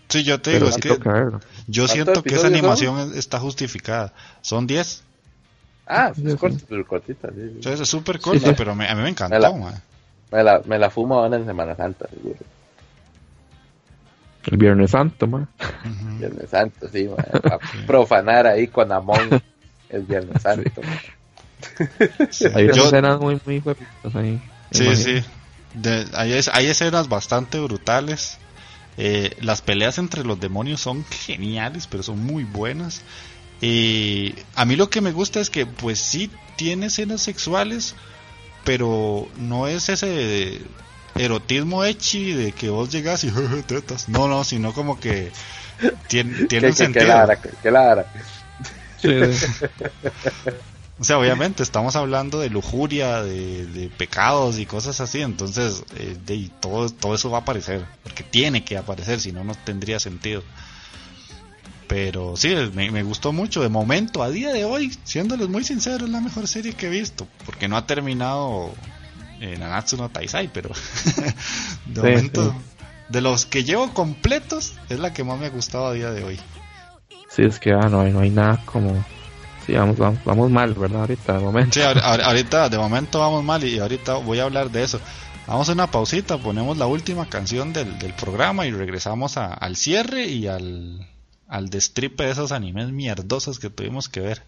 Sí, yo te Pero digo, es que toca verlo. yo ¿Cuántos siento que esa animación es- está justificada. Son 10. Ah, es sí. cortita, pero cortita, sí, sí. Entonces es súper corta, sí. pero me- a mí me encantó, Me la-. Me la, me la fumo ahora en Semana Santa, seguro. El Viernes Santo, ma. Ujú. Viernes Santo, sí, ma, a profanar ahí con Amon el Viernes Santo. Sí. Hay unas Yo- escenas muy, muy ahí. Sí, imagino. sí. De- hay, es- hay escenas bastante brutales. Eh, las peleas entre los demonios son geniales, pero son muy buenas. Y a mí lo que me gusta es que, pues sí, tiene escenas sexuales, pero no es ese erotismo echi de que vos llegas y tetas. No, no, sino como que tiene, tiene un ¿Qué, qué, sentido. lara, lara. Sí, sí. O sea, obviamente estamos hablando de lujuria, de, de pecados y cosas así, entonces eh, de, y todo, todo eso va a aparecer, porque tiene que aparecer, si no, no tendría sentido. Pero sí, me, me gustó mucho, de momento, a día de hoy, siéndoles muy sinceros, es la mejor serie que he visto, porque no ha terminado eh, Nanatsu no Taisai, pero de Sí, momento, sí. de los que llevo completos, es la que más me ha gustado a día de hoy. Sí, es que ah, no, no hay nada como... Sí, vamos, vamos, vamos mal, ¿verdad? Ahorita, de momento. Sí, ahor- ahor- ahorita de momento vamos mal y ahorita voy a hablar de eso. Vamos a una pausita, ponemos la última canción del, del programa y regresamos a- al cierre y al, al destripe de esos animes mierdosos que tuvimos que ver.「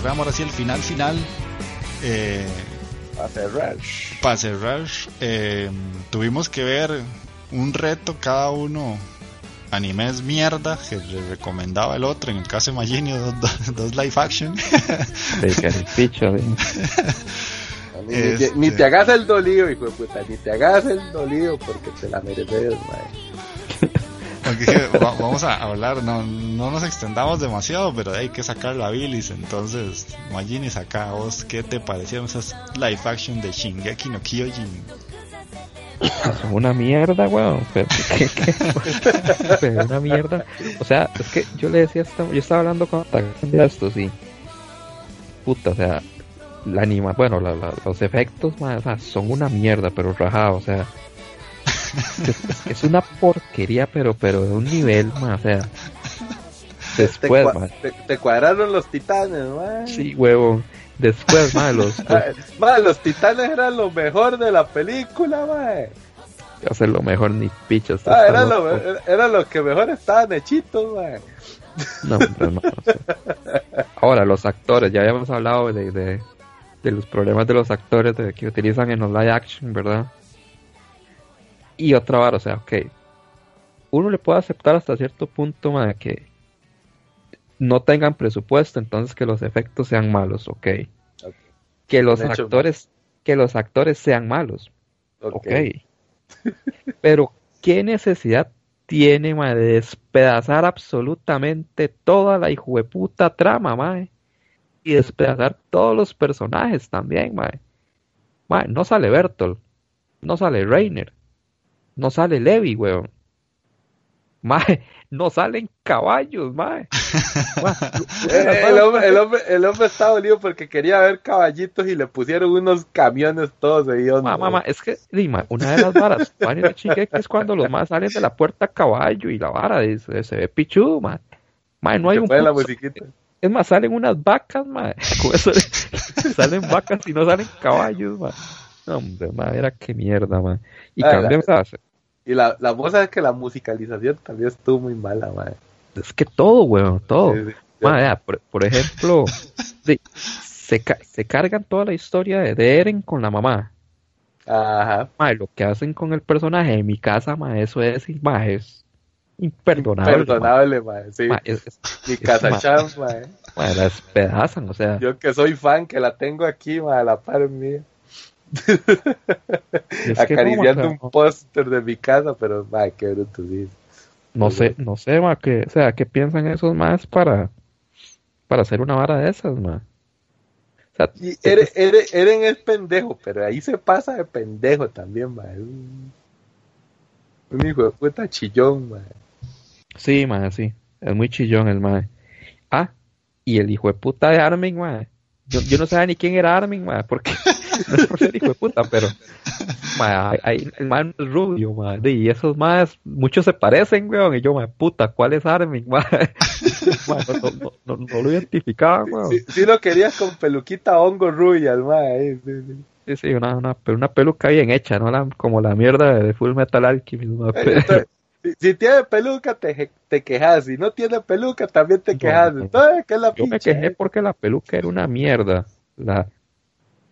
programa, ahora sí el final final, eh, Para cerrar. para cerrar, eh, tuvimos que ver un reto cada uno, animes mierda, que le recomendaba el otro, en el caso de Magini, dos, dos- dos live action. Picho, Ni, Este- ni te hagas el dolido, hijo de puta, ni te hagas el dolido porque te la mereces, mae. Vamos a hablar, no, no nos extendamos demasiado, pero hay que sacar la bilis. Entonces, Magini, saca vos, ¿qué te parecieron esas live action de Shingeki no Kyojin? una mierda, weón. Una mierda. O sea, es que yo le decía, yo estaba hablando con de esto, sí. Puta, o sea, la anima, bueno, la- la- los efectos, son una mierda, pero rajado, o sea. Es, es una porquería, pero, pero de un nivel, ma, o sea. Te, Después, cua- te- te cuadraron los titanes, mae. sí, huevón. Después, ma, los, los los titanes eran lo mejor de la película, mae. hacer lo mejor ni pichas. Ah, era, lo, era lo que mejor estaban hechitos. No, no, o sea. Ahora, los actores, ya habíamos hablado de, de, de los problemas de los actores de, que utilizan en los live action, ¿verdad? Y otra vara, o sea, ok. Uno le puede aceptar hasta cierto punto ma, que no tengan presupuesto, entonces que los efectos sean malos, ok. Ok. Que los hecho, actores, que los actores sean malos, Ok. ok. Pero, ¿qué necesidad tiene, mae, de despedazar absolutamente toda la hijueputa trama, mae? Y despedazar todos los personajes también, mae. Mae, no sale Bertolt, no sale Reiner, no sale Levi, weón. Mae, no salen caballos, mae. Mae, el, hombre, el, hombre, el hombre estaba dolido porque quería ver caballitos y le pusieron unos camiones todos hediondos. Ma, ma, ma, es que, ma, una de las varas, de Shingeki es cuando los más salen de la puerta a caballo y la vara de- se, se ve pichudo, ma. Ma, no hay un la musiquita. Es más, salen unas vacas, ma. Con eso salen vacas y no salen caballos, ma. No, hombre, ma, era que mierda, ma. Y ¿sabes? Y la, la cosa es que la musicalización también estuvo muy mala, mae. Es que todo, weón, todo. Sí, sí. Por, por ejemplo, di, se, ca- se cargan toda la historia de, de Eren con la mamá. Ajá. Ma, lo que hacen con el personaje de mi casa, ma, eso es, ma, es imperdonable. ma. Perdonable, mae. Sí. Ma, es- es- Mi casa champ, mae. ma, la despedazan, o sea, Yo que soy fan, que la tengo aquí, a la par mía. No, acariciando ma, un póster de mi casa, pero, mae, qué bruto, no sé, no sé, ma, que, o sea, ¿qué piensan esos más para, para hacer una vara de esas, ma? O sea, Y Eren, Eren, Eren es pendejo, pero ahí se pasa de pendejo también, mae. Un, un hijo de puta chillón, mae. sí, ma, sí, es muy chillón el ma. Ah, y el hijo de puta de Armin, ma. Yo, yo no sabía ni quién era Armin, ma, porque no es por ser hijo de puta, pero ma, hay, el man es rubio, ma, y esos más, muchos se parecen, weón, y yo, ma, puta, ¿cuál es Armin, ma? Ma, no, no, no, no, no lo identificaba, weón. Sí, sí lo querías con peluquita hongo rubia, el mae. ahí, sí, sí. Sí, sí, una, una, una peluca bien hecha, no la, como la mierda de Full Metal Alchemist, ma, Eh, entonces, si, si tiene peluca, te, te quejas. Si no tiene peluca, también te No, quejas. no. Entonces, ¿qué es la Yo me pinche? quejé porque la peluca era una mierda. La...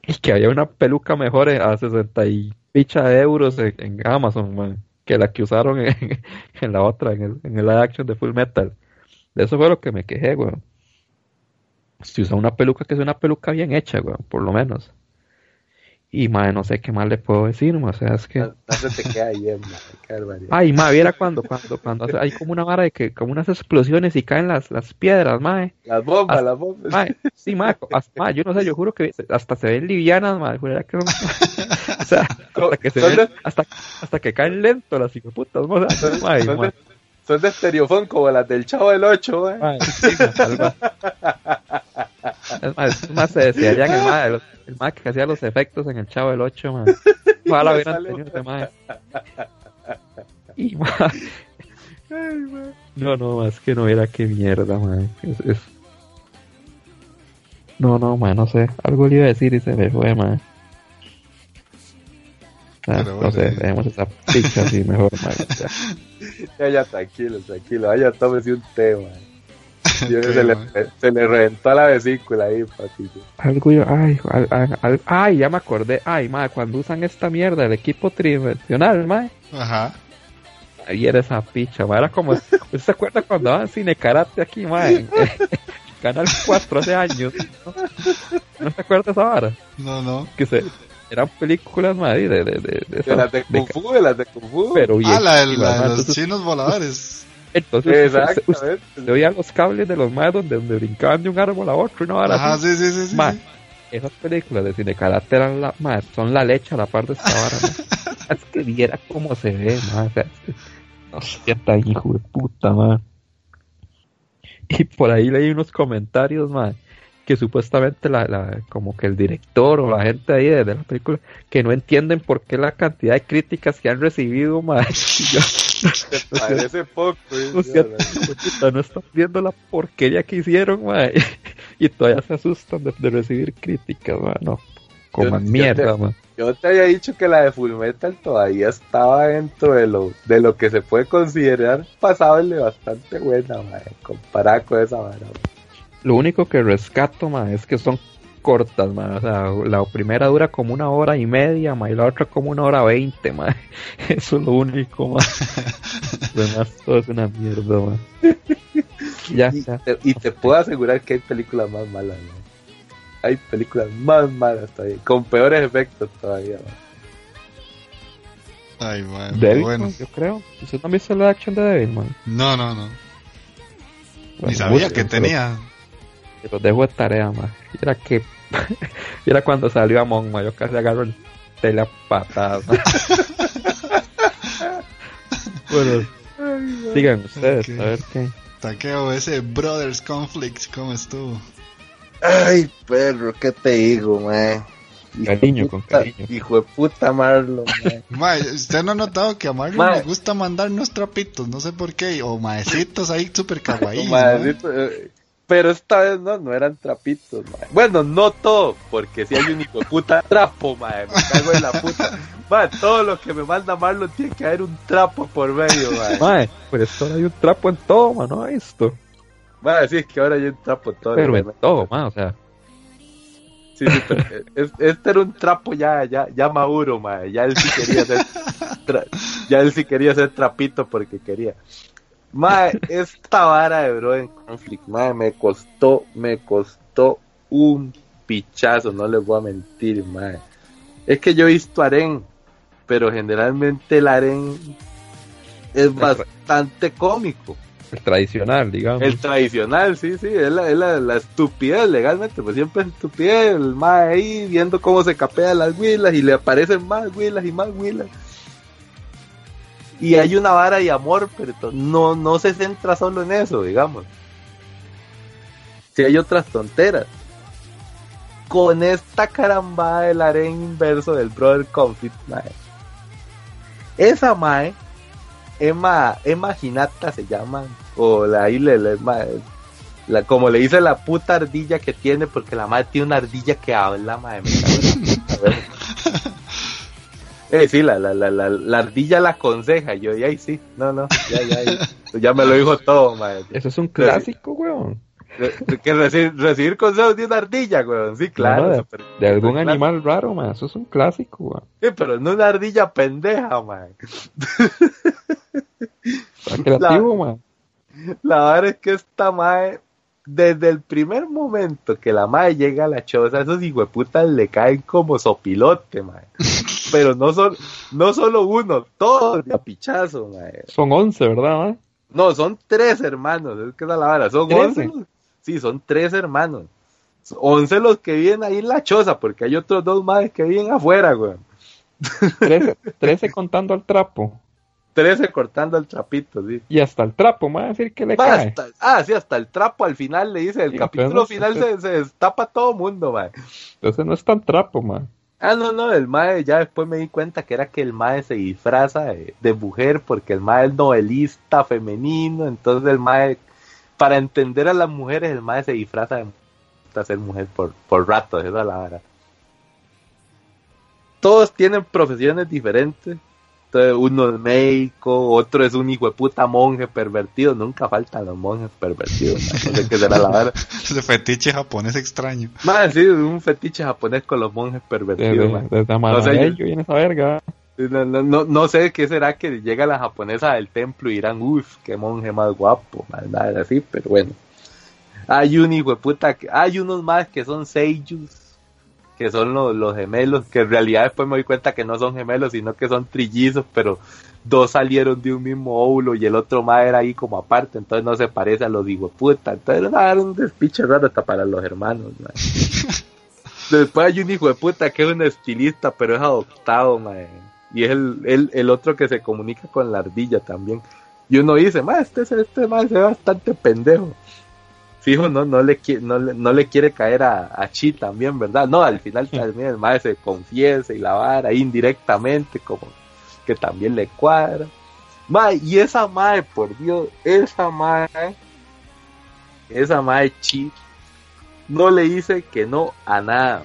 Y que había una peluca mejor a 60 y picha de euros en, Amazon, que la que usaron en, en la otra, en el, en el live action de Full Metal. De eso fue lo que me quejé, weón. Si usa una peluca que es una peluca bien hecha, weón, por lo menos. Y, madre, no sé qué más le puedo decir, ma, o sea, es que... No, no se te queda bien, mae. Qué barbaridad. Ay, ma, viera cuando, cuando, cuando hace- hay como una vara de que, como unas explosiones y caen las, las piedras, mae. Las bombas, hasta- las bombas. Mae, sí, co- hasta- mae, yo no sé, yo juro que hasta se ven livianas, mae, juraría que o sea, hasta que se ven, hasta, hasta que caen lento las mae, o sea, Son, de, estereofón como las del Chavo del 8, mae. mae, sí, algo- Es más, más, se desearían el mae, los- el mae que hacía los efectos en el Chavo del 8, mae. Ojalá hubieran tenido ese mae. Y, mae. No, no, más que no era que mierda, man. Es, es- No, no, man, no sé. Algo le iba a decir y se me fue, man. Ah, Pero no bueno, sé, eh. dejemos esa picha así mejor, man. Ya. Ya, ya, tranquilo, tranquilo. Vaya, tómese un té, mae. Se, le, mae. se le reventó la vesícula ahí, patillo. Algo yo, ay, al- al- al- ay, ya me acordé. Ay, madre, cuando usan esta mierda, el equipo tridimensional, madre. Ajá. Ahí era esa picha, madre. Era como, ¿usted se acuerda cuando daban cine karate aquí, madre? Canal 4 hace años. ¿No, ¿No se acuerda esa vara? No, no. Que se, eran películas, madre, de, de, de, de, De las de de Kung Fu, de las de Kung Fu. pero bien. Ah, la, de- la de los chinos voladores. Entonces Exactamente. se oían los cables de los madres donde, donde brincaban de un árbol a otro, y una vara Ajá, sí, sí, sí. sí, Ma, sí. esas películas de cine eran la, ma, son la leche a la par de esta vara. es que viera cómo se ve, ma, o sea, es que- no sé, tan hijo de puta, ma. Y por ahí leí unos comentarios, ma, que supuestamente la, la, como que el director o la gente ahí de, de la película, que no entienden por qué la cantidad de críticas que han recibido, yo, Parece poco. o sea, puta, no están viendo la porquería que hicieron, ma. Y todavía se asustan de, de recibir críticas, ma. No, coman yo mierda, te- ma. Yo te había dicho que la de Fullmetal todavía estaba dentro de lo, de lo que se puede considerar pasable bastante buena, madre, comparada con esa vara. mae. Lo único que rescato, ma, es que son cortas, ma. O sea, la primera dura como una hora y media, ma, y la otra como una hora veinte, ma. Eso es lo único, ma. Lo demás todo es una mierda, ma. Ya, Y, ya. te, y te puedo asegurar que hay películas más malas. Hay películas más malas todavía, con peores efectos todavía. mae. Ay, man. Devil, Bueno. yo creo. ¿Usted ha visto la acción de Devil, man? No, no, no. Ni sabía que pero- tenía. Te los dejo de tarea, ma. Y Era que. y era cuando salió Amon, ma. Yo casi agarro el tele a patadas, ma. bueno, sigan ustedes, a ver qué. Taqueo, ese Brothers Conflict, ¿cómo estuvo? Ay, perro, ¿qué te digo? Hijo Cariño, de con cariño. Hijo de puta Marlon. Mae, ¿usted no ha notado que a Marlon le gusta mandarnos trapitos? No sé por qué. O maecitos ahí súper kawaii. Pero esta vez no, no eran trapitos, mae. Bueno, no todo, porque si hay un hijo de puta trapo, mae. Me cago en la puta. Mae, todo lo que me manda Marlon tiene que haber un trapo por medio, mae. Mae, pero esto hay un trapo en todo, ma, ¿no? Esto. Mae, sí, es que ahora hay un trapo en todo. Pero en todo, ma, o sea. Sí, sí, pero es- este era un trapo ya, ya, ya maduro, mae. Ya él sí quería ser, tra- ya él sí quería ser trapito porque quería. Mae, esta vara de Bro en Conflict, mae, me costó, me costó un pichazo, no les voy a mentir, mae. Es que yo he visto Aren, pero generalmente el Aren es bastante cómico. El tradicional, digamos. El tradicional, sí, sí, es la, es la, la estupidez legalmente, pues siempre es estupidez, el mae ahí viendo cómo se capean las huilas y le aparecen más huilas y más huilas. Y hay una vara de amor, pero no, no se centra solo en eso, digamos. Si hay otras tonteras. Con esta carambada del harén inverso del Brother Conflict, mae. Esa mae Emma, Emma Hinata se llama, o la, ahí le- le- ma- la, como le dice la puta ardilla que tiene, porque la madre tiene una ardilla que habla, madre, Eh, sí, la, la, la, la, la ardilla la aconseja, yo, y ahí sí, no, no, ya, ya, ya, ya me lo dijo todo, madre. Eso es un clásico, weón. Que recibir, recibir consejos de una ardilla, güey, sí, claro. De- algún animal raro, ma. Eso es un clásico, weón. Sí, pero no una ardilla pendeja, madre. Está creativo, ma. La verdad es que esta mae, desde el primer momento que la mae llega a la choza, esos hijueputas le caen como sopilote, mae. Pero no, son, no solo uno, todos de a pichazo, mae. Son 11, ¿verdad? No, son tres hermanos, es que es la vara, son ¿Trece? once. los- Sí, son tres hermanos. Once los que viven ahí en la choza, porque hay otros dos madres que viven afuera, güey. 13, 13 contando al trapo. Trece cortando el trapito, sí. Y hasta el trapo, ma. decir que le Va, cae. hasta- ah, sí, hasta el trapo al final le dice, el Sí, capítulo final se, se destapa todo mundo, mae. Entonces no es tan trapo, ma. Ah, no, no, el mae, ya después me di cuenta que era que el mae se disfraza de, mujer porque el mae es novelista femenino, entonces el mae, para entender a las mujeres, el mae se disfraza de, ser mujer por, por rato, esa es la vara. Todos tienen profesiones diferentes uno es médico, otro es un hijo de puta monje pervertido. Nunca faltan los monjes pervertidos. No sé qué será la verdad. Ese fetiche japonés extraño. Más, sí, un fetiche japonés con los monjes pervertidos. man. Desde No sé, Amarillo viene esa verga. No, no, no, no sé qué será que llega la japonesa del templo y dirán, uff, qué monje más guapo, nada así, pero bueno. Hay un hijo de puta, que- hay unos más que son seiyus, que son los, los gemelos, que en realidad después me doy cuenta que no son gemelos, sino que son trillizos, pero dos salieron de un mismo óvulo y el otro más era ahí como aparte, entonces no se parece a los puta, entonces nada, era un despiche raro hasta para los hermanos. man. Después hay un hijo de puta que es un estilista, pero es adoptado. Y es el, el, el otro que se comunica con la ardilla también. Y uno dice, ma, este, este mae se ve bastante pendejo. Fijo, no, no, le, no, le, no le quiere caer a, a Chi también, ¿verdad? No, al final también el mae se confiesa y la vara indirectamente, como que también le cuadra. Mae, y esa mae, por Dios, esa mae, esa mae Chi, no le dice que no a nada.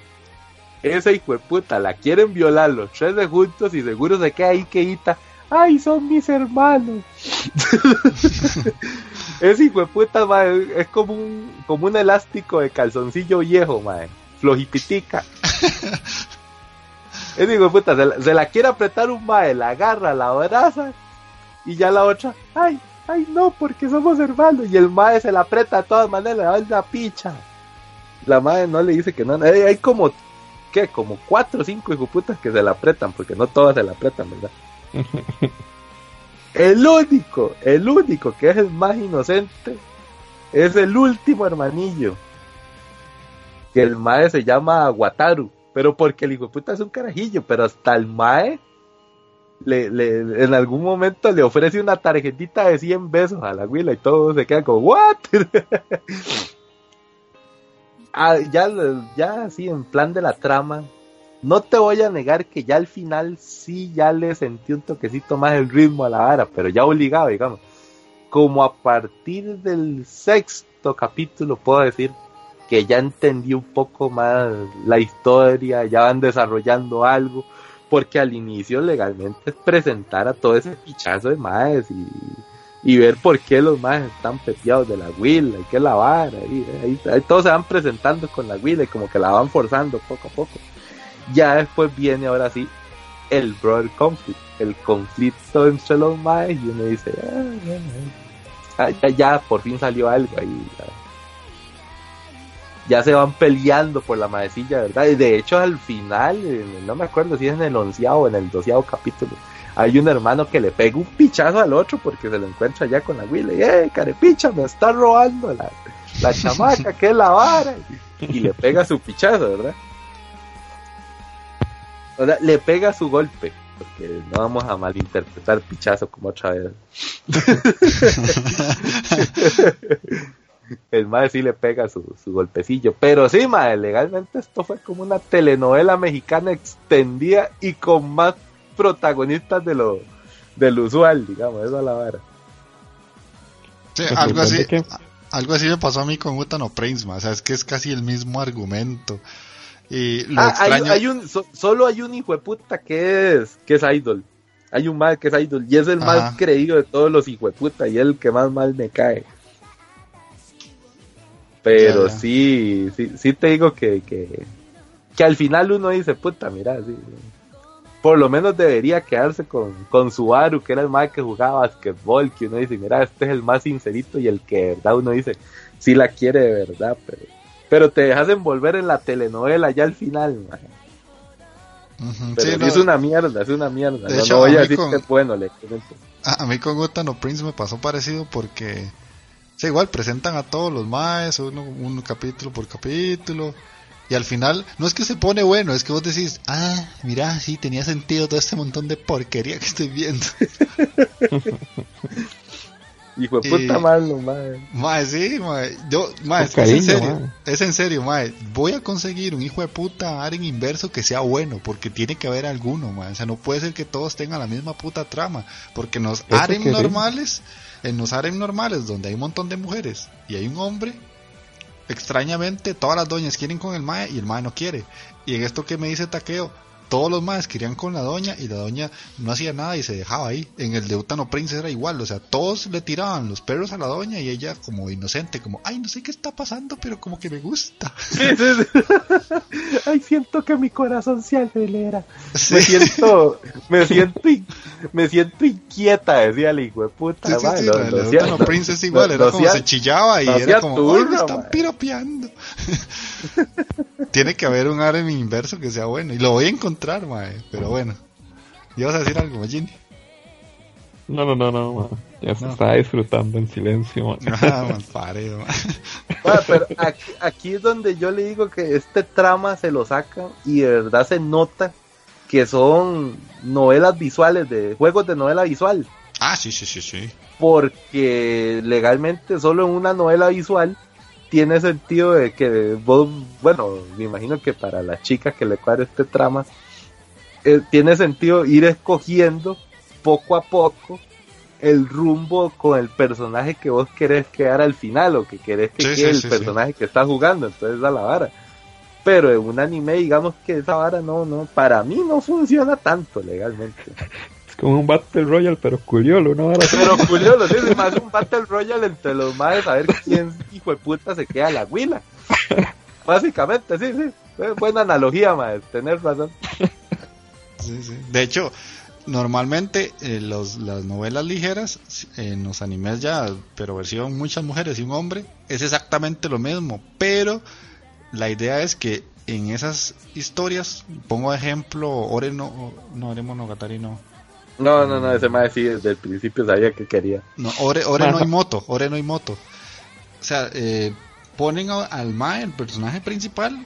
Esa hijo de puta la quieren violar los tres de juntos y seguro se queda ahí quedita. Ay, son mis hermanos. Ese hijo de puta, mae, es como un, como un elástico de calzoncillo viejo, mae. Flojipitica. Ese hijo de puta se la, se la quiere apretar un mae, la agarra, la abraza y ya la otra, ay, ay no, porque somos hermanos. Y el mae se la aprieta de todas maneras, le da una picha. La madre no le dice que no. Hay, hay como, ¿qué? Como cuatro o cinco hijoputas que se la apretan, porque no todas se la apretan, ¿verdad? el único, el único que es el más inocente es el último hermanillo. Que el mae se llama Wataru. Pero porque el hijo de puta es un carajillo, pero hasta el mae le, le- en algún momento le ofrece una tarjetita de 100 besos a la huila y todo se queda como, ¿what? Ah, ya, ya así en plan de la trama, no te voy a negar que ya al final sí ya le sentí un toquecito más el ritmo a la vara, pero ya obligado, digamos. Como a partir del sexto capítulo puedo decir que ya entendí un poco más la historia, ya van desarrollando algo, porque al inicio legalmente es presentar a todo ese pichazo de maes y, y ver por qué los maes están peteados de la huila y qué la vara, y todos se van presentando con la huila y como que la van forzando poco a poco. Ya después viene ahora sí el brother conflict, el conflicto entre los maes y uno dice, "Ah, ya, ya, ya, ya, por fin salió algo ahí. Ya ya se van peleando por la maecilla, ¿verdad? Y de hecho al final, no me acuerdo si es en el onceavo o en el doceavo capítulo, hay un hermano que le pega un pichazo al otro porque se lo encuentra ya con la Willy, ¡eh, carepicha, me está robando la, la chamaca, que es la vara! Y le pega su pichazo, ¿verdad? O sea, le pega su golpe, porque no vamos a malinterpretar pichazo como otra vez. el mae sí le pega su, su golpecillo. Pero sí, mae, legalmente esto fue como una telenovela mexicana extendida y con más protagonistas de lo del usual, digamos, esa es la vara. Sí, Me algo así, que- algo así me pasó a mí con Utano Prince, ma, o sea, es que es casi el mismo argumento. Y lo Ah, hay, extraño, hay un, so- solo hay un hijo de puta que es, que es idol. Hay un mal que es idol y es el más creído de todos los hijos de puta y es el que más mal me cae. Pero ya. sí, sí, sí te digo que, que, que al final uno dice, puta, mira, sí, por lo menos debería quedarse con, con Subaru, que era el más que jugaba basquetbol, que uno dice, mira, este es el más sincerito y el que de verdad uno dice, sí la quiere de verdad, pero, pero te dejas envolver en la telenovela ya al final, man. Ujú, Pero sí, sí no, es una mierda, es una mierda. De no, hecho, no voy a decir con- que es bueno, le a, a mí con Utano Prince me pasó parecido porque, sí, igual presentan a todos los maes, uno, un capítulo por capítulo, y al final, no es que se pone bueno, es que vos decís, ah, mira, sí, tenía sentido todo este montón de porquería que estoy viendo. Hijo de Y- puta malo, madre. Mae, sí, mae. Yo, Con es, en serio. Es en serio, mae. Voy a conseguir un hijo de puta Aren inverso que sea bueno, porque tiene que haber alguno, mae. O sea, no puede ser que todos tengan la misma puta trama. Porque en los Aren normales, en los Aren normales, donde hay un montón de mujeres y hay un hombre, extrañamente todas las doñas quieren con el mae y el mae no quiere. Y en esto que me dice Taqueo, todos los más querían con la doña y la doña no hacía nada y se dejaba ahí. En el de Utano Prince era igual, o sea, todos le tiraban los perros a la doña y ella como inocente, como, ay, no sé qué está pasando, pero como que me gusta. ay, siento que mi corazón se acelera. Me siento, me siento, me siento inquieta, decía el hijo de puta. Sí, sí, el de Utano Prince es igual, era como se chillaba y era como, ay, me están piropeando. Tiene que haber un harem inverso que sea bueno. Y lo voy a encontrar, mae. Pero bueno. ¿Y vas a decir algo, Ginny? No, no, no, no, Ya se está disfrutando en silencio, Ah, mal pareo, pero aquí, aquí, es donde yo le digo que este trama se lo saca y de verdad se nota que son novelas visuales, de juegos de novela visual. Ah, sí, sí, sí, sí. Porque legalmente solo en una novela visual tiene sentido de que vos, bueno, me imagino que para las chicas que le cuadre este trama, eh, tiene sentido ir escogiendo poco a poco el rumbo con el personaje que vos querés quedar al final o que querés que quede el personaje que está jugando, entonces a la vara. Pero en un anime, digamos que esa vara no, no, para mí no funciona tanto legalmente como un Battle Royale, pero culiolo, ¿no? Pero culiolo, sí, es más un Battle Royale entre los madres a ver quién hijo de puta se queda la huila. Básicamente, sí, sí. Buena analogía, madre, tener razón. Sí, sí. De hecho, normalmente eh, los, las novelas ligeras en los animes ya, pero versión muchas mujeres y un hombre, es exactamente lo mismo. Pero la idea es que en esas historias, pongo ejemplo, Ore no, no, Ore Monogatari no no, no, no, ese más sí desde el principio sabía que quería. No, Ore, Ore no hay moto, Ore no hay moto. O sea, eh, ponen al Mae, el personaje principal,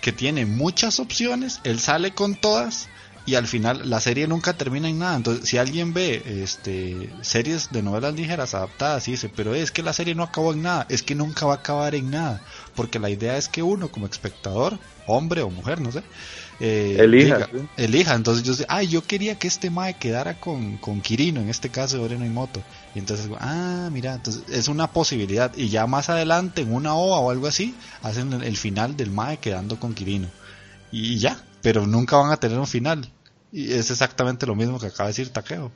que tiene muchas opciones, él sale con todas y al final la serie nunca termina en nada. Entonces, si alguien ve este series de novelas ligeras adaptadas y dice, pero es que la serie no acabó en nada, es que nunca va a acabar en nada, porque la idea es que uno como espectador, hombre o mujer, no sé, eh, elija. elija. Entonces yo sé, ay, yo quería que este Mae quedara con, con Kirino, en este caso de Oreno y Moto. Y entonces, ah, mira, entonces es una posibilidad. Y ya más adelante, en una OVA o algo así, hacen el, final del Mae quedando con Kirino. Y, ya, pero nunca van a tener un final. Y es exactamente lo mismo que acaba de decir Takeo.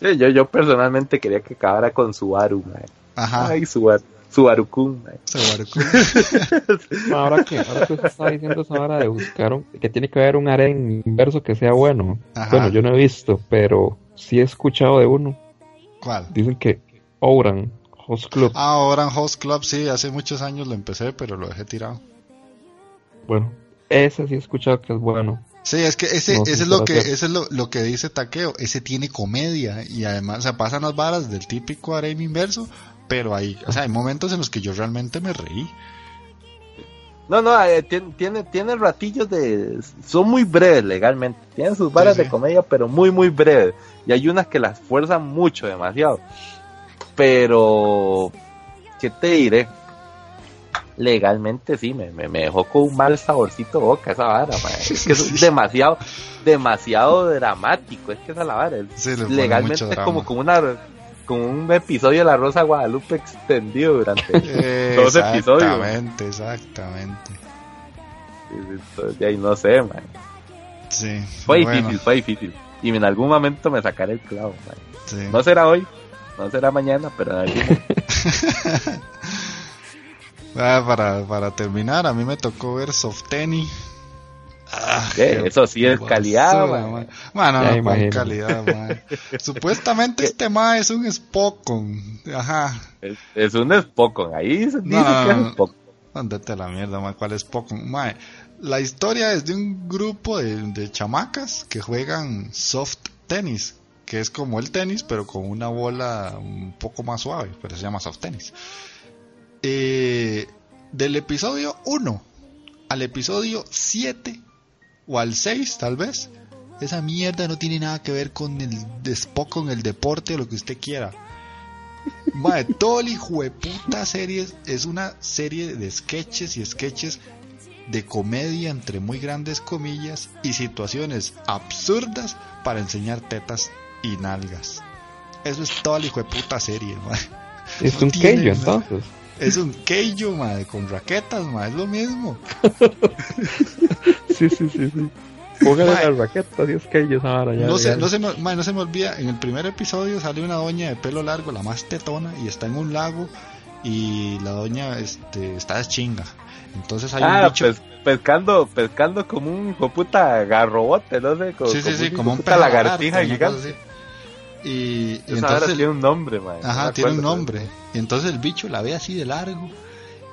yo, yo personalmente quería que acabara con Subaru, Mae. Ajá. Ay, Subaru. Subaru-kun. ahora que ahora que usted está diciendo esa hora de buscar que tiene que haber un aren inverso que sea bueno. Bueno, yo no he visto, pero sí he escuchado de uno. ¿Cuál? Dicen que Oran Host Club. Ah, Oran Host Club, sí, hace muchos años lo empecé, pero lo dejé tirado. Bueno, ese sí he escuchado que es bueno. Sí, es que ese, ese es lo que ese es lo, lo, que dice Takeo, ese tiene comedia y además se pasan las varas del típico harem inverso, pero hay, o sea, hay momentos en los que yo realmente me reí. No, no, eh, tiene, tiene, ratillos de... Son muy breves legalmente. Tienen sus varas de comedia, pero muy, muy breves. Y hay unas que las fuerzan mucho, demasiado. Pero... ¿Qué te diré? Legalmente sí, me, me, dejó con un mal saborcito boca esa vara, Es que es demasiado, demasiado dramático. Es que esa la vara. legalmente es como, como una como un episodio de La Rosa Guadalupe extendido durante dos episodios. Exactamente, exactamente. Y ahí no sé, man. Sí. Fue difícil, fue difícil. Y en algún momento me sacaré el clavo, man. No será hoy, no será mañana, pero en ah, para, para terminar, a mí me tocó ver Softeni Ah, eso sí es calidad, man. Bueno, no, calidad, Supuestamente este ma es un Spokon. Ajá. Es, un Spokon. Ahí se dice que es Spokon. Andate la mierda, man. ¿Cuál es Spokon? la historia es de un grupo de, de chamacas que juegan soft tenis. Que es como el tenis, pero con una bola un poco más suave. Pero se llama soft tenis. Eh, del episodio 1 al episodio 7 o al 6 tal vez. Esa mierda no tiene nada que ver con el despo, con el deporte o lo que usted quiera. Madre, todo el hijo de puta serie es una serie de sketches y sketches de comedia entre muy grandes comillas y situaciones absurdas para enseñar tetas y nalgas. Eso es todo el hijo de puta serie, Es un keijo entonces. Es un keijo, madre, con raquetas, madre, es lo mismo. sí, sí, sí, sí. Póngale la raqueta, que ellos ahora ya. No se, ya- no, se, me- no se me olvida, en el primer episodio sale una doña de pelo largo, la más tetona, y está en un lago y la doña este, está chinga. Entonces hay un Ah, bicho... pues, pescando, pescando como un hijo puta garrobote, no sé, como, sí, sí, sí, como un puta pez lagartija gigante. Y, Esa entonces... tiene un nombre, man. Ajá, tiene un nombre. Y entonces el bicho la ve así de largo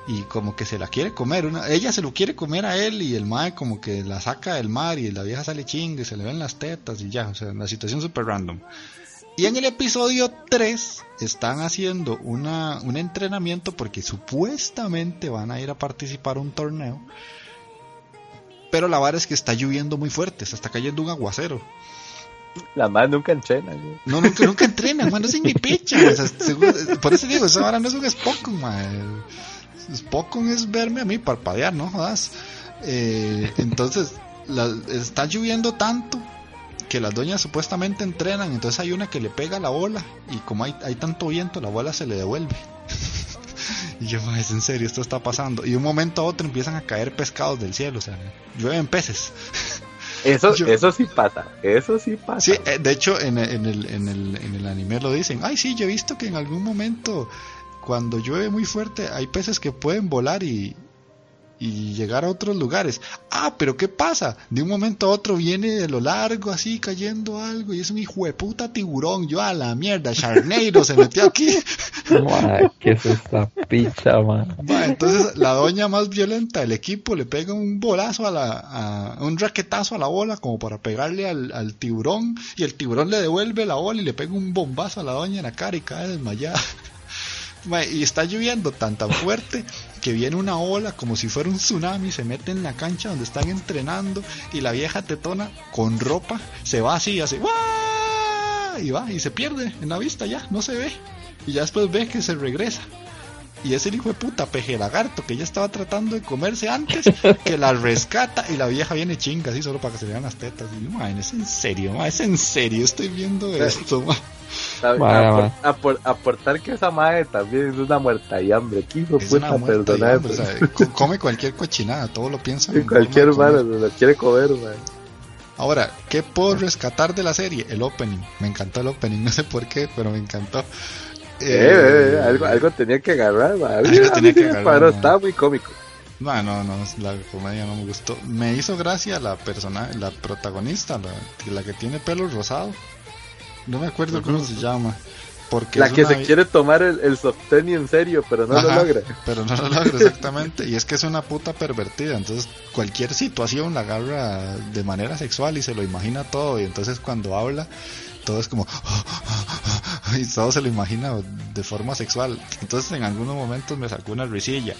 y como que se la quiere comer. Una, ella se lo quiere comer a él y el mae como que la saca del mar y la vieja sale chingue, y se le ven las tetas y ya. O sea, una situación súper random. Y en el episodio 3 están haciendo una, un entrenamiento porque supuestamente van a ir a participar a un torneo. Pero la vara es que está lloviendo muy fuerte, se está cayendo un aguacero. La más nunca entrena, güey. No, nunca, nunca entrenan, man, no es ni picha. o sea, seguro- por eso digo, esa vara no es un Spokon, man. Es verme a mí parpadear, no jodas. Eh, entonces, está lloviendo tanto que las doñas supuestamente entrenan, entonces hay una que le pega la bola y como hay, hay tanto viento, la bola se le devuelve. y yo, "Ma, es en serio, esto está pasando. Y de un momento a otro empiezan a caer pescados del cielo, o sea, llueven peces. Eso, Yo- eso sí pasa, eso sí pasa. Sí, eh, de hecho en, en, el, en, el, en el anime lo dicen. Ay, sí, yo he visto que en algún momento cuando llueve muy fuerte hay peces que pueden volar y, y llegar a otros lugares. Ah, pero ¿qué pasa? De un momento a otro viene de lo largo así cayendo algo y es un hijo de puta tiburón. Yo a la mierda, Sharknado se metió aquí. Mae, ¿qué es esta picha, man? Entonces la doña más violenta del equipo le pega un bolazo a la, a, un raquetazo a la bola como para pegarle al, al tiburón y el tiburón le devuelve la bola y le pega un bombazo a la doña en la cara y cae desmayada. Ma, y está lloviendo tan tan fuerte que viene una ola como si fuera un tsunami, se mete en la cancha donde están entrenando y la vieja tetona con ropa se va así, ¡guau! y va y se pierde en la vista ya, no se ve. Y ya después ve que se regresa. Y es el hijo de puta peje lagarto que ella estaba tratando de comerse antes, que la rescata y la vieja viene chinga así solo para que se le vean las tetas. Y man, es en serio, ma, es en serio, estoy viendo esto, ma. Sabe, Vale, apor- vale. apor- aportar que esa madre también es una muerta y hambre. ¿Qué hijo puta hambre, o sea, co- come cualquier cochinada, todo lo piensa. En cualquier comer. mano, se lo quiere comer, man. Ahora, ¿qué puedo rescatar de la serie? El opening. Me encantó el opening, no sé por qué, pero me encantó. Eh, eh, eh, algo, algo tenía que agarrar, Algo mí tenía que agarrar, paró, man. estaba muy cómico. No, no, no, la comedia no me gustó. Me hizo gracia la persona, la protagonista, la, la que tiene pelo rosado. No me acuerdo cómo se llama. Porque La que una- se quiere tomar el, el sostén en serio, pero no Ajá, lo logra. Pero no lo logra exactamente. Y es que es una puta pervertida. Entonces, cualquier situación la agarra de manera sexual y se lo imagina todo. Y entonces, cuando habla, todo es como. Y todo se lo imagina de forma sexual. Entonces, en algunos momentos me sacó una risilla.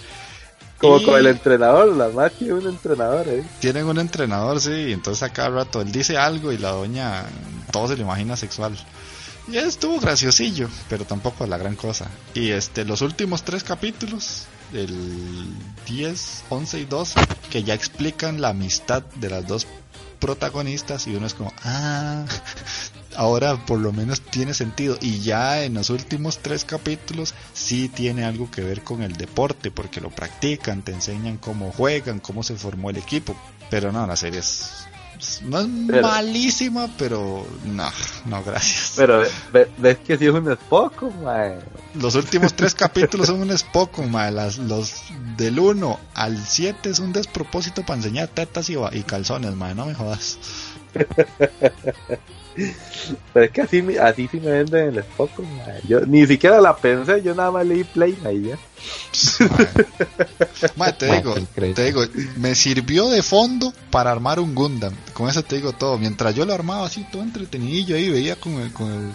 Como Y- con el entrenador, la más tiene un entrenador, eh. Tienen un entrenador, sí, y entonces a cada rato él dice algo y la doña todo se lo imagina sexual. Y estuvo graciosillo, pero tampoco la gran cosa. Y este, los últimos tres capítulos, el 10, 11 y 12, que ya explican la amistad de las dos protagonistas y uno es como, ah, ahora por lo menos tiene sentido. Y ya en los últimos tres capítulos sí tiene algo que ver con el deporte, porque lo practican, te enseñan cómo juegan, cómo se formó el equipo. Pero no, la serie es... No es Pero- malísima, pero no, no, gracias. Pero ve- ves que sí es un Spock, man. Los últimos tres capítulos son un Spokon, mae. Las, los del 1 al 7 es un despropósito para enseñar tetas y, y calzones, mae. No me jodas. Pero es que así, me- así sí me venden el Spock, man. Yo ni siquiera la pensé, yo nada más leí play ahí ya. Te digo, te digo, me sirvió de fondo para armar un Gundam. Con eso te digo todo. Mientras yo lo armaba así, todo entretenidillo ahí, veía con el, con el,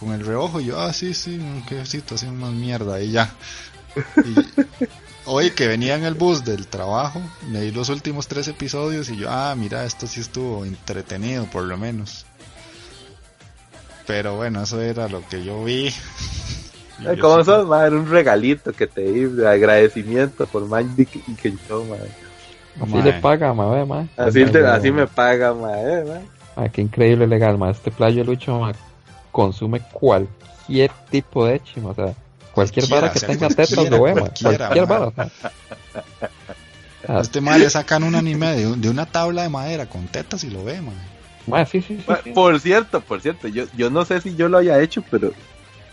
con el reojo, y yo, ah, sí, sí, qué situación más mierda, y ya. Y, hoy que venía en el bus del trabajo, leí los últimos tres episodios y yo, ah, mira, esto sí estuvo entretenido, por lo menos. Pero bueno, eso era lo que yo vi. Y Ay, yo ¿Cómo sí- sos? Era un regalito que te di de agradecimiento por Mandy y que yo, man. Así Mae. le paga, ma, ve, ma. Así, te- así me paga, man. eh, man. Ah, qué increíble legal, ma. Este playo Lucho ma, consume cualquier tipo de chima, o sea, cualquier vara que o sea, tenga tetas lo ve, ma. Cualquier ma. vara, o sea. Este mae le sacan un anime de, un- de una tabla de madera con tetas y lo ve, ma, sí, sí, sí, sí. Por cierto, por cierto, yo, yo no sé si yo lo haya hecho, pero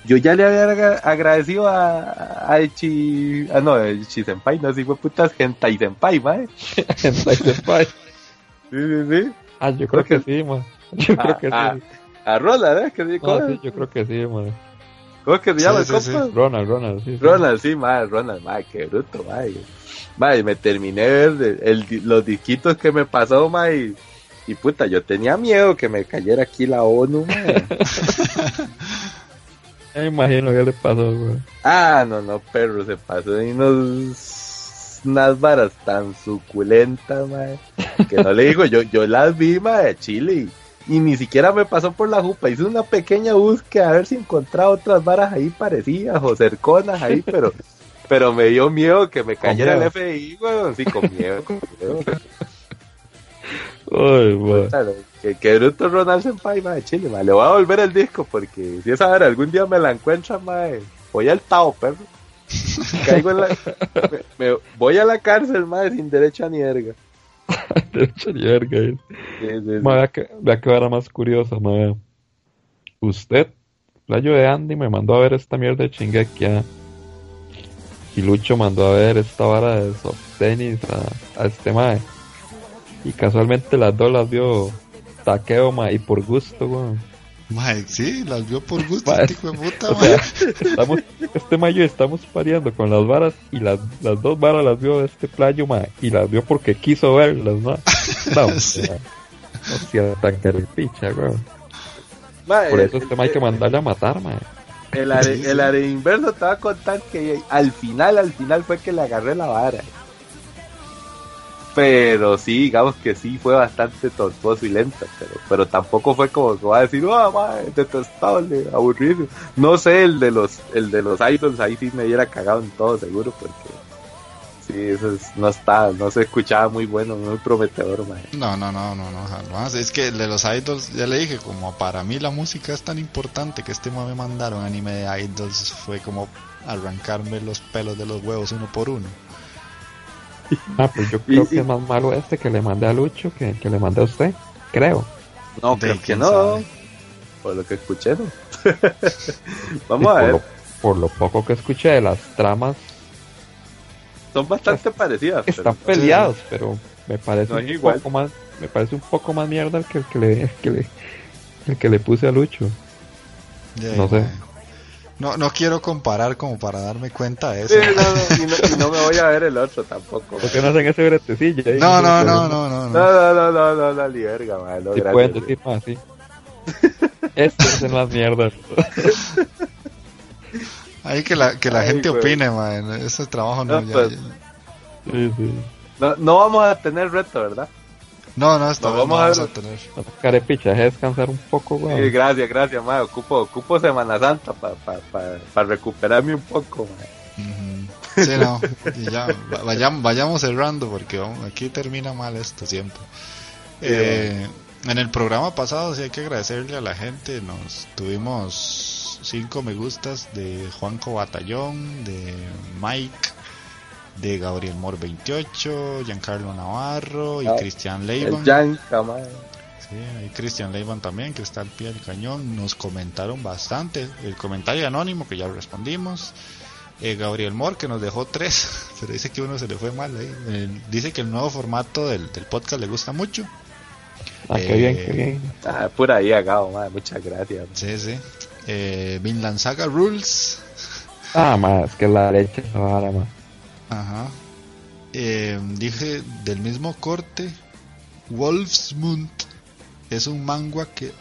yo ya le había agra- agradecido a, a Echi, ah no, Echi Senpai, no, si fue putas Gentai Senpai, mae. Hentai Senpai. Sí, sí, sí. Ah, yo creo que sí, ma. Yo creo que Ah, sí. A Ronald, ¿eh? ¿Qué, No, ¿cómo, sí, yo creo que sí, ma. cómo que se Sí, llama el sí, compa? sí. Ronald, Ronald, sí. sí. Ronald, sí, madre, Ronald, madre, qué bruto, madre. Madre, me terminé de ver el- el- los disquitos que me pasó, madre, y, puta, yo tenía miedo que me cayera aquí la ONU. Ya me imagino qué le pasó, güey. ah, no, no, perro, se pasó de unos, unas varas tan suculentas, madre, que no le digo, yo, yo las vi, madre, de Chile, y, y ni siquiera me pasó por la jupa, hice una pequeña búsqueda a ver si encontraba otras varas ahí parecidas o cerconas ahí, pero... Pero me dio miedo que me cayera el. FBI, weón. Sí, con miedo, con miedo. Ay, ma. Claro, que, que bruto Ronald Senpai, mae, chile, mae. Le voy a volver el disco porque si esa hora algún día me la encuentran, mae, voy al Tao, perro. Caigo en la... me, me- voy a la cárcel, mae, sin derecho a ni verga. De hecho, ni verga. eh. Sí, sí, sí. Ma, vea que, vea que vara más curiosa, ma. vea. Usted, Playo de Andy, me mandó a ver esta mierda de Shingeki, ah. Y Lucho mandó a ver esta vara de soft tenis a, a este mae. Y casualmente las dos las vio Taqueo, ma, y por gusto, weón. Mae, sí, las vio por gusto, Mae, este hijo de puta, O mae. sea, estamos, este mayo estamos pareando con las varas y las, las dos varas las vio este playo, ma, y las vio porque quiso verlas, ma. No, Sí. sea, no sea tan weón. Mae, Por eso el- este mae hay que mandarle a matar, ma. El are, el are inverso te va a contar que al final, al final fue que le agarré la vara. Pero sí, digamos que sí fue bastante tortuoso y lento, pero, pero tampoco fue como que va a decir, ah, madre, detestable, aburrido. No sé, el de los, el de los idols ahí sí me hubiera cagado en todo seguro, porque sí, eso es- no está, no se escuchaba muy bueno, muy prometedor. No, no, no, no, no, jamás. Es que el de los idols, ya le dije, como para mí la música es tan importante que este me mandaron anime de idols fue como arrancarme los pelos de los huevos uno por uno. Ah, pues yo creo Y- que y- es más malo este que le mandé a Lucho que, que le mandé a usted. Creo. No, creo que no, sabe. por lo que escuché, no. Vamos Y a por, ver, lo, por lo poco que escuché de las tramas, son bastante parecidas. pero- están peleados, pero me parece No un igual. poco más, me parece un poco más mierda el que, el que le, el que le, el que le puse a Lucho. No sé. No, no quiero comparar como para darme cuenta de Sí, eso. no, no, y, no, y no me voy a ver el otro tampoco. ¿Por qué no hacen ese bretecillo? ahí? No, no, no, no, no, No, no. no, no, no, no, no, ni verga, man, no, Si gracias. pueden decir más, sí. Este es el más mierda. Ahí que la, que la Ay, gente güey. opine, man. Ese trabajo no, No, ya- pues. ya- Sí, sí. No, no vamos a tener reto, ¿verdad? No, no, esta No, vamos a vamos a tener. Carepicha, deje descansar un poco, Sí, weón. gracias, gracias, man. Ocupo, ocupo Semana Santa para pa, pa, pa recuperarme un poco, man. Ujú. Sí, no. Y ya, va- vayamos, vayamos cerrando porque vamos- aquí termina mal esto siempre. Eh, en el programa pasado sí hay que agradecerle a la gente. Nos tuvimos cinco me gustas de Juanco Batallón, de Mike, de Gabriel Mor 28, Giancarlo Navarro y Ah, Cristian El Leiban. Sí, ahí Cristian Leiban también, que está al pie del cañón. Nos comentaron bastante. El comentario anónimo, que ya respondimos. Eh, Gabriel Moore, que nos dejó tres, pero dice que uno se le fue mal ahí. Eh, dice que el nuevo formato del, del podcast le gusta mucho. Ah, qué bien, eh, qué bien. Ah, pura ahí, agado, man. Muchas gracias. Sí, sí. Eh, Vinland Saga Rules. Ah, más que la leche vara, ma. Ajá. Eh, dije del mismo corte. Wolfsmund es un manga que.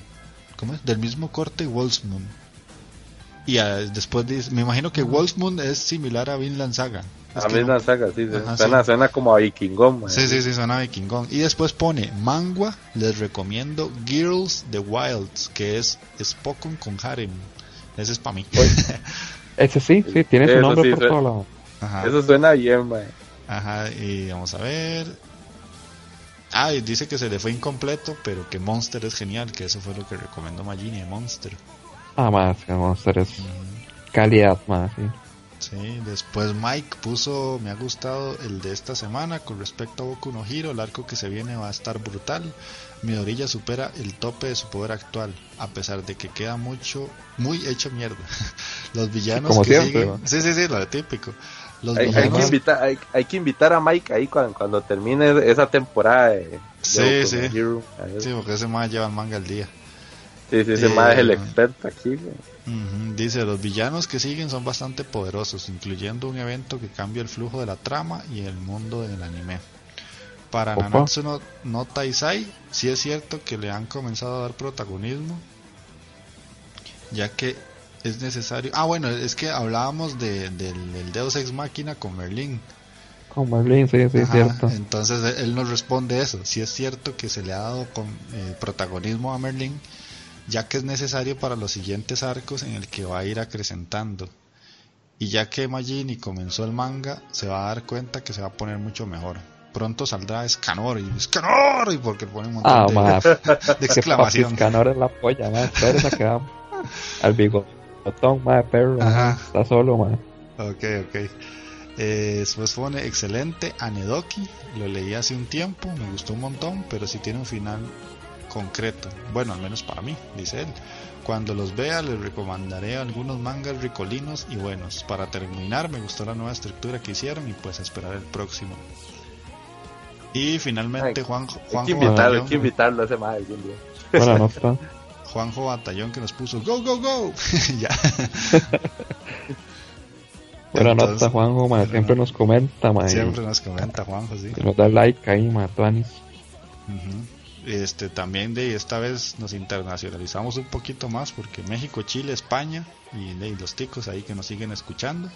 ¿Cómo es? Del mismo corte Wolfsmund. Y ah, después dice, me imagino que Wolfsmund es similar a Vinland Saga. Es A no- no saca, sí, sí. Ajá, suena, sí. suena como a vikingón. Sí, sí, sí, suena vikingón. Y después pone manga, les recomiendo Girls the Wilds, que es Spokon con Harem. Ese es para mí. Ese sí, sí, tiene su nombre sí, por todos lados. Ajá. Eso suena bien, man. Ajá, y vamos a ver. Ah, y dice que se le fue incompleto, pero que Monster es genial, que eso fue lo que recomendó Magini de Monster. Ah, más que Monster es calidad, más, sí. Sí, después Mike puso, me ha gustado el de esta semana con respecto a Boku no Hero, el arco que se viene va a estar brutal. Mi orilla supera el tope de su poder actual, a pesar de que queda mucho, muy hecho mierda. Los villanos Como que siempre, siguen, ¿no? sí, sí, sí, lo típico. Los Hay, hay que invitar, hay, hay que invitar a Mike ahí cuando, cuando termine esa temporada de, Sí, sí. Hero. Sí, porque ese más lleva el manga al día. Sí, sí, ese Eh, más es el experto aquí. güey. Ujú, Dice, los villanos que siguen son bastante poderosos, incluyendo un evento que cambia el flujo de la trama y el mundo del anime. Para Opa. Nanatsu no, no Taisai, sí es cierto que le han comenzado a dar protagonismo, ya que es necesario... Ah, bueno, es que hablábamos de, del, del Deus Ex Máquina con Merlin. Con Merlin, sí, sí, es Ajá, cierto. Entonces él- él nos responde eso. Si es cierto que se le ha dado con, eh, protagonismo a Merlin, ya que es necesario para los siguientes arcos en el que va a ir acrecentando. Y ya que Magini comenzó el manga, se va a dar cuenta que se va a poner mucho mejor. Pronto saldrá Escanor y Escanor y porque pone un montón Ah, de, exclamación. papi Scanor es la polla, ma. Espérese que va al bigotón, ma, perro. Ajá. Está solo, ma. Ok, ok. Eh, después pone excelente Anedoki, lo leí hace un tiempo, me gustó un montón, pero sí tiene un final concreto. Bueno, al menos para mí, dice él. Cuando los vea les recomendaré algunos mangas ricolinos y buenos. Para terminar, me gustó la nueva estructura que hicieron y pues esperar el próximo. Y finalmente Ay, Juan, Hay que Juanjo, invitarlo, hay que invitarlo a ese más algún día. Buena nota. Juanjo Batallón que nos puso Go, Go, Go. ya. Buena Entonces, nota, Juanjo, ma. Siempre nos comenta, ma. y- Siempre nos comenta Juanjo, sí. Y nos da like ahí, ma, Tuanis. Este también de esta vez nos internacionalizamos un poquito más porque México, Chile, España y de ahí los ticos ahí que nos siguen escuchando.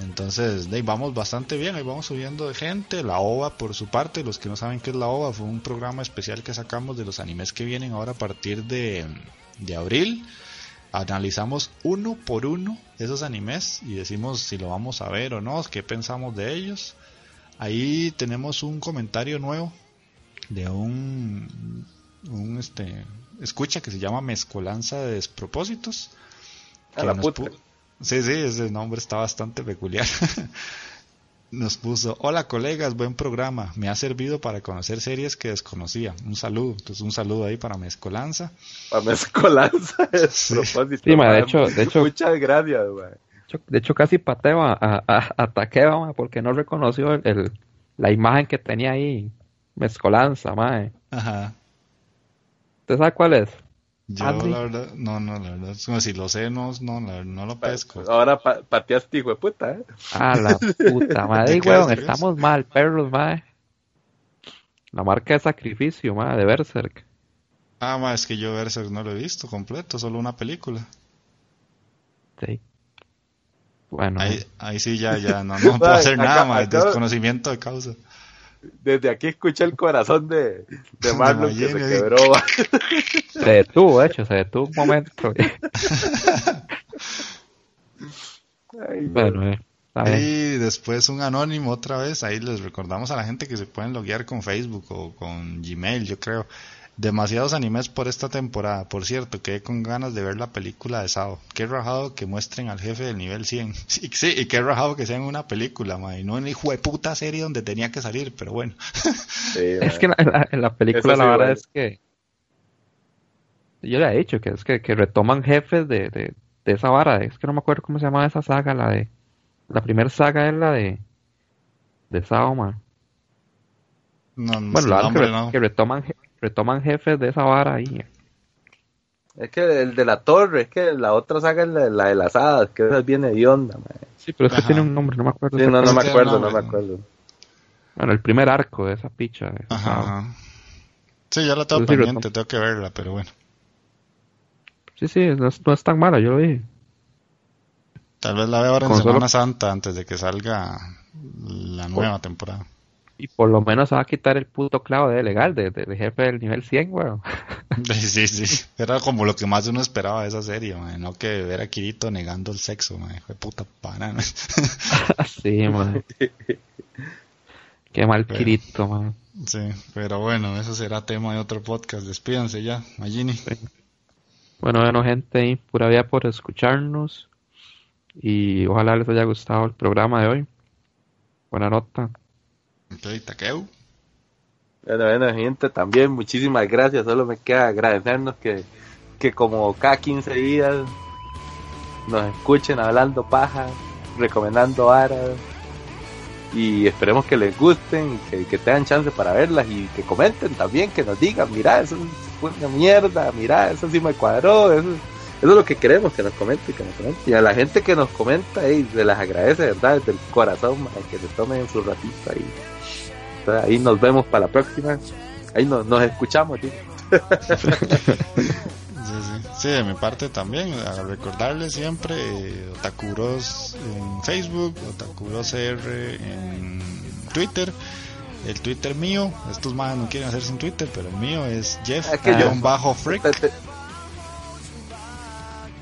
Entonces, de ahí vamos bastante bien, ahí vamos subiendo de gente. La OVA, por su parte, los que no saben qué es la OVA, fue un programa especial que sacamos de los animes que vienen ahora a partir de, de abril. Analizamos uno por uno esos animes y decimos si lo vamos a ver o no, qué pensamos de ellos. Ahí tenemos un comentario nuevo de un, un este escucha que se llama Mezcolanza de Despropósitos. Que nos pu- Sí, sí, ese nombre está bastante peculiar. Nos puso, hola colegas, buen programa. Me ha servido para conocer series que desconocía. Un saludo. Entonces un saludo ahí para Mezcolanza. Para mezcolanza Sí. propósito. Sí, ma, de hecho- de hecho- Muchas gracias, güey. De hecho- casi pateo a, a, a- Takeba, porque no reconoció el, el- la imagen que tenía ahí. Mezcolanza, ma. Ajá. ¿Usted sabe cuál es? Yo Adri. la verdad, no, no, la verdad, es como si lo sé, no, no, la- no lo pesco. Ahora pa pateaste, hijo de puta, ¿eh? Ah, la puta madre, ¿De qué weón, estamos mal, perros, madre. La marca de sacrificio, madre, de Berserk. Ah, ma, es que yo Berserk no lo he visto completo, solo una película. Sí. Bueno, Ahí, ahí sí ya, ya, no, no puedo hacer nada, ma, acá- desconocimiento de causa. Desde aquí escuché el corazón de, de Marlon que se quebró. se detuvo, de hecho, se detuvo un momento. Ay, bueno, eh. Y después un anónimo otra vez, ahí les recordamos a la gente que se pueden loguear con Facebook o con Gmail, yo creo. Demasiados animes por esta temporada. Por cierto, quedé con ganas de ver la película de Sao. Qué rajado que muestren al jefe del nivel 100. Sí, sí, y qué rajado que sea en una película, ma, y no en hijo de puta serie donde tenía que salir, pero bueno. sí, Es que en la, en la- en la película Eso la sí, verdad bueno. es que yo le he dicho que es que, que retoman jefes de, de, de esa vara. Es que no me acuerdo cómo se llama esa saga, la de la primera saga es la de de Sao, man. No, no Bueno, sé, la que, re- no. que retoman retoman jefes de esa vara ahí. Es que el de la torre, es que la otra saga es la, la de las hadas, que esa es bien hedionda. Sí, pero es que tiene un nombre, no me acuerdo. Sí, no, no me acuerdo, no me acuerdo. Bueno, el primer arco de esa picha. de Ajá, Sao. ajá. Sí, ya la tengo sí, pendiente, tengo que verla, pero bueno. Sí, sí, no es, no es tan mala, yo lo dije. Tal vez la veo ahora en solo- Semana Santa antes de que salga la nueva temporada. Y por lo menos se va a quitar el puto clavo de legal, de, jefe del nivel 100, weón. Sí, sí. Era como lo que más uno esperaba de esa serie, man. No que ver a Kirito negando el sexo, man. De puta banana. sí, man. Qué mal Pero- Kirito, man. Sí, pero bueno, eso será tema de otro podcast. Despídanse ya, Magini. Bueno, bueno, gente, ahí, pura vida por escucharnos. y ojalá les haya gustado el programa de hoy. Buena nota. Ok, Takeu. Bueno, bueno, gente, también muchísimas gracias. Solo me queda agradecernos que, que como cada 15 días nos escuchen hablando paja, recomendando aras y esperemos que les gusten, que, que tengan chance para verlas y que comenten también, que nos digan, mira, eso es una mierda, mira, eso sí me cuadró, eso, eso es lo que queremos, que nos comenten, que nos comenten. Y a la gente que nos comenta, hey, se las agradece, ¿verdad? Desde el corazón, man, que se tomen su ratito ahí. Entonces, ahí nos vemos para la próxima. Ahí nos, nos escuchamos, tío. Sí, sí. Sí, de mi parte también, a recordarles siempre eh, Otakuros en Facebook, Otakuros R en Twitter. El Twitter mío, estos más no quieren hacer sin Twitter, pero el mío es Jeff Es que yo- bajo freak. Te- te-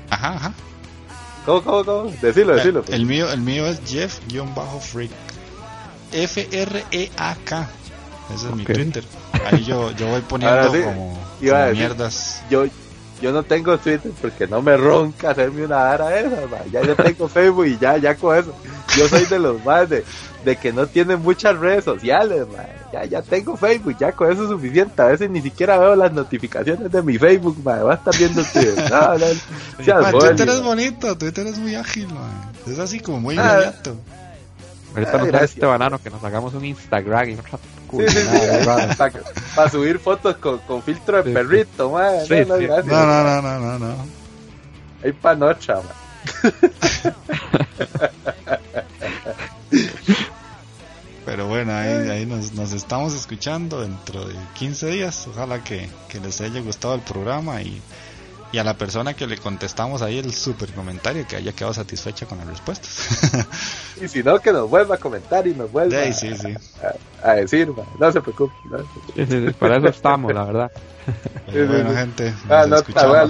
Ajá, ajá. ¿Cómo, cómo, cómo? Decilo, decilo. pues. El mío, el mío es Jeff bajo freak. F R E A K. Ese es mi. Twitter. Ahí yo, yo voy poniendo sí, como, iba a como decir. mierdas. yo yo no tengo Twitter porque no me ronca hacerme una ara esa, ma. ya yo tengo Facebook y ya, ya con eso. Yo soy de los más de, de que no tienen muchas redes sociales, ma. ya, ya tengo Facebook, ya con eso es suficiente. A veces ni siquiera veo las notificaciones de mi Facebook, ma. va a estar viendo Twitter. No, Man, Twitter es bonito, Twitter es muy ágil, man. Es así como muy Ah. Ahorita nos gracias. este banano que nos hagamos un Instagram y otra Sí, sí, sí. Para subir fotos con, con filtro de Sí, perrito, ma. No, Sí, no. No, no, no, no, no, no. Hay panocha. Pero bueno, ahí, ahí nos, nos estamos escuchando dentro de 15 días. Ojalá que, que les haya gustado el programa y, y a la persona que le contestamos ahí el super comentario que haya quedado satisfecha con las respuestas. Y si no, que nos vuelva a comentar y nos vuelva Sí, sí, sí. a, a decir, no se preocupe. no se para eso estamos, la verdad. Pero bueno, gente, Ah, nos escuchamos.